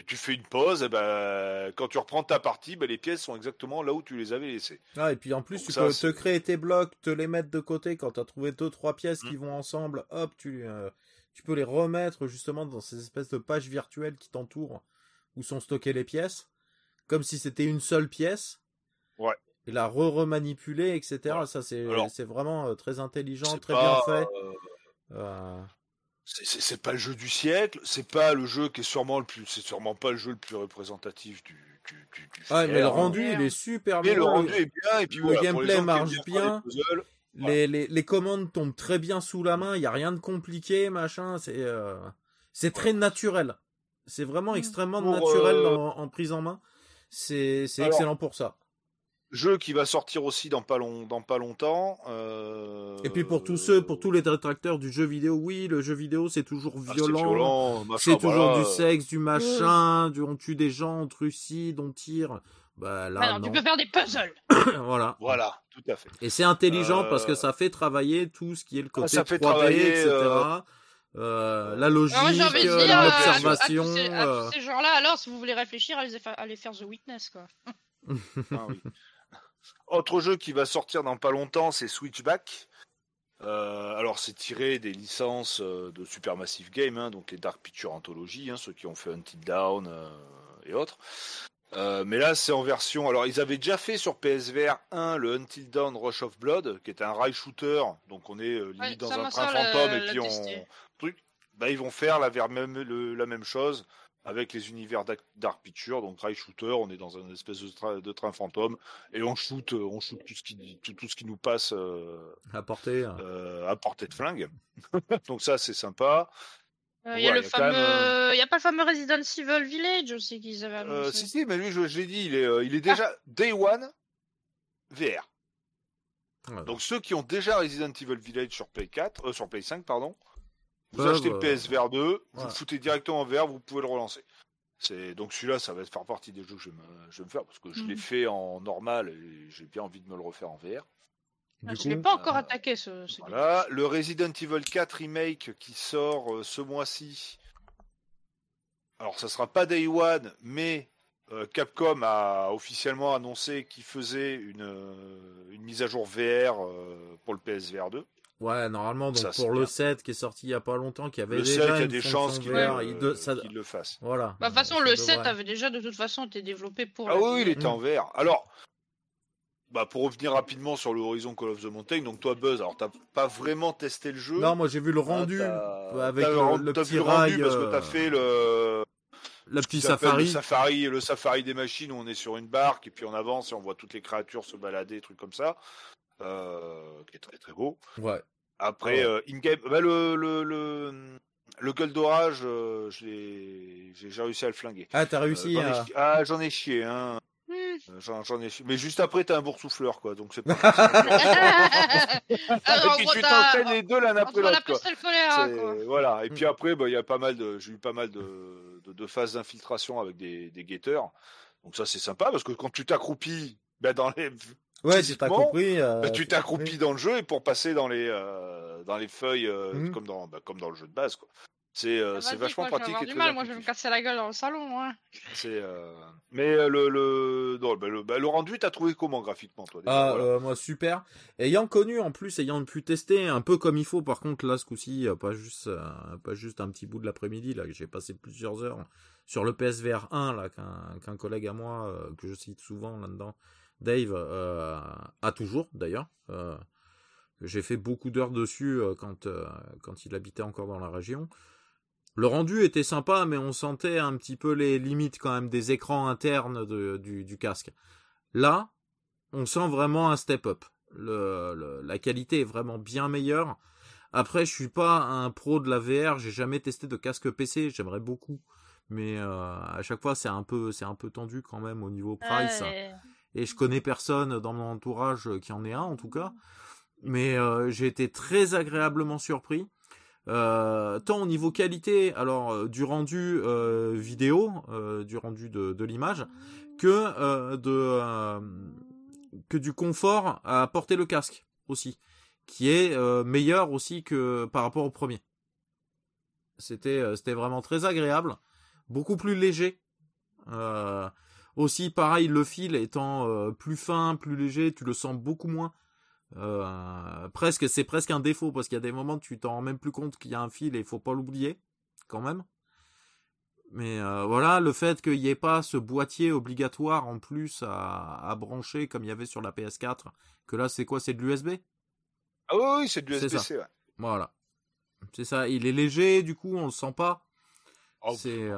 tu fais une pause, et bah, quand tu reprends ta partie, bah, les pièces sont exactement là où tu les avais laissées. Ah, et puis en plus, tu peux te créer tes blocs, te les mettre de côté quand tu as trouvé deux trois pièces qui mmh. vont ensemble, hop, tu, euh, tu peux les remettre justement dans ces espèces de pages virtuelles qui t'entourent, où sont stockées les pièces, comme si c'était une seule pièce. Ouais. Et la re-remanipuler, etc. Ça, c'est vraiment euh, très intelligent, très bien fait. Euh, c'est pas le jeu du siècle, c'est pas le jeu qui est sûrement le plus, c'est sûrement pas le jeu le plus représentatif du. du, du, ah, mais le rendu, il est super bien. le rendu est bien, et puis le gameplay marche bien. Les, les, les, commandes tombent très bien sous la main, il y a rien de compliqué, machin, c'est euh, c'est très naturel. C'est vraiment mmh. extrêmement naturel euh, en prise en main. C'est excellent pour ça. Jeu qui va sortir aussi dans pas, long, dans pas longtemps. Euh... Et puis pour tous ceux, pour tous les détracteurs du jeu vidéo, oui, le jeu vidéo c'est toujours ah, violent. c'est toujours du sexe, du machin, du on tue des gens, on trucide, on tire. Bah là, Alors, tu peux faire des puzzles. voilà. Voilà, tout à fait. Et c'est intelligent parce que euh, ça fait travailler tout ce qui est le côté ah, 3D, etc. Euh, euh... la logique, l'observation. ces gens-là, alors, si vous voulez réfléchir, allez, faire The Witness, quoi. ah, oui. Autre jeu qui va sortir dans pas longtemps, c'est Switchback. Euh, alors c'est tiré des licences euh, de Supermassive Game, hein, donc les Dark Picture Anthology, hein, ceux qui ont fait Until Down euh, et autres. mais là c'est en version. Alors ils avaient déjà fait sur PSVR 1 le Until Dawn Rush of Blood, qui est un rail shooter, donc on est limite dans un train fantôme et puis on truc. Bah, ils vont faire la, même, la même chose avec les univers Dark Picture, donc Rail Shooter, on est dans un espèce de, train fantôme et on shoot, euh, on shoot tout ce qui, tout, ce qui nous passe euh, à portée, euh, à portée de flingue. donc ça c'est sympa. Il y a le fameux, il y a pas le fameux Resident Evil Village aussi qu'ils avaient annoncé. si si, mais lui je, l'ai dit, il est, il est déjà ah. Day One VR. Donc ceux qui ont déjà Resident Evil Village sur Play 4, sur Play 5 pardon, vous achetez le PSVR 2, vous le foutez directement en VR, vous pouvez le relancer. C'est donc celui-là, ça va faire partie des jeux que je vais me, faire parce que je l'ai mhm. fait en normal et j'ai bien envie de me le refaire en VR. Ah, je n'ai pas encore euh, attaqué ce. voilà, le Resident Evil 4 remake qui sort euh, ce mois-ci. Alors, ça sera pas Day One, mais euh, Capcom a officiellement annoncé qu'il faisait une, une mise à jour VR pour le PSVR 2. Ouais, normalement, donc pour le 7 qui est sorti il y a pas longtemps, qui avait déjà 7, il y a des chances qu'il le fasse. Voilà. Bah, de toute façon, le 7 avait déjà de toute façon été développé pour. Ah oui, il était en VR. Alors, bah, pour revenir rapidement sur le Horizon Call of the Mountain, donc toi Buzz, alors t'as pas vraiment testé le jeu. Non, moi j'ai vu le ah, rendu avec le, petit rail. parce que t'as fait le le petit safari. Le safari, le safari des machines où on est sur une barque et puis on avance et on voit toutes les créatures se balader, trucs comme ça, euh, qui est très très beau. Ouais. Après, euh, in-game, bah, le, le, le, le gueule d'orage, euh, j'ai réussi à le flinguer. Ah, t'as réussi à... Ah, j'en ai chié, hein. Hmm. J'en ai chié. Mais juste après, t'as un boursoufleur, quoi. Donc c'est pas. et puis tu t'enchaînes les deux l'un après l'autre, quoi. Voilà. Et puis hmm. après, bah, il y a pas mal de, j'ai eu pas mal de, de, de phases d'infiltration avec des, des guetteurs. Donc ça, c'est sympa parce que quand tu t'accroupis, ben, dans les Ouais, tu t'accroupis. Euh, bah, tu t'accroupis dans le jeu et pour passer dans les euh, dans les feuilles euh, mmh. comme dans bah, comme dans le jeu de base quoi. C'est euh, c'est vachement pratique. Je du mal, moi je vais me casser la gueule dans le salon. Hein. C'est mais le le non, bah, le, bah, le rendu t'as trouvé comment graphiquement toi déjà, Ah voilà. moi super. Ayant connu en plus, ayant pu tester un peu comme il faut. Par contre là ce coup-ci pas juste pas juste un petit bout de l'après-midi là j'ai passé plusieurs heures sur le PSVR 1 là qu'un qu'un collègue à moi que je cite souvent là-dedans Dave euh, a toujours d'ailleurs. Euh, j'ai fait beaucoup d'heures dessus euh, quand, quand il habitait encore dans la région. Le rendu était sympa, mais on sentait un petit peu les limites quand même des écrans internes du, casque. Là, on sent vraiment un step up. la qualité est vraiment bien meilleure. Après, je suis pas un pro de la VR, j'ai jamais testé de casque PC, j'aimerais beaucoup, mais à chaque fois c'est un peu c'est un peu tendu quand même au niveau price et je connais personne dans mon entourage qui en ait un en tout cas. Mais euh, j'ai été très agréablement surpris. Euh, tant au niveau qualité, alors euh, du rendu vidéo, du rendu de, l'image, que de que du confort à porter le casque aussi, qui est meilleur aussi que par rapport au premier. C'était c'était vraiment très agréable, beaucoup plus léger. Aussi, pareil, le fil étant euh, plus fin, plus léger, tu le sens beaucoup moins. Euh, presque, c'est presque un défaut parce qu'il y a des moments où tu t'en rends même plus compte qu'il y a un fil et il faut pas l'oublier, quand même. Mais euh, voilà, le fait qu'il n'y ait pas ce boîtier obligatoire en plus à, brancher comme il y avait sur la PS4, que là c'est quoi? C'est de l'USB Ah oui, oui c'est de l'USB-C. Ouais. Voilà, c'est ça. Il est léger, du coup on le sent pas. Oh, c'est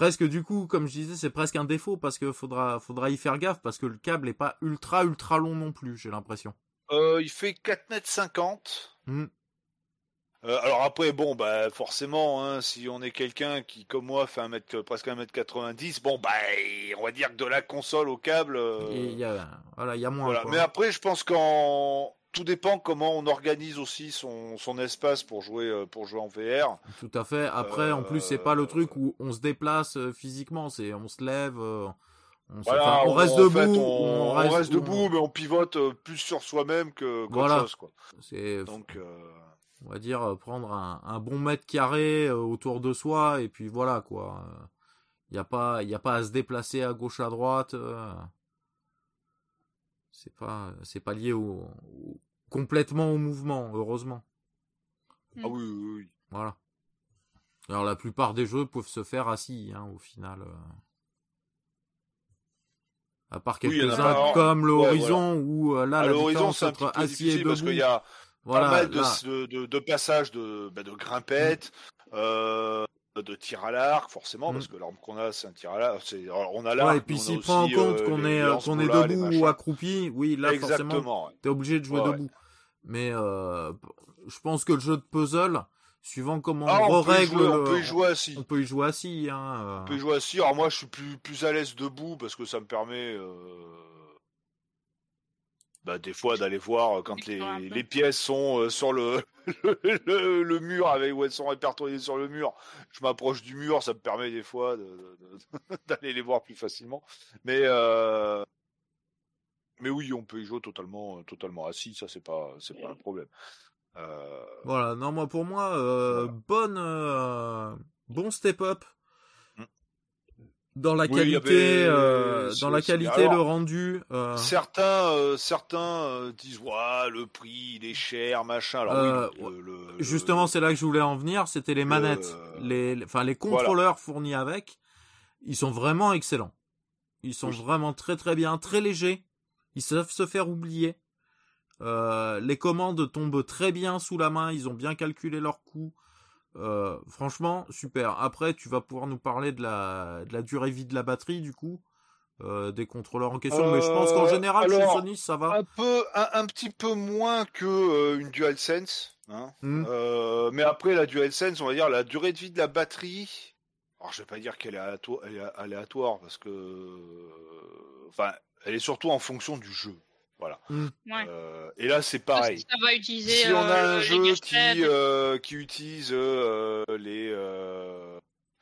presque du coup, comme je disais, c'est presque un défaut parce qu'il faudra, faudra y faire gaffe parce que le câble est pas ultra ultra long non plus, j'ai l'impression. Euh, il fait 4 mètres 50. Hmm. Euh, alors après, bon, bah forcément, hein, si on est quelqu'un qui, comme moi, fait un mètre, presque 1 mètre 90, bon, bah, on va dire que de la console au câble. Euh, il y a, voilà, il y a moins. Mais après, je pense qu'en tout dépend comment on organise aussi son, son espace pour jouer euh, pour jouer en VR. Tout à fait. Après, en plus, c'est pas le truc où on se déplace euh, physiquement, c'est on se lève, euh, on, reste debout, on, reste, debout, mais on pivote plus sur soi-même que voilà. chose, quoi. Donc. On va dire prendre un, un, bon mètre carré autour de soi et puis voilà quoi. Il n'y a pas, il a pas à se déplacer à gauche à droite. C'est pas, c'est pas lié au, complètement au mouvement, heureusement. Ah oui, oui, oui. Voilà. Alors la plupart des jeux peuvent se faire assis, hein, au final. Euh. À part quelques-uns comme l'horizon où euh, là ah, la différence entre assis et debout. Parce qu'il y a voilà, pas mal de, de, de, passages de, bah, de grimpettes. Euh, de tir à l'arc, forcément, parce mm. que l'arme qu'on a, c'est un tir à l'arc. On a l'arc. et puis s'il prend en compte euh, qu'on est, euh, qu'on est debout ou accroupi, oui, là, forcément, t'es obligé de jouer debout. Mais euh, je pense que le jeu de puzzle, suivant comment ah, on, règle, on peut y jouer assis. On peut y jouer assis. Hein, on peut y jouer assis. Alors moi, je suis plus, plus à l'aise debout parce que ça me permet. Bah, des fois d'aller voir quand les, les, pièces sont sur le, le, le, mur avec où elles sont répertoriées sur le mur. Je m'approche du mur, ça me permet des fois d'aller les voir plus facilement. Mais euh, mais oui, on peut y jouer totalement totalement assis, ça c'est pas c'est pas un problème. Euh... Voilà, non moi pour moi euh, bonne euh, bon step up dans la qualité, euh, dans la qualité, le rendu. Euh... Certains, euh, certains euh, disent ouais, le prix, il est cher, machin. Alors, oui, le, justement, c'est là que je voulais en venir. C'était les manettes, les, enfin les contrôleurs fournis avec. Ils sont vraiment excellents. Ils sont vraiment très très bien, très légers. Ils savent se faire oublier. Euh, les commandes tombent très bien sous la main. Ils ont bien calculé leur coût. Euh, franchement, super. Après, tu vas pouvoir nous parler de la, de la durée vie de la batterie, du coup, euh, des contrôleurs en question. mais je pense qu'en général, chez Sony, ça va. Un peu, un, petit peu moins que une DualSense. Hein. Hmm. mais après, la DualSense, on va dire la durée de vie de la batterie. Alors, je vais pas dire qu'elle est aléatoire, parce que, enfin, elle est surtout en fonction du jeu. Voilà. Hmm. et là, c'est pareil. Ça va utiliser, si on a un jeu qui, qui utilise les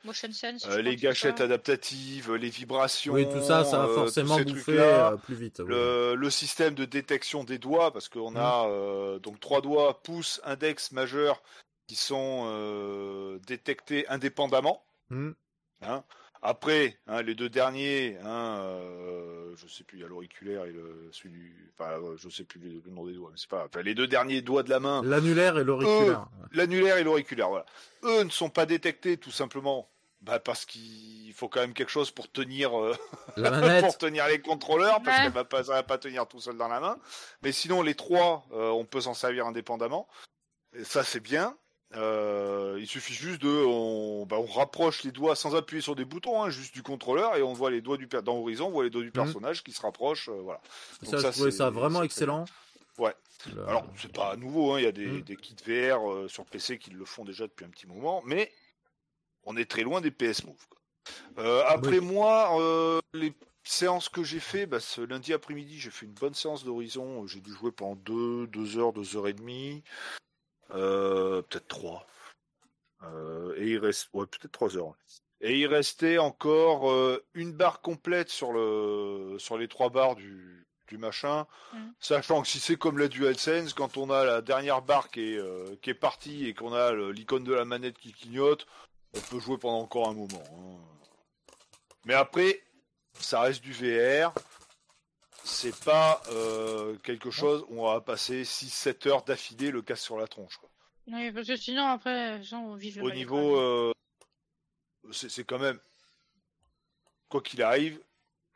Motion sense, les gâchettes adaptatives, les vibrations. Oui, tout ça, ça va forcément bouffer plus vite. Le, le, système de détection des doigts, parce qu'on a hmm. donc trois doigts, pouce, index, majeur, qui sont détectés indépendamment. Hmm. Hein après, hein, les deux derniers, hein, euh, je sais plus, il y a l'auriculaire et le celui du, enfin, euh, je sais plus le nom des doigts, mais c'est pas. Enfin, les deux derniers doigts de la main. L'annulaire et l'auriculaire. L'annulaire et l'auriculaire, voilà. Eux ne sont pas détectés tout simplement, bah parce qu'il faut quand même quelque chose pour tenir, euh, pour tenir les contrôleurs, parce que va pas, ça va pas tenir tout seul dans la main. Mais sinon, les trois, euh, on peut s'en servir indépendamment. Et ça, c'est bien. Euh, il suffit juste de, on, bah, on, rapproche les doigts sans appuyer sur des boutons, hein, juste du contrôleur, et on voit les doigts du dans l'horizon, on voit les doigts du mhm. personnage qui se rapprochent, euh, voilà. ça, je trouvais ça vraiment excellent. Ouais. Alors c'est pas nouveau, hein, il y a des, mhm. des kits VR euh, sur PC qui le font déjà depuis un petit moment, mais on est très loin des PS Move. Euh, après moi, les séances que j'ai fait, bah, ce lundi après-midi, j'ai fait une bonne séance d'horizon. J'ai dû jouer pendant deux, deux heures, deux heures et demie. Euh, peut-être trois. Euh, et il reste, ouais, peut-être trois heures. Et il restait encore euh, une barre complète sur le, sur les trois barres du, du machin, mm. sachant que si c'est comme la DualSense, quand on a la dernière barre qui est, qui est partie et qu'on a l'icône de la manette qui clignote, on peut jouer pendant encore un moment. Hein. Mais après, ça reste du VR c'est pas euh, quelque chose où on va passer 6-7 heures d'affilée le casque sur la tronche. Quoi. Oui, parce que sinon, après, on vit Au niveau. Euh, c'est quand même. Quoi qu'il arrive,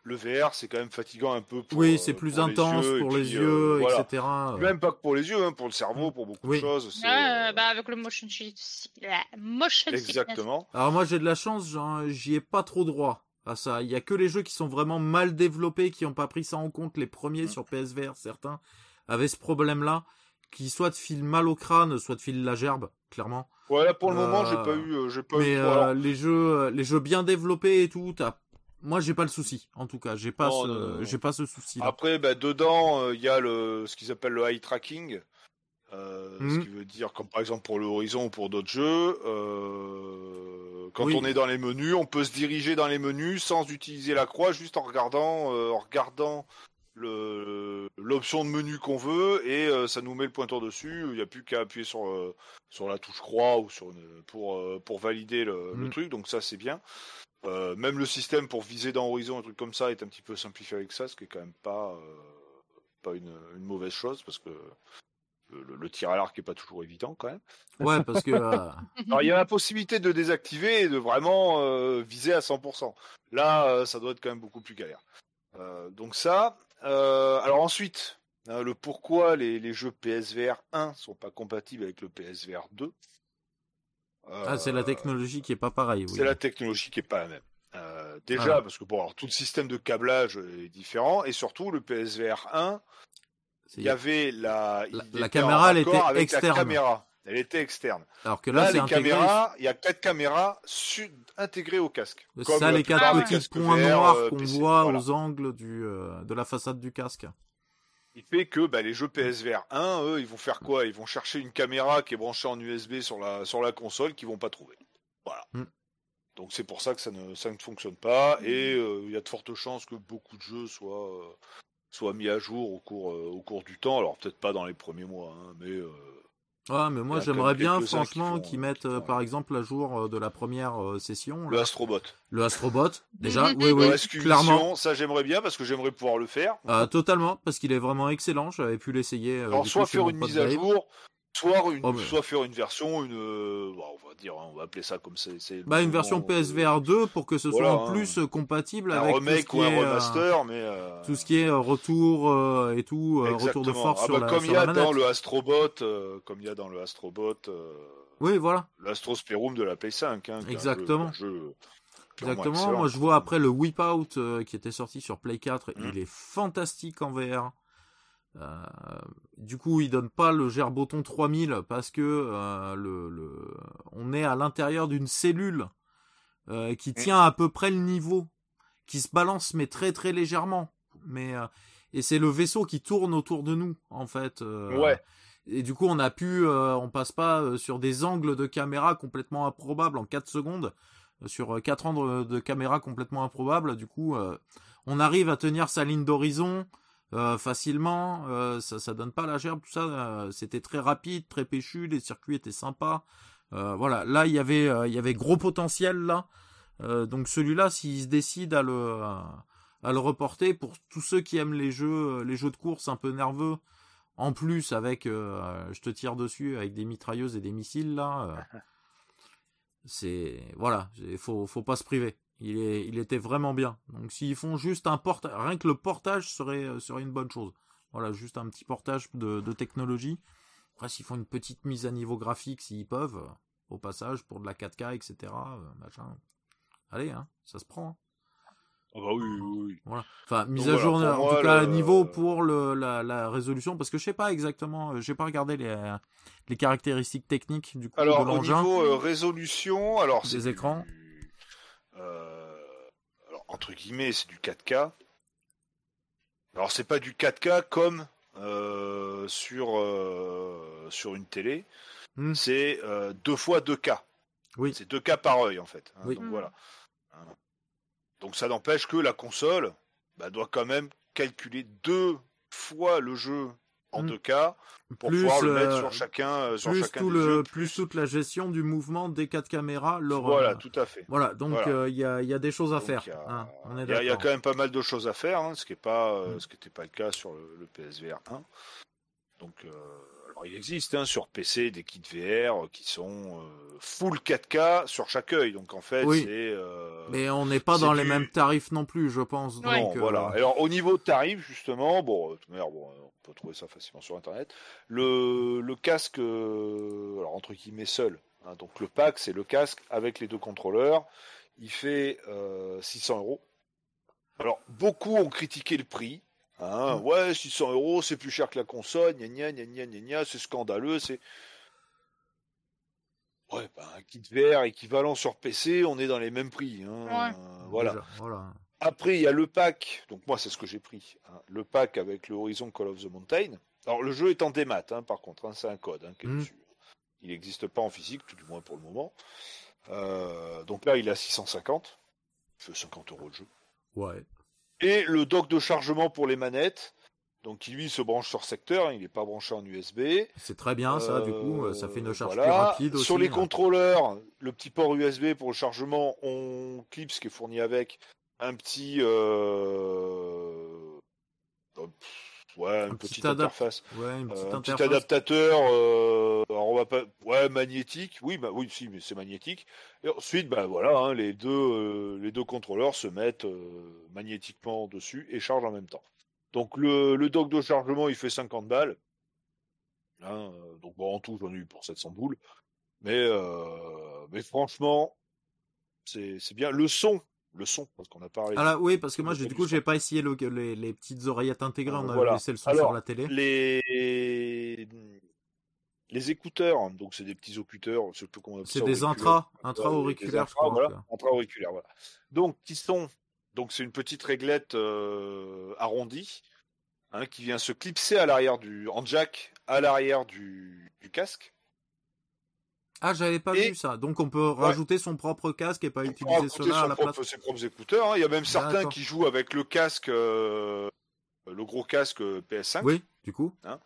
le VR, c'est quand même fatigant un peu pour Oui, c'est euh, plus intense pour les yeux, etc. Même pas que pour les yeux, hein, pour le cerveau, pour beaucoup de choses. bah, avec le motion, motion Exactement. Alors moi, j'ai de la chance, j'y ai pas trop droit à ça. Il y a que les jeux qui sont vraiment mal développés, qui n'ont pas pris ça en compte. Les premiers sur PSVR, certains avaient ce problème-là, qui soit te filent mal au crâne, soit te filent la gerbe, clairement. Ouais, pour le moment, j'ai pas eu, euh, j'ai pas mais, euh, les jeux, euh, les jeux bien développés et tout, moi j'ai pas le souci. En tout cas, j'ai pas, ce... j'ai pas ce souci. -là. Après, bah, dedans, il y a le, ce qu'ils appellent le eye tracking. Ce mmh. qui veut dire, comme par exemple pour le Horizon ou pour d'autres jeux, quand on est dans les menus, on peut se diriger dans les menus sans utiliser la croix, juste en regardant, euh, en regardant le l'option de menu qu'on veut et euh, ça nous met le pointeur dessus. Il n'y a plus qu'à appuyer sur euh, sur la touche croix ou sur pour pour valider le, mm. truc. Donc ça c'est bien. même le système pour viser dans Horizon, un truc comme ça, est un petit peu simplifié avec ça, ce qui est quand même pas pas une, une mauvaise chose parce que le, tir à l'arc est pas toujours évident quand même. Ouais, parce que. Euh, Alors, il y a la possibilité de désactiver et de vraiment euh, viser à 100%. Là, euh, ça doit être quand même beaucoup plus galère. donc ça. alors ensuite, hein, le pourquoi les, jeux PSVR 1 sont pas compatibles avec le PSVR 2. ah, c'est la technologie qui est pas pareille. C'est la technologie qui est pas la même. déjà, ah. parce que bon, alors, tout le système de câblage est différent et surtout le PSVR 1 il y avait la, la, caméra, elle était externe. caméra. Elle était externe. Alors que là, les caméras, il y a quatre caméras intégrées au casque. C'est ça, les quatre petits points noirs euh, qu'on voit aux angles du, euh, de la façade du casque. Il fait que bah, les jeux PSVR 1, eux, ils vont faire quoi? Ils vont chercher une caméra qui est branchée en USB sur la, sur la console qu'ils vont pas trouver. Voilà. Hmm. Donc c'est pour ça que ça ne, ça ne fonctionne pas et euh, il y a de fortes chances que beaucoup de jeux soient, soit mis à jour au cours, euh, au cours du temps. Alors peut-être pas dans les premiers mois, hein, mais. Euh, ah, mais moi j'aimerais bien franchement qu'ils mettent euh, par exemple à jour de la première session. Le Astrobot. Le Astrobot, déjà, oui, oui, clairement. Ça j'aimerais bien parce que j'aimerais pouvoir le faire. Ah, totalement, parce qu'il est vraiment excellent. J'avais pu l'essayer. Alors soit faire une mise à jour, Soit, une, oh, soit faire une version, une, bah, on va dire, hein, on va appeler ça comme c'est. Bah, une version PSVR 2 pour que ce soit en hein. plus compatible un avec remake tout ce qui ou un remaster, mais tout ce qui est retour et tout, retour de force ah, sur la Comme il y a dans le Astrobot, comme il y a dans le Astrobot. oui, voilà. L'Astrospirum de la Play 5. Hein, Exactement. Exactement. Moi, je vois après le Whip Out euh, qui était sorti sur Play 4. Mmh. Il est fantastique en VR. Euh, du coup, il donne pas le Gerboton 3000 parce que euh, le, le, on est à l'intérieur d'une cellule euh, qui tient à peu près le niveau, qui se balance mais très très légèrement. Mais euh, et c'est le vaisseau qui tourne autour de nous en fait. ouais. Et du coup, on a pu, on passe pas sur des angles de caméra complètement improbables en 4 secondes sur 4 ans de, caméra complètement improbable. Du coup, euh, on arrive à tenir sa ligne d'horizon euh, facilement. Euh, ça, ça donne pas la gerbe, tout ça. C'était très rapide, très péchu. Les circuits étaient sympas. voilà, là il y avait, il y avait gros potentiel là. donc celui-là, s'il se décide à le, à le reporter pour tous ceux qui aiment les jeux, les jeux de course un peu nerveux. En plus, avec, je te tire dessus avec des mitrailleuses et des missiles là. c'est voilà, il faut faut pas se priver. Il est il était vraiment bien. Donc s'ils font juste un portage, rien que le portage serait euh, serait une bonne chose. Voilà, juste un petit portage de, de technologie. Après s'ils font une petite mise à niveau graphique s'ils peuvent euh, au passage pour de la 4K etc. Euh, machin. Allez hein, ça se prend. Hein. Ah bah oui, oui, Voilà. Enfin, mise à jour, en tout cas, niveau pour le, la, la, résolution, parce que je sais pas exactement, j'ai pas regardé les, les caractéristiques techniques du coup alors, de l'engin. Au niveau euh, résolution, alors des écrans. Alors entre guillemets, c'est du 4K. Alors c'est pas du 4K comme euh, sur sur une télé. Hmm. C'est deux fois 2K. Oui. C'est 2K par œil en fait. Hein, oui. Donc voilà. Donc ça n'empêche que la console bah, doit quand même calculer deux fois le jeu en 2K mmh. pour pouvoir le mettre sur chacun, euh, sur plus chacun tout des le, jeux, plus, toute la gestion du mouvement des quatre caméras. Leur, voilà, euh, tout à fait. Voilà, donc il voilà. euh, y, a, y, a, des choses à donc, faire. Il y, hein, y, y, a quand même pas mal de choses à faire, hein, ce qui n'est pas, euh, mmh. ce qui n'était pas le cas sur le, le PSVR 1. Donc alors il existe hein, sur PC des kits VR qui sont euh, full 4K sur chaque œil. Donc en fait, oui. c'est. Euh, Mais on n'est pas dans du... les mêmes tarifs non plus, je pense. Donc, non, euh... voilà. Alors au niveau tarif, justement, bon, merde, bon, on peut trouver ça facilement sur Internet. Le, le casque, euh, alors entre guillemets seul. Hein, donc le pack, c'est le casque avec les deux contrôleurs. Il fait 600 euros. Alors beaucoup ont critiqué le prix. Hein, mmh. Ouais, 600 euros, c'est plus cher que la console, gna gna gna gna gna, gna c'est scandaleux, c'est. Ouais, bah, un kit VR équivalent sur PC, on est dans les mêmes prix. Hein, ouais. euh, voilà. Déjà, voilà. Après, il y a le pack, donc moi c'est ce que j'ai pris, hein, le pack avec le Horizon Call of the Mountain. Alors le jeu est en démat, hein, par contre, hein, c'est un code qui est mmh. dessus. Il n'existe pas en physique, tout du moins pour le moment. Euh, donc là, il est à 650. Il fait 50 euros le jeu. Ouais et le dock de chargement pour les manettes. Donc qui lui se branche sur secteur, il n'est pas branché en USB. C'est très bien ça, euh, du coup, ça fait une charge voilà. plus rapide aussi. Sur les contrôleurs, le petit port USB pour le chargement, on clips qui est fourni avec un petit, euh... ouais, une un petite petit interface, ouais, une petite euh, un petit adaptateur. Euh... Alors on va pas, ouais, magnétique, oui, bah oui, si, mais c'est magnétique. Et ensuite, bah voilà, hein, les deux, euh, les deux contrôleurs se mettent euh, magnétiquement dessus et chargent en même temps. Donc le, le dock de chargement, il fait 50 balles. Hein, donc bon, en tout, j'en ai eu pour 700 boules. Mais, euh, mais franchement, c'est bien. Le son, le son, parce qu'on a parlé. Ah là, oui, parce que moi, du coup, j'ai pas essayé le, les, les, petites oreillettes intégrées. on a voilà. laissé le son Alors, sur la télé. Les les écouteurs, donc c'est des petits écouteurs, je sais plus comment C'est des intra, intra auriculaires, intra, voilà, intra auriculaires, voilà. Donc qui sont, donc c'est une petite réglette euh, arrondie, hein, qui vient se clipser à l'arrière du, en jack, à l'arrière du, du casque. Ah, j'avais pas et... vu ça. Donc on peut ouais. rajouter son propre casque et pas utiliser cela à la propre, place. Ses propres écouteurs. Hein. Il y a même certains qui jouent avec le casque, euh, le gros casque PS5. Oui, du coup. Hein,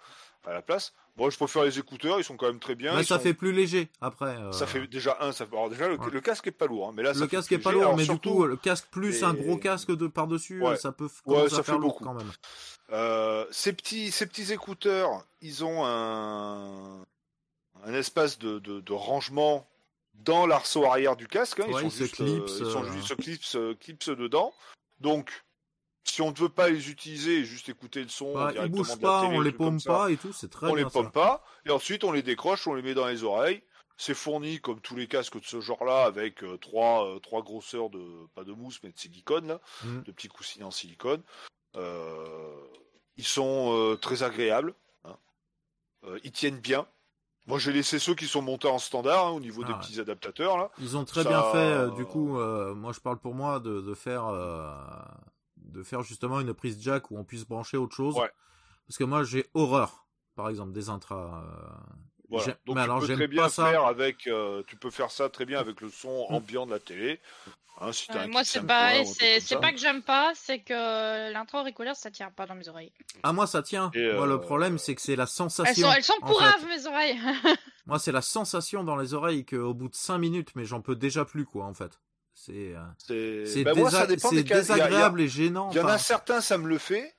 à la place. Bon, je préfère les écouteurs, ils sont quand même très bien. Mais ça sont... fait plus léger après. Euh... Ça fait déjà un, ça. Alors déjà le, ouais. le, casque est pas lourd, hein, mais là le casque est pas lourd, mais surtout... du coup le casque plus et... un gros casque de par dessus, ouais. ça peut ouais, ça fait beaucoup quand même. Euh, ces petits, ces petits écouteurs, ils ont un, un espace de, de, rangement dans l'arceau arrière du casque. Hein. Ils, sont juste, clipsent, ils sont juste dedans. Donc, si on ne veut pas les utiliser, juste écouter le son bah, directement pas, on les paume pas et tout, c'est très on bien. On les paume pas, et ensuite on les décroche, on les met dans les oreilles. C'est fourni comme tous les casques de ce genre-là avec euh, trois, euh, trois grosseurs de pas de mousse mais de silicone là, mm. de petits coussinets en silicone. Euh, ils sont très agréables, hein. ils tiennent bien. Moi, j'ai laissé ceux qui sont montés en standard hein, au niveau des ah petits adaptateurs là. Ils ont très bien fait. du coup, moi, je parle pour moi de, de faire de faire justement une prise jack où on puisse brancher autre chose. Parce que moi, j'ai horreur, par exemple, des intras. Voilà. Donc mais tu alors, peux très bien faire avec, euh, tu peux faire ça très bien avec le son mm. ambiant de la télé. Hein, moi, c'est pas, c'est pas que j'aime pas, c'est que l'intro auriculaire, ça tient pas dans mes oreilles. Ah, moi, ça tient. moi, le euh, problème, c'est que c'est la sensation. Elles sont, elles sont mes oreilles. moi, c'est la sensation dans les oreilles qu'au bout de 5 minutes, mais j'en peux déjà plus, quoi, en fait. C'est c'est bah, désagréable et gênant. Il y en a certains, ça me le fait.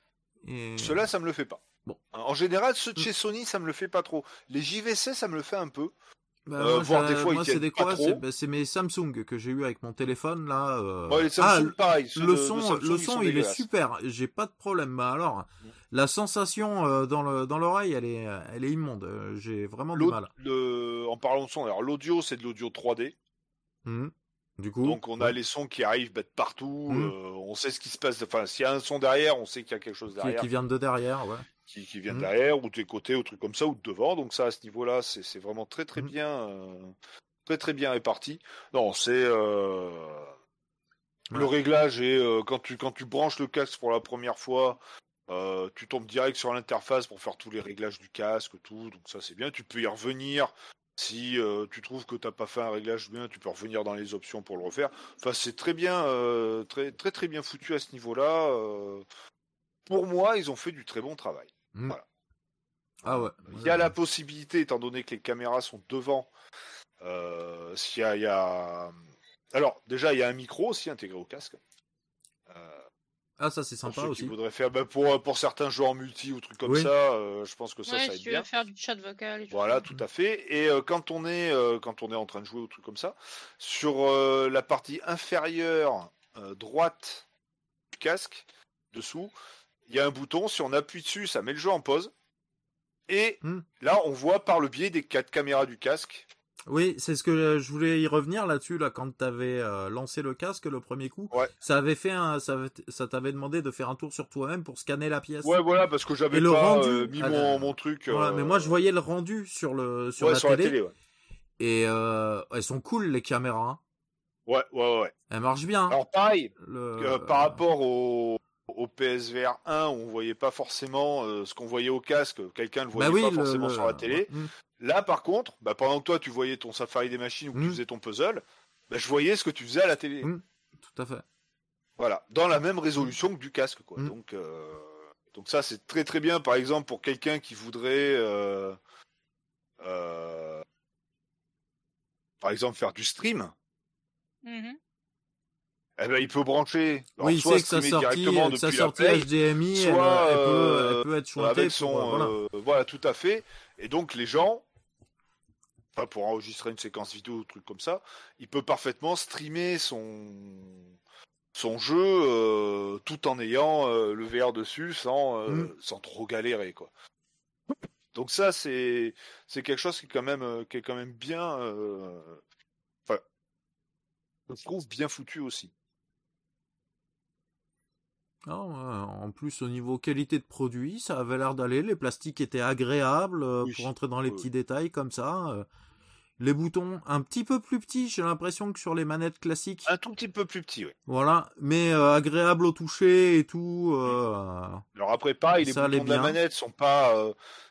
Et... Ceux-là, ça me le fait pas. Bon. En général, ceux de mm. chez Sony, ça me le fait pas trop. Les JVC, ça me le fait un peu. Bah, euh, moi, des fois, c'est des quoi bah, C'est mes Samsung que j'ai eu avec mon téléphone là. Euh... les Samsung, ah, pareil. Le son, le son, il est super. J'ai pas de problème. Bah alors, mm. la sensation euh, dans le dans l'oreille, elle est elle est immonde. J'ai vraiment du mal. Le... En parlant de son, alors l'audio, c'est de l'audio 3D. Donc on a les sons qui arrivent de partout, mmh. on sait ce qui se passe. Enfin, s'il y a un son derrière, on sait qu'il y a quelque chose derrière. Qui, vient de derrière, ouais. Qui, qui vient de mmh. derrière, ou des côtés, ou trucs comme ça, ou de devant. Donc ça, à ce niveau-là, c'est vraiment très très mmh. bien, euh, très très bien réparti. Non, c'est euh, le réglage et quand tu quand tu branches le casque pour la première fois. tu tombes direct sur l'interface pour faire tous les réglages du casque, tout, donc ça c'est bien. Tu peux y revenir si euh, tu trouves que tu n'as pas fait un réglage bien, tu peux revenir dans les options pour le refaire. Enfin, c'est très bien, euh, très très très bien foutu à ce niveau-là. Euh. Pour moi, ils ont fait du très bon travail. Mmh. Voilà. Ah ouais. Il y a la possibilité, étant donné que les caméras sont devant, s'il y a, Alors, déjà, il y a un micro aussi intégré au casque. Ah, ça c'est sympa aussi. faire, bah, pour, pour certains joueurs multi ou trucs comme ça, euh, je pense que ça, ça aide bien. faire du chat vocal. voilà, tout à fait. Et euh, quand on est euh, quand on est en train de jouer ou trucs comme ça, sur la partie inférieure droite du casque, dessous, il y a un bouton. Si on appuie dessus, ça met le jeu en pause. Et hmm. là, on voit par le biais des quatre caméras du casque oui, c'est ce que je voulais y revenir là-dessus là quand tu avais euh, lancé le casque le premier coup. Ça avait fait un ça, ça t'avait demandé de faire un tour sur toi-même pour scanner la pièce. Ouais, voilà parce que j'avais pas rendu, euh, mis mon, truc. mais moi je euh, voyais le rendu sur le sur, la, télé. Et elles sont cool les caméras. Hein. Ouais, ouais, ouais. Elles marchent bien. Alors pareil, par rapport au au PSVR 1 on voyait pas forcément ce qu'on voyait au casque, quelqu'un le voyait bah pas forcément sur la télé. Mm. Là, par contre, bah, pendant que toi, tu voyais ton Safari des machines ou que tu hmm. faisais ton puzzle, bah, je voyais ce que tu faisais à la télé. Hmm. Tout à fait. Voilà, dans la même résolution que du casque, quoi. Donc, euh, donc ça, c'est très très bien. Par exemple, pour quelqu'un qui voudrait, euh, euh, par exemple, faire du stream. Eh ben, il peut brancher. oui, il sait que sa sortie, que sa sortie HDMI, soit, elle, peut, elle, peut, être. Avec son, voilà. voilà. tout à fait. Et donc les gens, enfin pour enregistrer une séquence vidéo ou truc comme ça, il peut parfaitement streamer son son jeu euh, tout en ayant euh, le VR dessus sans euh, mm. sans trop galérer quoi. Donc ça c'est c'est quelque chose qui est quand même qui est quand même bien enfin je trouve bien foutu aussi. Euh, en plus, au niveau qualité de produit, ça avait l'air d'aller. Les plastiques étaient agréables euh, pour entrer dans les petits détails comme ça. Euh. les boutons un petit peu plus petits, j'ai l'impression que sur les manettes classiques. Un tout petit peu plus petit, oui. Voilà, mais agréable au toucher et tout. Alors après, pareil, les boutons de la manette sont pas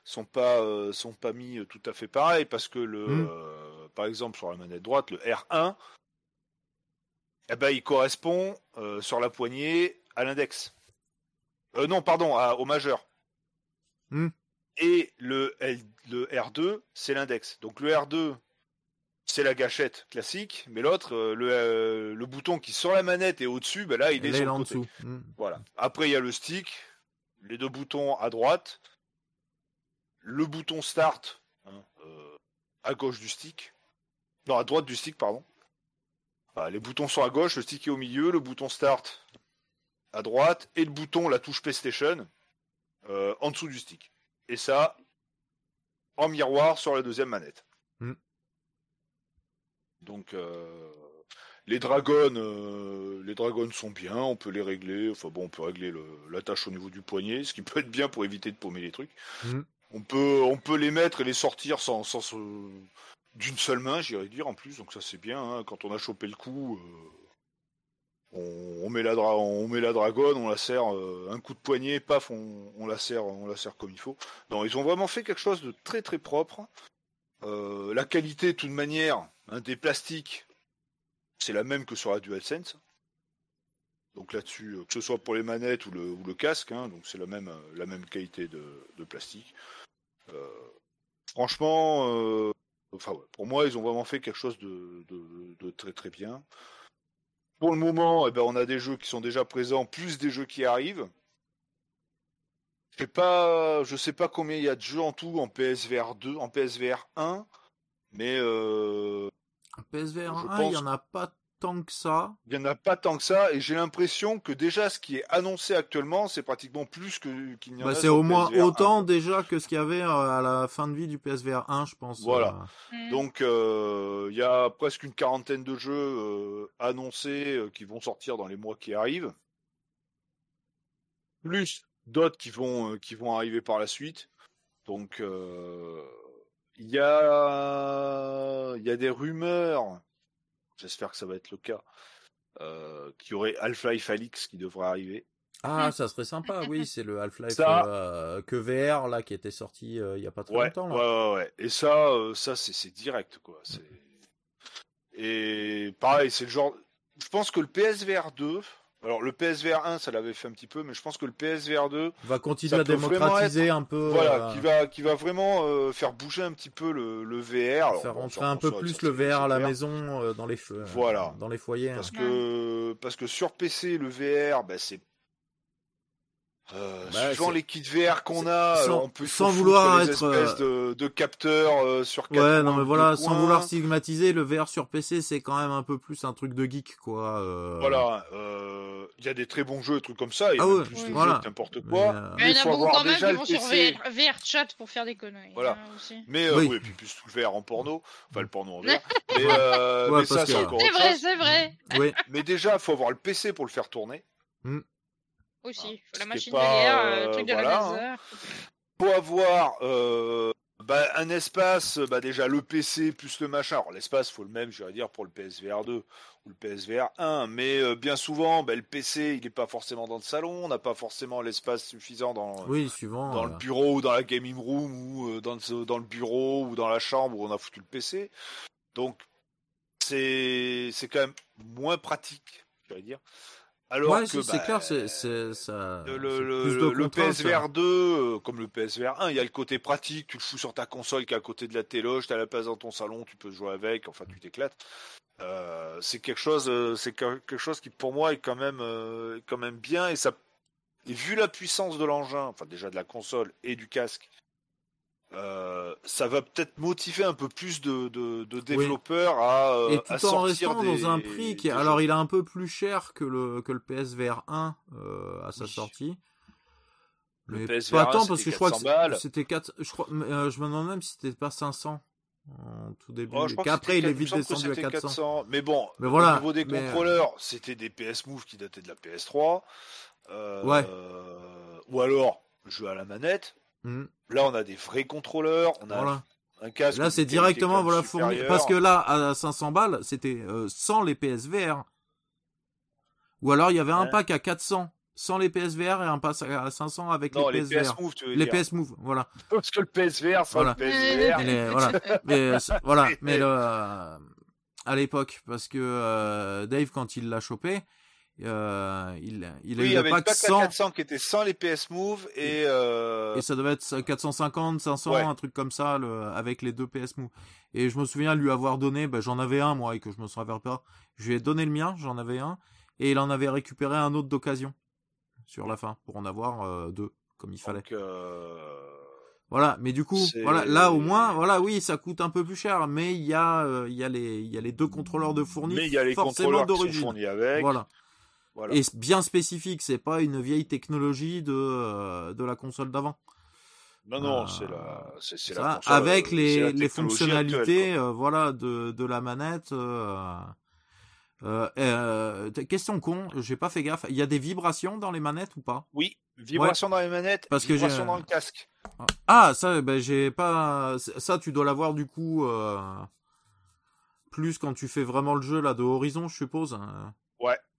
sont pas sont pas mis tout à fait pareil parce que le hmm. par exemple sur la manette droite, le R1, eh ben il correspond sur la poignée à l'index. Euh, non, pardon, au majeur. Hmm. Et le, le R2, c'est l'index. Donc le R2, c'est la gâchette classique, mais l'autre, euh, euh, le, bouton qui sur la manette est au-dessus, ben là, il est en dessous. Hmm. Voilà. Après, il y a le stick, les deux boutons à droite, le bouton start hein, à gauche du stick. Non, à droite du stick, pardon. les boutons sont à gauche, le stick est au milieu, le bouton start à droite et le bouton, la touche PlayStation, euh, en dessous du stick. Et ça, en miroir sur la deuxième manette. Mm. Donc, euh, les dragons, euh, les dragons sont bien, on peut les régler. Enfin bon, on peut régler l'attache au niveau du poignet, ce qui peut être bien pour éviter de paumer les trucs. Mm. On peut, on peut les mettre et les sortir sans, sans d'une seule main, j'irais dire en plus. Donc ça c'est bien. Hein. Quand on a chopé le coup, on, met la on la dragonne, on la serre euh, un coup de poignet, paf, on, la serre, on la serre comme il faut. Non, ils ont vraiment fait quelque chose de très très propre. Euh, la qualité, de toute manière, hein, des plastiques, c'est la même que sur la DualSense. Donc là-dessus, euh, que ce soit pour les manettes ou le, casque, hein, donc c'est la même qualité de, plastique. franchement, pour moi, ils ont vraiment fait quelque chose de très très bien. Pour le moment, eh ben, on a des jeux qui sont déjà présents, plus des jeux qui arrivent. Je sais pas, je sais pas combien il y a de jeux en tout en PSVR 2, en PSVR 1, mais euh, en PSVR 1, il y en a pas tant que ça. Il n'y en a pas tant que ça, et j'ai l'impression que déjà ce qui est annoncé actuellement, c'est pratiquement plus que qu'il n'y en bah, a. C'est au moins autant déjà que ce qu'il y avait euh, à la fin de vie du PSVR 1, je pense. Voilà. Euh. Mm. Donc euh, il y a presque une quarantaine de jeux annoncés qui vont sortir dans les mois qui arrivent, plus d'autres qui vont qui vont arriver par la suite. Donc il y a il y a des rumeurs j'espère que ça va être le cas, euh, qu'il y aurait Half-Life Alix qui devrait arriver. Ah, ça serait sympa, oui, c'est le Half-Life euh, que VR là qui était sorti euh, il y a pas très longtemps. Là. Ouais, ouais, ouais. Et ça, ça c'est direct quoi. Et pareil, c'est le genre. Je pense que le PSVR 2, alors le PSVR 1, ça l'avait fait un petit peu, mais je pense que le PSVR 2 va continuer à démocratiser un peu. Voilà, euh, qui va qui va vraiment euh, faire bouger un petit peu le, le VR. faire rentrer un peu plus le VR à la maison euh, dans les voilà. dans les foyers. Parce hein. que parce que sur PC le VR, ben, c'est euh, bah, suivant les kits VR qu'on a, sans, on peut sans vouloir être de, de capteurs euh, sur quatre Ouais, non mais voilà, sans vouloir stigmatiser, le VR sur PC c'est quand même un peu plus un truc de geek quoi. Euh... Voilà, euh, il y a des très bons jeux, trucs comme ça, il y a ah plus de voilà. n'importe quoi. Mais, il y en a beaucoup quand même qui vont sur VR, VR, chat pour faire des conneries. Voilà. Hein, aussi. Mais oui. oui, puis plus tout le VR en porno, enfin le porno en VR. mais, mais ça c'est encore C'est vrai, c'est vrai. Oui. Mais déjà, il faut avoir le PC pour le faire tourner. Aussi, faut la machine derrière, euh, le truc de la laser. Hein. Faut avoir euh, bah, un espace, bah, déjà le PC plus le machin. Alors l'espace, faut le même, je vais dire, pour le PSVR 2 ou le PSVR 1, mais euh, bien souvent, bah, le PC, il n'est pas forcément dans le salon, on n'a pas forcément l'espace suffisant dans, oui, suivant, dans le bureau ou dans la gaming room ou dans, le, dans le bureau ou dans la chambre où on a foutu le PC. Donc c'est quand même moins pratique, je vais dire. Alors que c'est clair, c'est ça. Le, PSVR 2, euh, comme le PSVR 1, il y a le côté pratique. Tu le fous sur ta console qui est à côté de la téloge, tu as la place dans ton salon, tu peux jouer avec. Enfin, tu t'éclates. Euh, c'est quelque chose, euh, c'est quelque chose qui pour moi est quand même, quand même bien et ça. Et vu la puissance de l'engin, enfin déjà de la console et du casque, euh, ça va peut-être motiver un peu plus de, de, développeurs à, euh, et tout en restant dans un prix qui alors il est un peu plus cher que le que le PSVR 1 euh, à sa sortie. Le PSVR pas tant parce que je crois que c'était 4 je crois je me demande même si c'était pas 500 en tout début oh, qu'après il est vite descendu à 400. mais bon mais voilà, au niveau des contrôleurs c'était des PS Move qui dataient de la PS3 ouais. ou alors jeu à la manette Mm. Là, on a des vrais contrôleurs, on a un casque. Là, c'est directement voilà fourni parce que là, à 500 balles, c'était euh, sans les PSVR. Ou alors il y avait un pack à 400 sans les PSVR et un pack à 500 avec les, les PSVR. PS Move, tu veux les PS Move, voilà. Parce que le PSVR, sans le PSVR. voilà, mais, euh, voilà, mais euh, à l'époque, parce que Dave, quand il l'a chopé, euh, il, il oui, il y avait pas 400 qui était sans les PS Move et euh... et ça devait être 450 500 un truc comme ça le, avec les deux PS Move. Et je me souviens lui avoir donné bah, j'en avais un moi et que je me souviens pas je lui ai donné le mien j'en avais un et il en avait récupéré un autre d'occasion sur la fin pour en avoir euh, deux comme il fallait. Donc, Voilà, mais du coup, voilà, là au moins, voilà, oui, ça coûte un peu plus cher, mais il y a, il y a les, il y a les deux contrôleurs de fournis, mais il y a les forcément d'origine, avec. Voilà. Voilà. Et bien spécifique, c'est pas une vieille technologie de, euh, de la console d'avant. Non, non, c'est la, c'est, la console, avec les, les fonctionnalités, voilà, de, de la manette. Euh, euh, question con, j'ai pas fait gaffe. Il y a des vibrations dans les manettes ou pas? Oui, vibrations dans les manettes, Parce vibrations dans le casque. Ah, ça, ben j'ai pas. Ça, tu dois l'avoir du coup euh... plus quand tu fais vraiment le jeu là de Horizon, je suppose.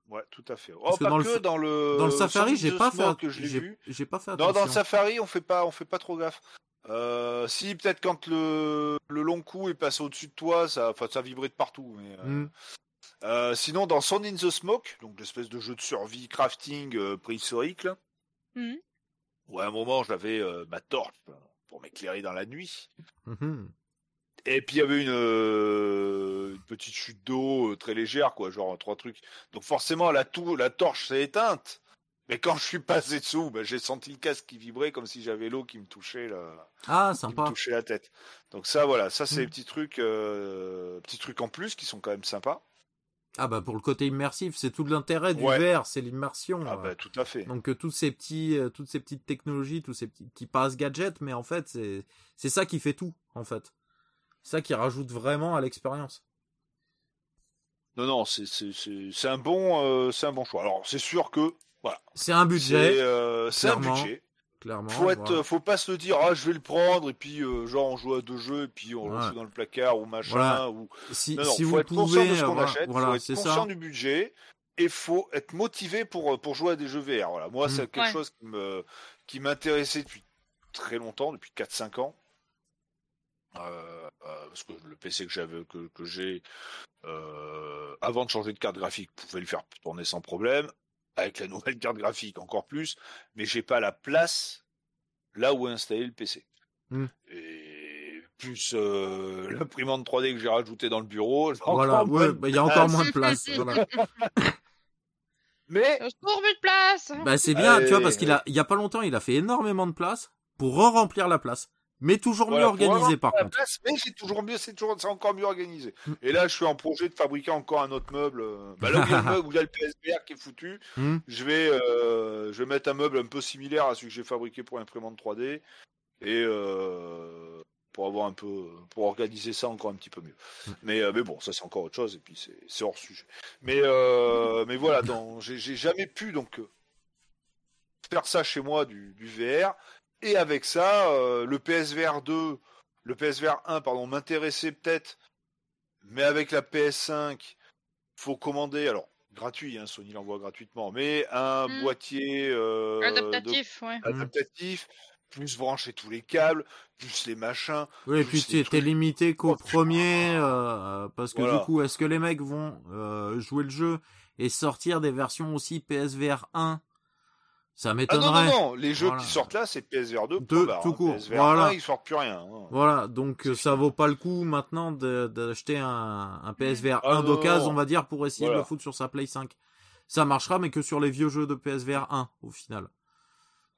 Ouais. Tout à fait. Oh, pas dans, que le... dans le dans le Safari, j'ai pas fait que j'ai pas fait Non, dans le Safari, on fait pas on fait pas trop gaffe. Euh, si peut-être quand le, le long coup est passé au-dessus de toi, ça enfin ça vibrait de partout mais euh, hmm. Euh, sinon, dans Sound in the Smoke, donc l'espèce de jeu de survie crafting euh, préhistorique, là, mmh. à un moment j'avais euh, ma torche pour m'éclairer dans la nuit. Mmh Et puis il y avait une, petite chute d'eau très légère, quoi, genre trois trucs. Donc forcément la, la torche s'est éteinte. Mais quand je suis passé dessous, ben, j'ai senti le casque qui vibrait comme si j'avais l'eau qui me touchait la, ah, sympa. Qui touchait la tête. Donc ça, voilà, ça c'est des mmh. petits trucs, petits trucs en plus qui sont quand même sympas. Ah bah pour le côté immersif, c'est tout l'intérêt du VR, c'est l'immersion. Ah bah tout à fait. Donc euh, tous ces petits, euh, toutes ces petites technologies, tous ces petits qui passent gadgets, mais en fait c'est c'est ça qui fait tout en fait. Ça qui rajoute vraiment à l'expérience. Non non, c'est c'est c'est un bon euh, c'est un bon choix. Alors c'est sûr que voilà. C'est un budget. C'est un budget. Clairement. Faut être, faut pas se dire ah je vais le prendre et puis euh, genre on joue à deux jeux et puis on le fout dans le placard ou machin ou. Si, non, si faut vous être pouvez, conscient de ce qu'on voilà, achète, voilà, faut être conscient du budget et faut être motivé pour pour jouer à des jeux VR. Voilà, moi c'est mm. quelque chose qui me qui m'intéressait depuis très longtemps, depuis 4-5 ans. Euh, euh, parce que le PC que j'avais que, que j'ai euh, avant de changer de carte graphique pouvait le faire tourner sans problème avec la nouvelle carte graphique encore plus mais j'ai pas la place là où installer le PC. Hmm. Et plus euh, l'imprimante 3D que j'ai rajouté dans le bureau. Voilà, bah, il y a encore moins de place. Mais trouve de place. Bah c'est bien, tu vois, parce qu'il a, il y a pas longtemps, il a fait énormément de place pour re-remplir la place mais toujours mieux organisé par contre. Place, mais c'est toujours mieux, c'est toujours, c'est encore mieux organisé. Mm. Et là, je suis en projet de fabriquer encore un autre meuble. Euh, bah là où il y a le meuble, où il y a le PSVR qui est foutu, mm. je vais, euh, je vais mettre un meuble un peu similaire à celui que j'ai fabriqué pour l'imprimante 3D et euh, pour avoir un peu, pour organiser ça encore un petit peu mieux. Mm. Mais, mais bon, ça c'est encore autre chose et puis c'est, hors sujet. Mais, mais voilà, j'ai, j'ai jamais pu donc faire ça chez moi du, du VR. Et avec ça, euh, le PSVR 2, le PSVR 1, pardon, m'intéressait peut-être, mais avec la PS5, faut commander, alors gratuit, hein, Sony l'envoie gratuitement, mais un hmm. boîtier euh, adaptatif, ouais. adaptatif, plus brancher tous les câbles, plus les machins. Oui, et puis tu étais limité qu'au premier, euh, parce que du coup, est-ce que les mecs vont jouer le jeu et sortir des versions aussi PSVR 1 ça m'étonnerait. Ah non, non, non, les jeux qui sortent là, c'est PSVR 2. tout hein. court. PSVR voilà. 1, ils sortent plus rien. Hein. Voilà, donc ça vaut pas le coup maintenant d'acheter un, un PSVR 1 d'occasion, on va dire, pour essayer de le foutre sur sa Play 5. Ça marchera, mais que sur les vieux jeux de PSVR 1, au final.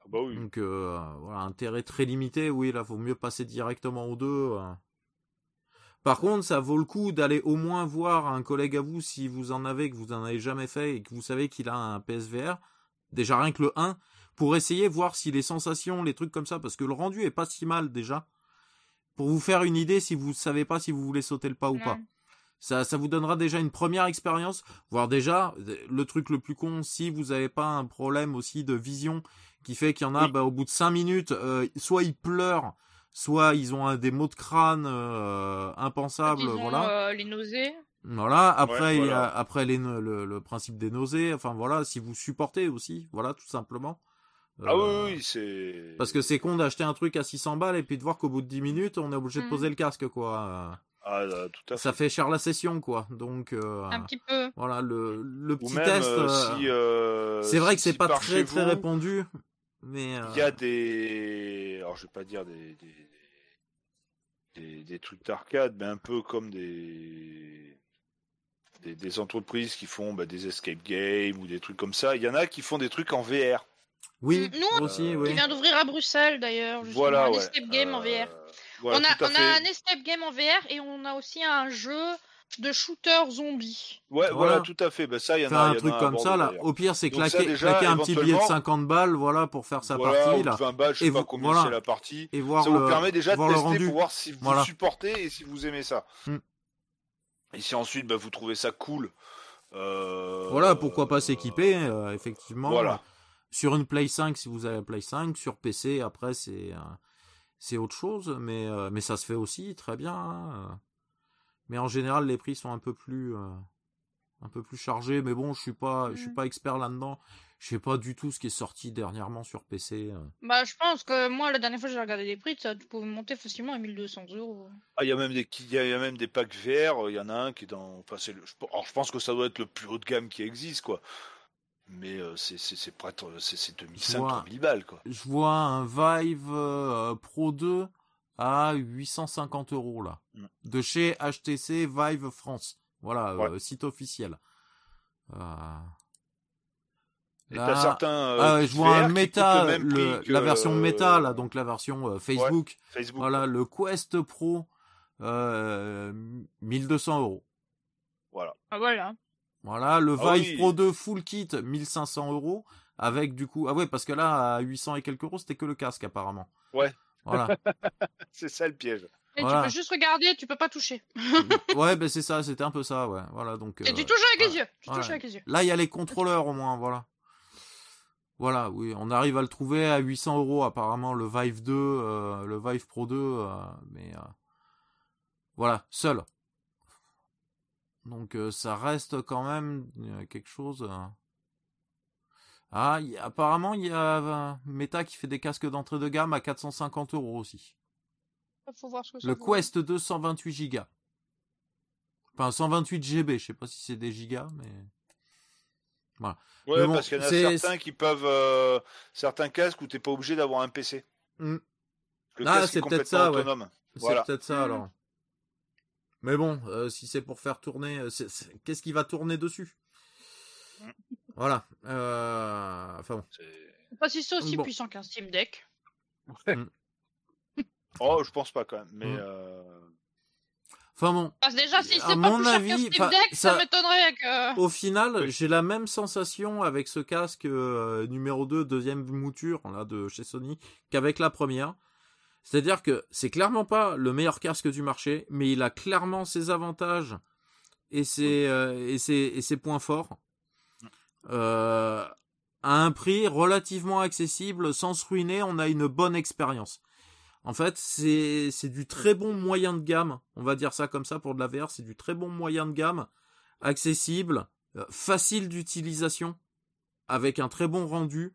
Ah bah oui. Donc euh, voilà, intérêt très limité. Oui, là, vaut mieux passer directement aux deux. Euh. Par contre, ça vaut le coup d'aller au moins voir un collègue à vous si vous en avez, que vous en avez jamais fait et que vous savez qu'il a un PSVR déjà rien que le 1, pour essayer voir si les sensations, les trucs comme ça, parce que le rendu est pas si mal déjà, pour vous faire une idée si vous savez pas si vous voulez sauter le pas ou pas. Ça, ça vous donnera déjà une première expérience, voire déjà le truc le plus con, si vous n'avez pas un problème aussi de vision qui fait qu'il y en a, bah, au bout de 5 minutes, euh, soit ils pleurent, soit ils ont un, des maux de crâne euh, impensables, voilà. Euh, les nausées. Voilà, après il y a après les, le, le, principe des nausées, enfin voilà, si vous supportez aussi, voilà tout simplement. ah oui, oui, c'est parce que c'est con d'acheter un truc à 600 balles et puis de voir qu'au bout de 10 minutes, on est obligé de poser mmh. le casque quoi. Ah, tout à fait. Ça fait cher la session quoi. Donc euh, un petit peu. Voilà, le le petit test euh, euh, c'est vrai que c'est pas très très répandu mais il y a des alors je vais pas dire des des, des, des trucs d'arcade, mais un peu comme des des, entreprises qui font bah, des escape games ou des trucs comme ça. Il y en a qui font des trucs en VR. Oui, Mm, nous, aussi, oui. Qui vient d'ouvrir à Bruxelles d'ailleurs. justement, Voilà, un ouais. escape game en VR. Euh, voilà, on a, on a un escape game en VR et on a aussi un jeu de shooter zombie. Ouais, Voilà. voilà, tout à fait. Ben, ça, il y en Faire a. un il y en truc a à comme ça, là. Au pire, c'est claquer, déjà, claquer un petit billet de éventuellement- 50 balles, voilà, pour faire sa Voilà, partie, ou là. 20 balles, je sais Et pas combien voilà. c'est la partie. Et voir ça le, vous permet déjà de tester pour voir si vous Voilà. supportez et si vous aimez ça. Hmm. Et si ensuite bah, vous trouvez ça cool. euh, Voilà, pourquoi pas s'équiper, euh, effectivement. Voilà. Sur une Play 5, si vous avez la Play 5, sur PC, après, c'est euh, c'est autre chose, mais, euh, mais ça se fait aussi très bien. hein. Mais en général, les prix sont un peu plus, euh, un peu plus chargés. Mais bon, je suis pas, je suis Mhm. pas expert là-dedans. Je sais pas du tout ce qui est sorti dernièrement sur PC. euh. Bah, je pense que moi, la dernière fois que j'ai regardé les prix, ça pouvait monter facilement à 1200 euros. Ah, il y a même des il y a, il y a même des packs VR. Il y en a un qui est dans. Enfin, c'est le- alors, je pense que ça doit être le plus haut de gamme qui existe, quoi. Mais euh, c'est c'est c'est près de- c'est c'est 2005 vois. 3000 balles, quoi. Je vois un Vive euh, Pro 2 à 850 euros là, Mm. de chez HTC Vive France. Voilà, Ouais. euh, site officiel. Euh, Et là- t'as certains. euh, ah, je vois un méta, coûtent le même le- prix que, la version méta là, euh, donc la version euh, Facebook. Facebook. Voilà, le Quest Pro, euh, 1200 euros. Voilà. Ah, voilà. Voilà, le Ah Vive oui. Pro 2 full kit, 1500 euros, avec du coup, ah ouais, parce que là, à 800 et quelques euros, c'était que le casque apparemment. Ouais. Voilà. C'est ça le piège. Et Voilà. tu peux juste regarder, tu peux pas toucher. ouais, ben c'est ça, c'était un peu ça, ouais. Voilà, donc. Et tu touches avec voilà. les yeux. Tu Voilà. touches avec les yeux. Là, il y a les contrôleurs au moins, voilà. Voilà, oui, on arrive à le trouver à 800 euros apparemment, le Vive 2, euh, le Vive Pro 2, euh, mais euh, voilà, seul. Donc ça reste quand même quelque chose. Ah, y apparemment il y a Meta qui fait des casques d'entrée de gamme à 450 euros aussi. Faut voir ce que ça Le vaut. Quest 2 128 Go. Enfin 128 GB, je sais pas si c'est des gigas, mais. Ouais, bon, parce qu'il y en a certains qui peuvent. euh, certains casques où t'es pas obligé d'avoir un PC. Le Ah, casque est c'est peut-être complètement ça, ouais. autonome. C'est Voilà. peut-être ça alors. Mais bon, euh, si c'est pour faire tourner, euh, qu'est-ce qui va tourner dessus? Voilà. Euh, Enfin bon. C'est- pas si c'est aussi Bon. puissant qu'un Steam Deck. Oh, je pense pas quand même. Mais euh, Enfin bon. Parce déjà, si À c'est pas mon plus cher avis, qu'un Steam enfin, Deck, ça, ça- m'étonnerait que. Au final, Oui. j'ai la même sensation avec ce casque euh, numéro 2, deuxième mouture là, de chez Sony, qu'avec la première. C'est-à-dire que c'est clairement pas le meilleur casque du marché, mais il a clairement ses avantages et ses, euh, et ses, et ses points forts. Euh, à un prix relativement accessible, sans se ruiner, on a une bonne expérience. En fait, c'est c'est du très bon moyen de gamme, on va dire ça comme ça pour de la VR, c'est du très bon moyen de gamme, accessible, euh, facile d'utilisation, avec un très bon rendu.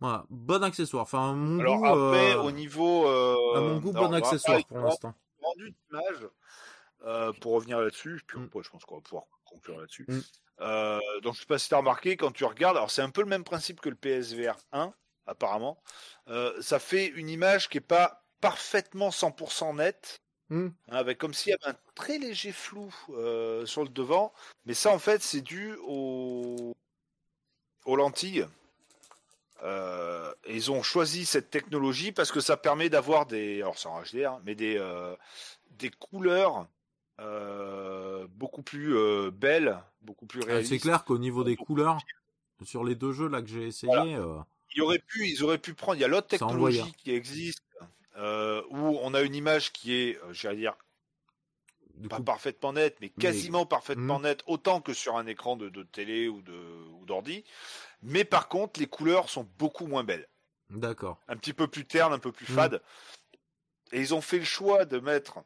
Voilà, bon accessoire. Enfin, à mon alors goût, après, euh, au niveau. euh, à mon goût, bon accessoire pour l'instant. rendu d'image, euh, pour revenir là-dessus, puis Mm. je pense qu'on va pouvoir conclure là-dessus. Mm. Euh, donc, je sais pas si tu as remarqué, quand tu regardes, alors c'est un peu le même principe que le PSVR 1, apparemment. Euh, ça fait une image qui est pas parfaitement 100% nette, Mm. hein, avec comme s'il y avait un très léger flou euh, sur le devant. Mais ça, en fait, c'est dû au... aux lentilles. Euh, ils ont choisi cette technologie parce que ça permet d'avoir des, alors c'est en HDR, hein, mais des, euh, des couleurs euh, beaucoup plus euh, belles, beaucoup plus Ah, réalistes. C'est clair qu'au niveau des couleurs, sur les deux jeux là que j'ai essayé, Voilà. Ils auraient pu, ils auraient pu prendre. Il y a l'autre technologie qui existe euh, où on a une image qui est, euh, j'allais dire, du pas coup, parfaitement nette, mais quasiment parfaitement Mhm. nette, autant que sur un écran de, de télé ou de ou d'ordi. Mais par contre, les couleurs sont beaucoup moins belles. d'accord. un petit peu plus terne, un peu plus Mm. fade. Et ils ont fait le choix de mettre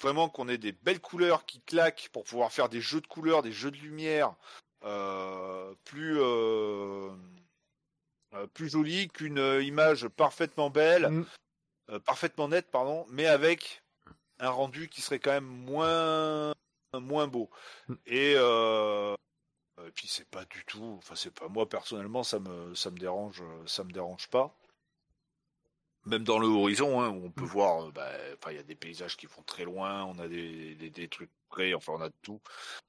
vraiment qu'on ait des belles couleurs qui claquent pour pouvoir faire des jeux de couleurs, des jeux de lumière euh, plus euh, plus jolis qu'une euh, image parfaitement belle, Mm. euh, parfaitement nette, pardon, mais avec un rendu qui serait quand même moins moins beau. Mm. Et euh, et puis c'est pas du tout, enfin c'est pas moi personnellement ça me ça me dérange ça me dérange pas. Même dans le horizon, hein, où on peut voir, euh, bah, enfin il y a des paysages qui vont très loin, on a des, des, des trucs près, enfin on a de tout.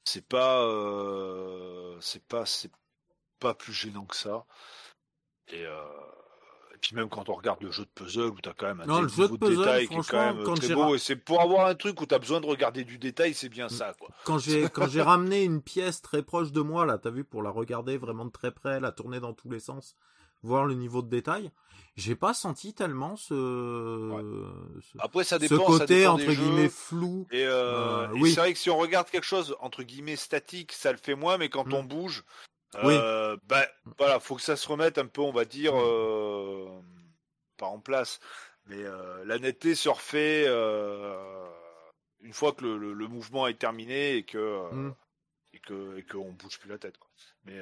C'est pas euh, c'est pas c'est pas plus gênant que ça. Et, euh, et puis même quand on regarde le jeu de puzzle où tu as quand même un Non, jeu de puzzle, détail qui est quand même quand très beau. Et c'est pour avoir un truc où tu as besoin de regarder du détail, c'est bien Mm. ça. Quoi. quand j'ai quand j'ai ramené une pièce très proche de moi là, t'as vu pour la regarder vraiment de très près, la tourner dans tous les sens, voir le niveau de détail, j'ai pas senti tellement ce ce, Après, ça ce dépend, ça côté dépend entre des guillemets jeux. flou. Et, euh, Euh, et oui. c'est vrai que si on regarde quelque chose entre guillemets statique, ça le fait moins, mais quand Mm. on bouge, Oui. euh, bah, voilà, faut que ça se remette un peu, on va dire, euh, pas en place, mais euh, la netteté se refait euh, une fois que le, le- le mouvement est terminé et que Mm. et que et qu'on bouge plus la tête. Quoi. Mais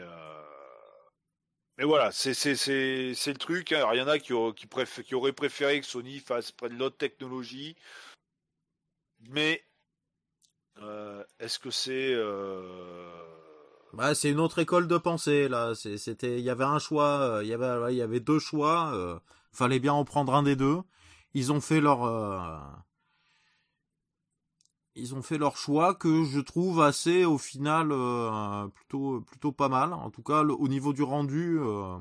mais voilà, c'est c'est c'est c'est le truc. hein. Alors, il y en a qui au- qui, préf- qui auraient préféré que Sony fasse près de l'autre technologie, mais est-ce que c'est euh, Bah, c'est une autre école de pensée là. C'était, il y avait un choix, euh, il y avait, il y avait deux choix. euh, fallait bien en prendre un des deux. Ils ont fait leur, euh, ils ont fait leur choix que je trouve assez, au final, euh, plutôt, plutôt pas mal. En tout cas, le- au niveau du rendu, euh,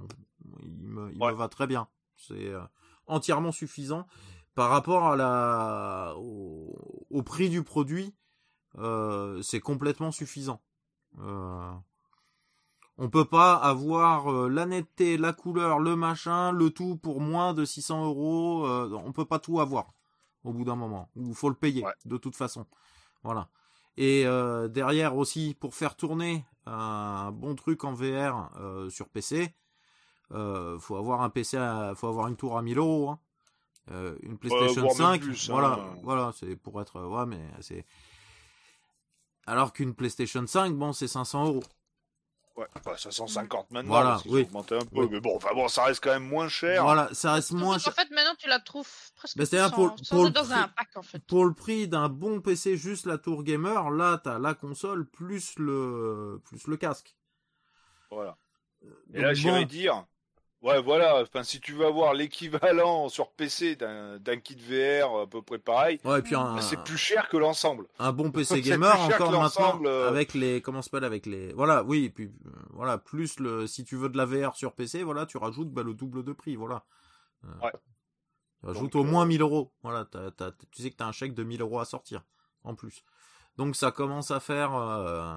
il, me, il Ouais. me va très bien. C'est euh, entièrement suffisant par rapport à la, au, au prix du produit. euh, c'est complètement suffisant. Euh, on peut pas avoir euh, la netteté, la couleur, le machin, le tout pour moins de 600 euros. euh, on peut pas tout avoir au bout d'un moment. Il faut le payer Ouais. de toute façon. Voilà. Et euh, derrière aussi, pour faire tourner un bon truc en VR euh, sur PC, euh, faut avoir un PC, à- faut avoir une tour à 1000 euros. hein. Une PlayStation voire même 5, plus, hein. voilà, voilà, c'est pour être, ouais, mais c'est. Alors qu'une PlayStation 5, bon, c'est 500 euros. ouais, bah, 550 maintenant, Voilà, parce oui. augmenté un peu, Oui. mais bon, enfin bon, ça reste quand même moins cher. Voilà, ça reste moins cher. fait, maintenant, tu la trouves presque c'est-à-dire sans, pour- sans pour le un prix- pack, en fait. Pour le prix d'un bon PC, juste la tour gamer, là, t'as la console plus le, plus le casque. Voilà. Et Donc là, j'irais bon, dire, ouais, voilà, enfin, si tu veux avoir l'équivalent sur PC d'un kit VR à peu près pareil, ouais, et puis un, bah, c'est plus cher que l'ensemble. un bon PC gamer encore maintenant euh. avec les comment ça s'appelle avec les voilà oui et puis euh, voilà plus le si tu veux de la VR sur PC voilà tu rajoutes bah, le double de prix voilà Euh, Ouais. tu rajoutes Donc, au moins euh, 1000 euros voilà tu sais que t'as un chèque de 1000 euros à sortir en plus donc ça commence à faire euh,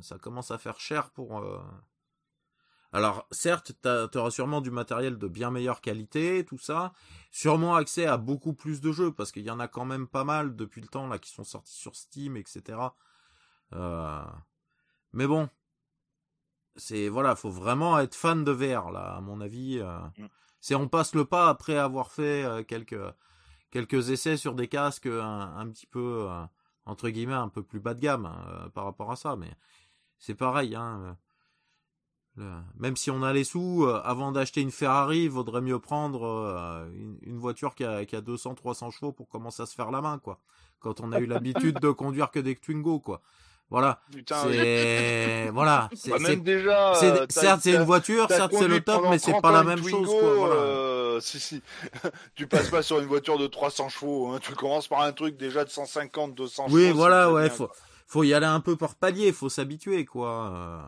ça commence à faire cher pour euh, alors certes tu auras sûrement du matériel de bien meilleure qualité tout ça. Sûrement accès à beaucoup plus de jeux parce qu'il y en a quand même pas mal depuis le temps là qui sont sortis sur Steam etc euh, mais bon. C'est voilà faut vraiment être fan de VR là à mon avis euh, Mm. c'est on passe le pas après avoir fait euh, quelques quelques essais sur des casques un, un petit peu entre guillemets un peu plus bas de gamme par rapport à ça mais c'est pareil hein même si on a les sous, euh, avant d'acheter une Ferrari, il vaudrait mieux prendre euh, une, une voiture qui a, qui a 200-300 chevaux pour commencer à se faire la main, quoi. Quand on a eu l'habitude de conduire que des Twingo, quoi. Voilà. Putain, C'est voilà. C'est bah, c'est- déjà, t'as- certes, c'est une voiture, certes, c'est le top, mais c'est 30 pas la même chose, quoi. Voilà. euh, si, si. tu passes pas sur une voiture de 300 chevaux. Hein. Tu commences par un truc déjà de 150, 200 Oui, chevaux. voilà, ouais, bien, faut, faut y aller un peu par palier, faut s'habituer, quoi. euh.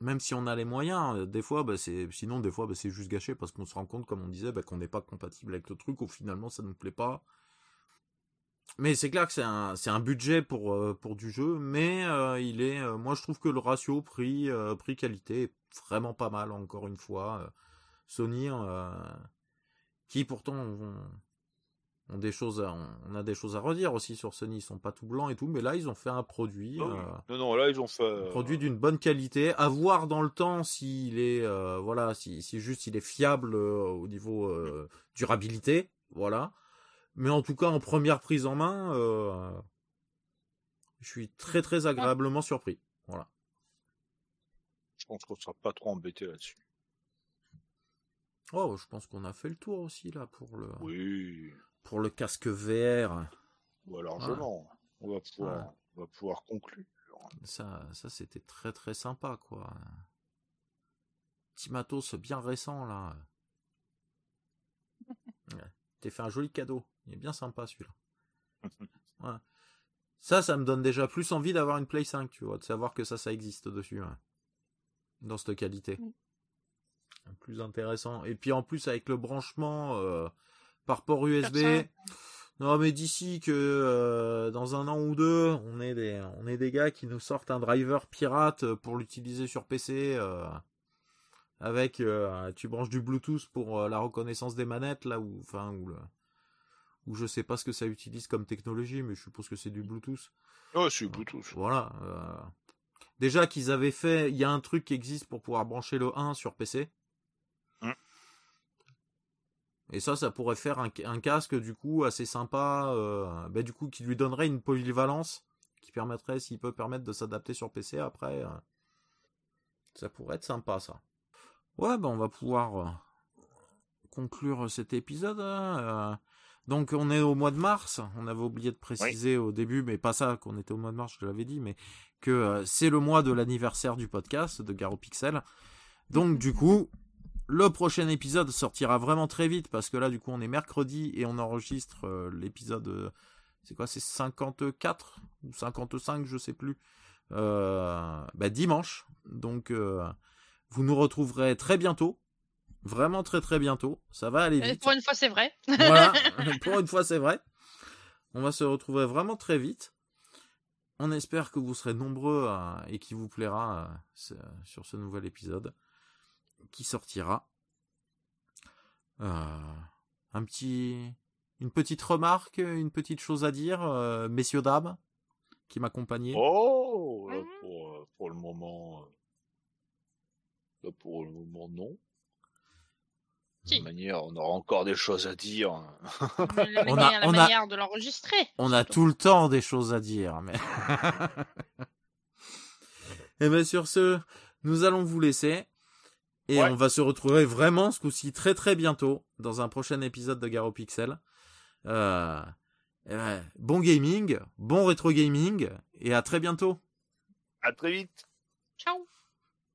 Même si on a les moyens, euh, des fois, bah, c'est, sinon, des fois, bah, c'est juste gâché parce qu'on se rend compte, comme on disait, bah, qu'on n'est pas compatible avec le truc ou finalement ça nous plaît pas. Mais c'est clair que c'est un, c'est un budget pour, euh, pour du jeu, mais euh, il est, moi je trouve que le ratio prix, prix qualité est vraiment pas mal, encore une fois. Sony, qui pourtant ont des choses à, on a des choses à redire aussi sur Sony, ils sont pas tout blancs et tout, mais là ils ont fait un produit. Non, euh, non, non, là ils ont fait. un euh, produit d'une bonne qualité, à voir dans le temps s'il est euh, voilà, si, si juste il est fiable euh, au niveau durabilité, voilà. Mais en tout cas en première prise en main, je suis très très agréablement surpris. Voilà. Je pense qu'on sera pas trop embêté là-dessus. Oh, je pense qu'on a fait le tour aussi là pour le Oui, pour le casque VR. ou largement. On va pouvoir, on va pouvoir conclure. Ça ça c'était très très sympa quoi. Petit matos bien récent là. Ouais. T'es fait un joli cadeau. Il est bien sympa celui-là. Ouais. Ça, ça me donne déjà plus envie d'avoir une Play 5, tu vois, de savoir que ça, ça existe dessus. Dans cette qualité. Plus intéressant. Et puis en plus avec le branchement par port USB. Non, mais d'ici que euh, dans un an ou deux, on est des on est des gars qui nous sortent un driver pirate pour l'utiliser sur PC euh, avec euh, tu branches du Bluetooth pour la reconnaissance des manettes là ou enfin ou le ou je sais pas ce que ça utilise comme technologie, mais je suppose que c'est du Bluetooth. Oh, c'est du Bluetooth. Voilà. Déjà qu'ils avaient fait, il y a un truc qui existe pour pouvoir brancher le 1 sur PC. Et ça, ça pourrait faire un, casque du coup assez sympa, euh, bah, du coup qui lui donnerait une polyvalence, qui permettrait, s'il peut permettre de s'adapter sur PC après, euh, ça pourrait être sympa ça. Ouais, ben on va pouvoir euh, conclure cet épisode. Hein, donc on est au mois de mars, on avait oublié de préciser au début, mais pas ça qu'on était au mois de mars, je l'avais dit, mais que c'est le mois de l'anniversaire du podcast de Garo Pixel. Donc du coup, le prochain épisode sortira vraiment très vite parce que là, du coup, on est mercredi et on enregistre euh, l'épisode. Euh, c'est quoi C'est 54 ou 55, je sais plus. Euh, bah, dimanche. Donc, vous nous retrouverez très bientôt. Vraiment très très bientôt. Ça va aller vite. Pour une fois, c'est vrai. voilà. Pour une fois, c'est vrai. On va se retrouver vraiment très vite. On espère que vous serez nombreux et qu'il vous plaira sur ce nouvel épisode qui sortira. Euh, un petit, une petite remarque, une petite chose à dire, euh, messieurs dames, qui m'accompagnaient. Oh, mhm. pour, pour, le moment, euh, pour le moment non. De toute manière, on aura encore des choses à dire. La on a, la manière de l'enregistrer. On a tout le temps des choses à dire, mais. Et eh bien sur ce, nous allons vous laisser. Et on va se retrouver vraiment ce coup-ci très très bientôt dans un prochain épisode de Garo Pixel. Euh, bon gaming, bon rétro gaming et à très bientôt. À très vite. Ciao.